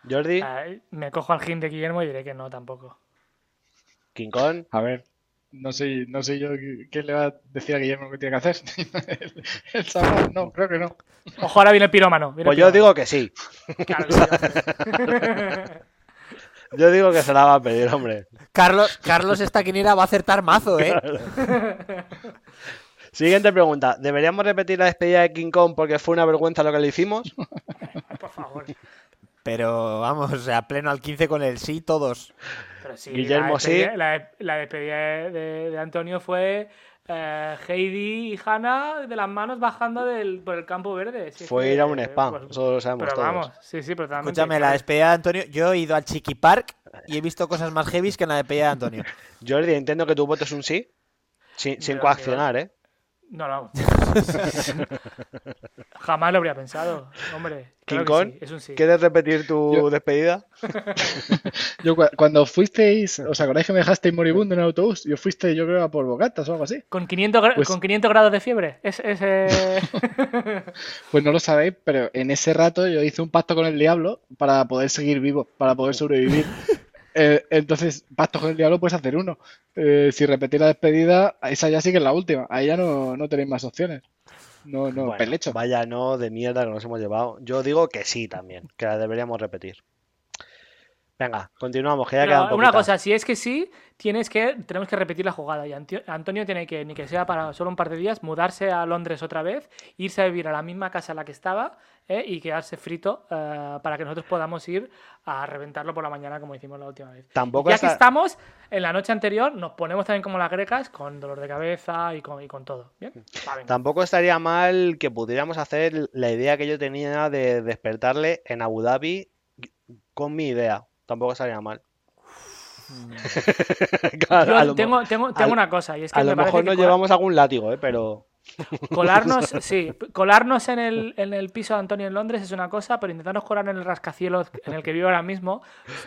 Speaker 4: Jordi,
Speaker 2: me cojo al gin de Guillermo y diré que no tampoco.
Speaker 4: King Kong.
Speaker 3: A ver, no sé, no sé yo qué le va a decir a Guillermo que tiene que hacer. [laughs] El, el sabrá, no, creo que no.
Speaker 2: Ojo, ahora viene el pirómano. viene el
Speaker 4: Pues yo digo que sí.
Speaker 2: Claro. [laughs]
Speaker 4: Yo digo que se la va a pedir, hombre.
Speaker 1: Carlos, Carlos esta quiniela va a acertar mazo, ¿eh? [laughs]
Speaker 4: Siguiente pregunta. ¿Deberíamos repetir la despedida de King Kong porque fue una vergüenza lo que le hicimos? [laughs]
Speaker 2: Por favor.
Speaker 1: Pero vamos, o sea, pleno al 15 con el sí, todos.
Speaker 2: Pero sí,
Speaker 4: Guillermo,
Speaker 2: la
Speaker 4: sí.
Speaker 2: La, la despedida de, Antonio fue eh, Heidi y Hannah de las manos bajando del, por el campo verde. Si
Speaker 4: Fue ir a un
Speaker 2: eh,
Speaker 4: spa,
Speaker 2: pues-
Speaker 4: eso lo sabemos
Speaker 2: pero
Speaker 4: todos.
Speaker 2: vamos, sí, sí, pero.
Speaker 1: Escúchame, la despedida de Antonio, yo he ido al Chiqui Park y he visto cosas más heavies que en la despedida de Antonio. [laughs]
Speaker 4: Jordi, entiendo que tu voto es un sí. Sin, coaccionar, ¿eh?
Speaker 2: No, no. [laughs] Jamás lo habría pensado, hombre.
Speaker 4: King
Speaker 2: Claro que
Speaker 4: Kong,
Speaker 2: sí, es un sí.
Speaker 4: ¿quieres repetir tu
Speaker 3: Yo-
Speaker 4: despedida? [laughs]
Speaker 3: Yo cu- cuando fuisteis, ¿os acordáis que me dejasteis moribundo en el autobús? Yo fuiste, yo creo, a por bocatas o algo así.
Speaker 2: Con 500, gra-
Speaker 3: Pues-
Speaker 2: con 500 grados de fiebre. Es, es, eh, [laughs]
Speaker 3: Pues no lo sabéis, pero en ese rato yo hice un pacto con el diablo para poder seguir vivo, para poder sobrevivir. Eh, entonces, pacto con el diablo puedes hacer uno. Eh, si repetís la despedida, esa ya sí que es la última. Ahí ya no, no tenéis más opciones. No, no,
Speaker 4: Bueno,
Speaker 3: pelecho.
Speaker 4: vaya no de mierda que nos hemos llevado. Yo digo que sí también, que la deberíamos repetir. Venga, continuamos, que ya
Speaker 2: una cosa, si es que sí, tienes que, tenemos que repetir la jugada. Y Antonio tiene que, ni que sea para solo un par de días, mudarse a Londres otra vez, irse a vivir a la misma casa en la que estaba ¿eh? y quedarse frito eh, para que nosotros podamos ir a reventarlo por la mañana como hicimos la última vez.
Speaker 4: Tampoco
Speaker 2: ya
Speaker 4: está-
Speaker 2: que estamos, en la noche anterior nos ponemos también como las grecas, con dolor de cabeza y con, y con todo. ¿Bien? Va, venga.
Speaker 4: Tampoco estaría mal que pudiéramos hacer la idea que yo tenía de despertarle en Abu Dhabi con mi idea. Tampoco estaría mal. [laughs] Claro,
Speaker 2: Yo
Speaker 4: mo-
Speaker 2: tengo, tengo, tengo
Speaker 4: a-
Speaker 2: una cosa, y es que
Speaker 4: a
Speaker 2: me
Speaker 4: lo mejor
Speaker 2: que
Speaker 4: nos llevamos algún látigo, ¿eh? Pero [laughs]
Speaker 2: Colarnos, [laughs] sí, colarnos en el, en el piso de Antonio en Londres es una cosa, pero intentarnos colar en el rascacielos en el que vivo ahora mismo.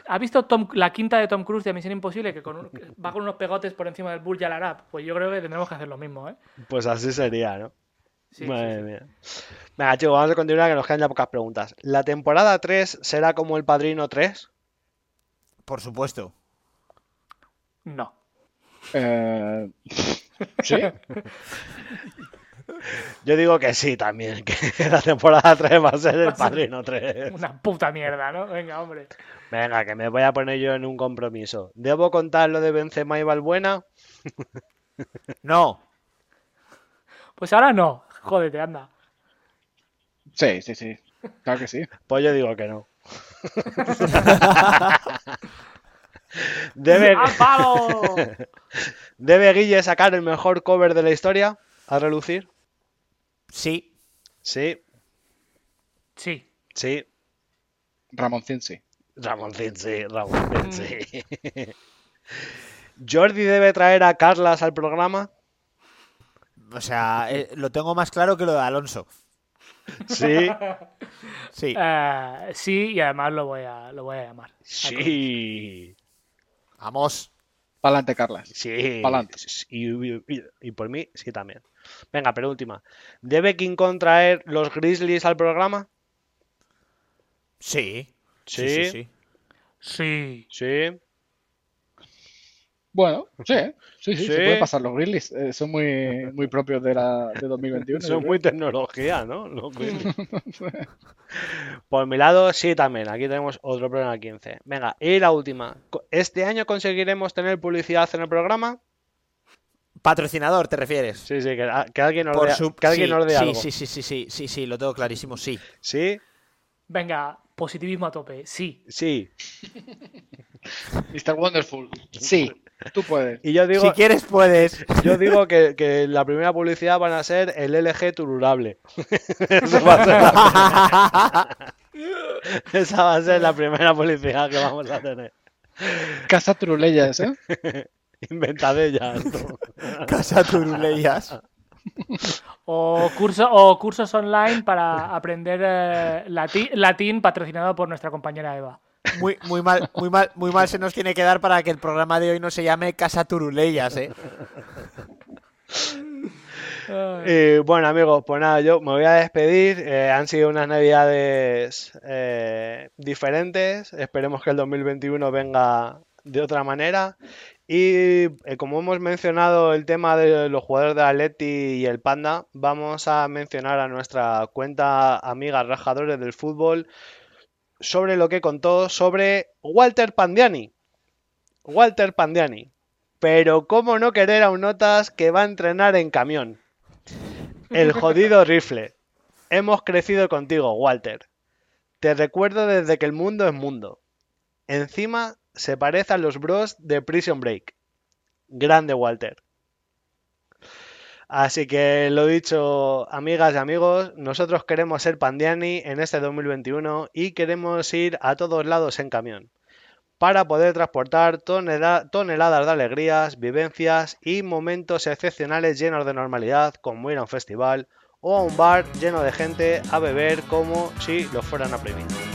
Speaker 2: ¿Has visto Tom- la quinta de Tom Cruise de Misión Imposible que con un- que va con unos pegotes por encima del Burj Al Arab? Pues yo creo que tendremos que hacer lo mismo, ¿eh?
Speaker 4: pues así sería, ¿no?
Speaker 2: Sí, sí,
Speaker 4: Madre
Speaker 2: sí.
Speaker 4: mía. Venga, chicos, vamos a continuar que nos quedan ya pocas preguntas. ¿La temporada 3 será como el Padrino 3?
Speaker 1: Por supuesto.
Speaker 2: No.
Speaker 3: Eh, ¿Sí? [laughs]
Speaker 4: Yo digo que sí también, que [laughs] la temporada 3 va a ser el Padrino 3.
Speaker 2: Una puta mierda, ¿no? Venga, hombre.
Speaker 4: Venga, que me voy a poner yo en un compromiso. ¿Debo contar lo de Benzema y Valbuena? [laughs]
Speaker 1: No.
Speaker 2: Pues ahora no. Jódete, anda.
Speaker 3: Sí, sí, sí. Claro que sí.
Speaker 4: Pues yo digo que no. [laughs] ¿Debe,
Speaker 2: ¡Al palo! [laughs]
Speaker 4: ¿Debe Guille sacar el mejor cover de la historia a relucir?
Speaker 1: Sí.
Speaker 4: Sí,
Speaker 2: Sí.
Speaker 4: sí.
Speaker 3: Ramoncín sí.
Speaker 4: Ramoncín, sí, Ramoncín, sí. [laughs] ¿Jordi debe traer a Carlas al programa?
Speaker 1: O sea, eh, lo tengo más claro que lo de Alonso.
Speaker 4: Sí,
Speaker 1: Sí. [laughs]
Speaker 2: Eh, sí, y además lo voy a, lo voy a llamar.
Speaker 4: sí,
Speaker 1: Vamos.
Speaker 3: Pa'lante, Carlas.
Speaker 4: sí.
Speaker 3: Pa'lante.
Speaker 4: Y, y- y- y por mí, sí también. Venga, penúltima. ¿Debe King Kong traer los Grizzlies al programa?
Speaker 1: Sí.
Speaker 4: Sí,
Speaker 1: Sí,
Speaker 4: sí.
Speaker 1: sí.
Speaker 2: Sí.
Speaker 4: sí.
Speaker 3: Bueno, sí, sí, sí,
Speaker 4: Sí.
Speaker 3: se puede pasar los Grizzlies. eh, son muy, muy propios de, la, de [laughs] 2021.
Speaker 4: Eso
Speaker 3: yo
Speaker 4: es muy tecnología, ¿no? Los. [laughs] Por mi lado, sí también. Aquí tenemos otro problema 15. Venga, y la última. ¿Este año conseguiremos tener publicidad en el programa?
Speaker 1: Patrocinador, ¿te refieres?
Speaker 4: Sí, sí, que, que alguien nos dé,
Speaker 1: su-
Speaker 4: que alguien
Speaker 1: sí,
Speaker 4: nos dé
Speaker 1: sí,
Speaker 4: algo.
Speaker 1: sí, sí, sí, sí, sí, sí, lo tengo clarísimo, sí.
Speaker 4: ¿Sí?
Speaker 2: Venga, positivismo a tope. Sí.
Speaker 4: Sí. [laughs]
Speaker 3: Mr. Wonderful. Sí, tú puedes.
Speaker 4: Y yo digo,
Speaker 1: Si quieres, puedes.
Speaker 4: yo digo que, que la primera publicidad van a ser el LG tururable. [laughs] Eso va a ser la- [laughs] Esa va a ser la primera publicidad que vamos a tener.
Speaker 3: Casa Truleyas, ¿eh? [laughs]
Speaker 4: Inventadillas. ¿no?
Speaker 1: Casa Turuleyas.
Speaker 2: O, curso, o cursos online para aprender eh, lati- latín patrocinado por nuestra compañera Eva.
Speaker 1: Muy, muy mal, muy mal, muy mal se nos tiene que dar para que el programa de hoy no se llame Casa Turuleyas, eh.
Speaker 4: Y bueno, amigos, pues nada, yo me voy a despedir. Eh, han sido unas navidades eh, diferentes. Esperemos que el 2021 venga de otra manera. Y eh, como hemos mencionado el tema de los jugadores de Atleti y el Panda, vamos a mencionar a nuestra cuenta amiga Rajadores del Fútbol sobre lo que contó sobre Walter Pandiani. Walter Pandiani. Pero cómo no querer a un notas que va a entrenar en camión. El jodido [laughs] rifle. Hemos crecido contigo, Walter. Te recuerdo desde que el mundo es mundo. Encima se parece a los bros de Prison Break. Grande Walter. Así que lo dicho, amigas y amigos, nosotros queremos ser Pandiani en este 2021 y queremos ir a todos lados en camión para poder transportar tonela- toneladas de alegrías, vivencias y momentos excepcionales llenos de normalidad, como ir a un festival o a un bar lleno de gente a beber como si lo fueran a.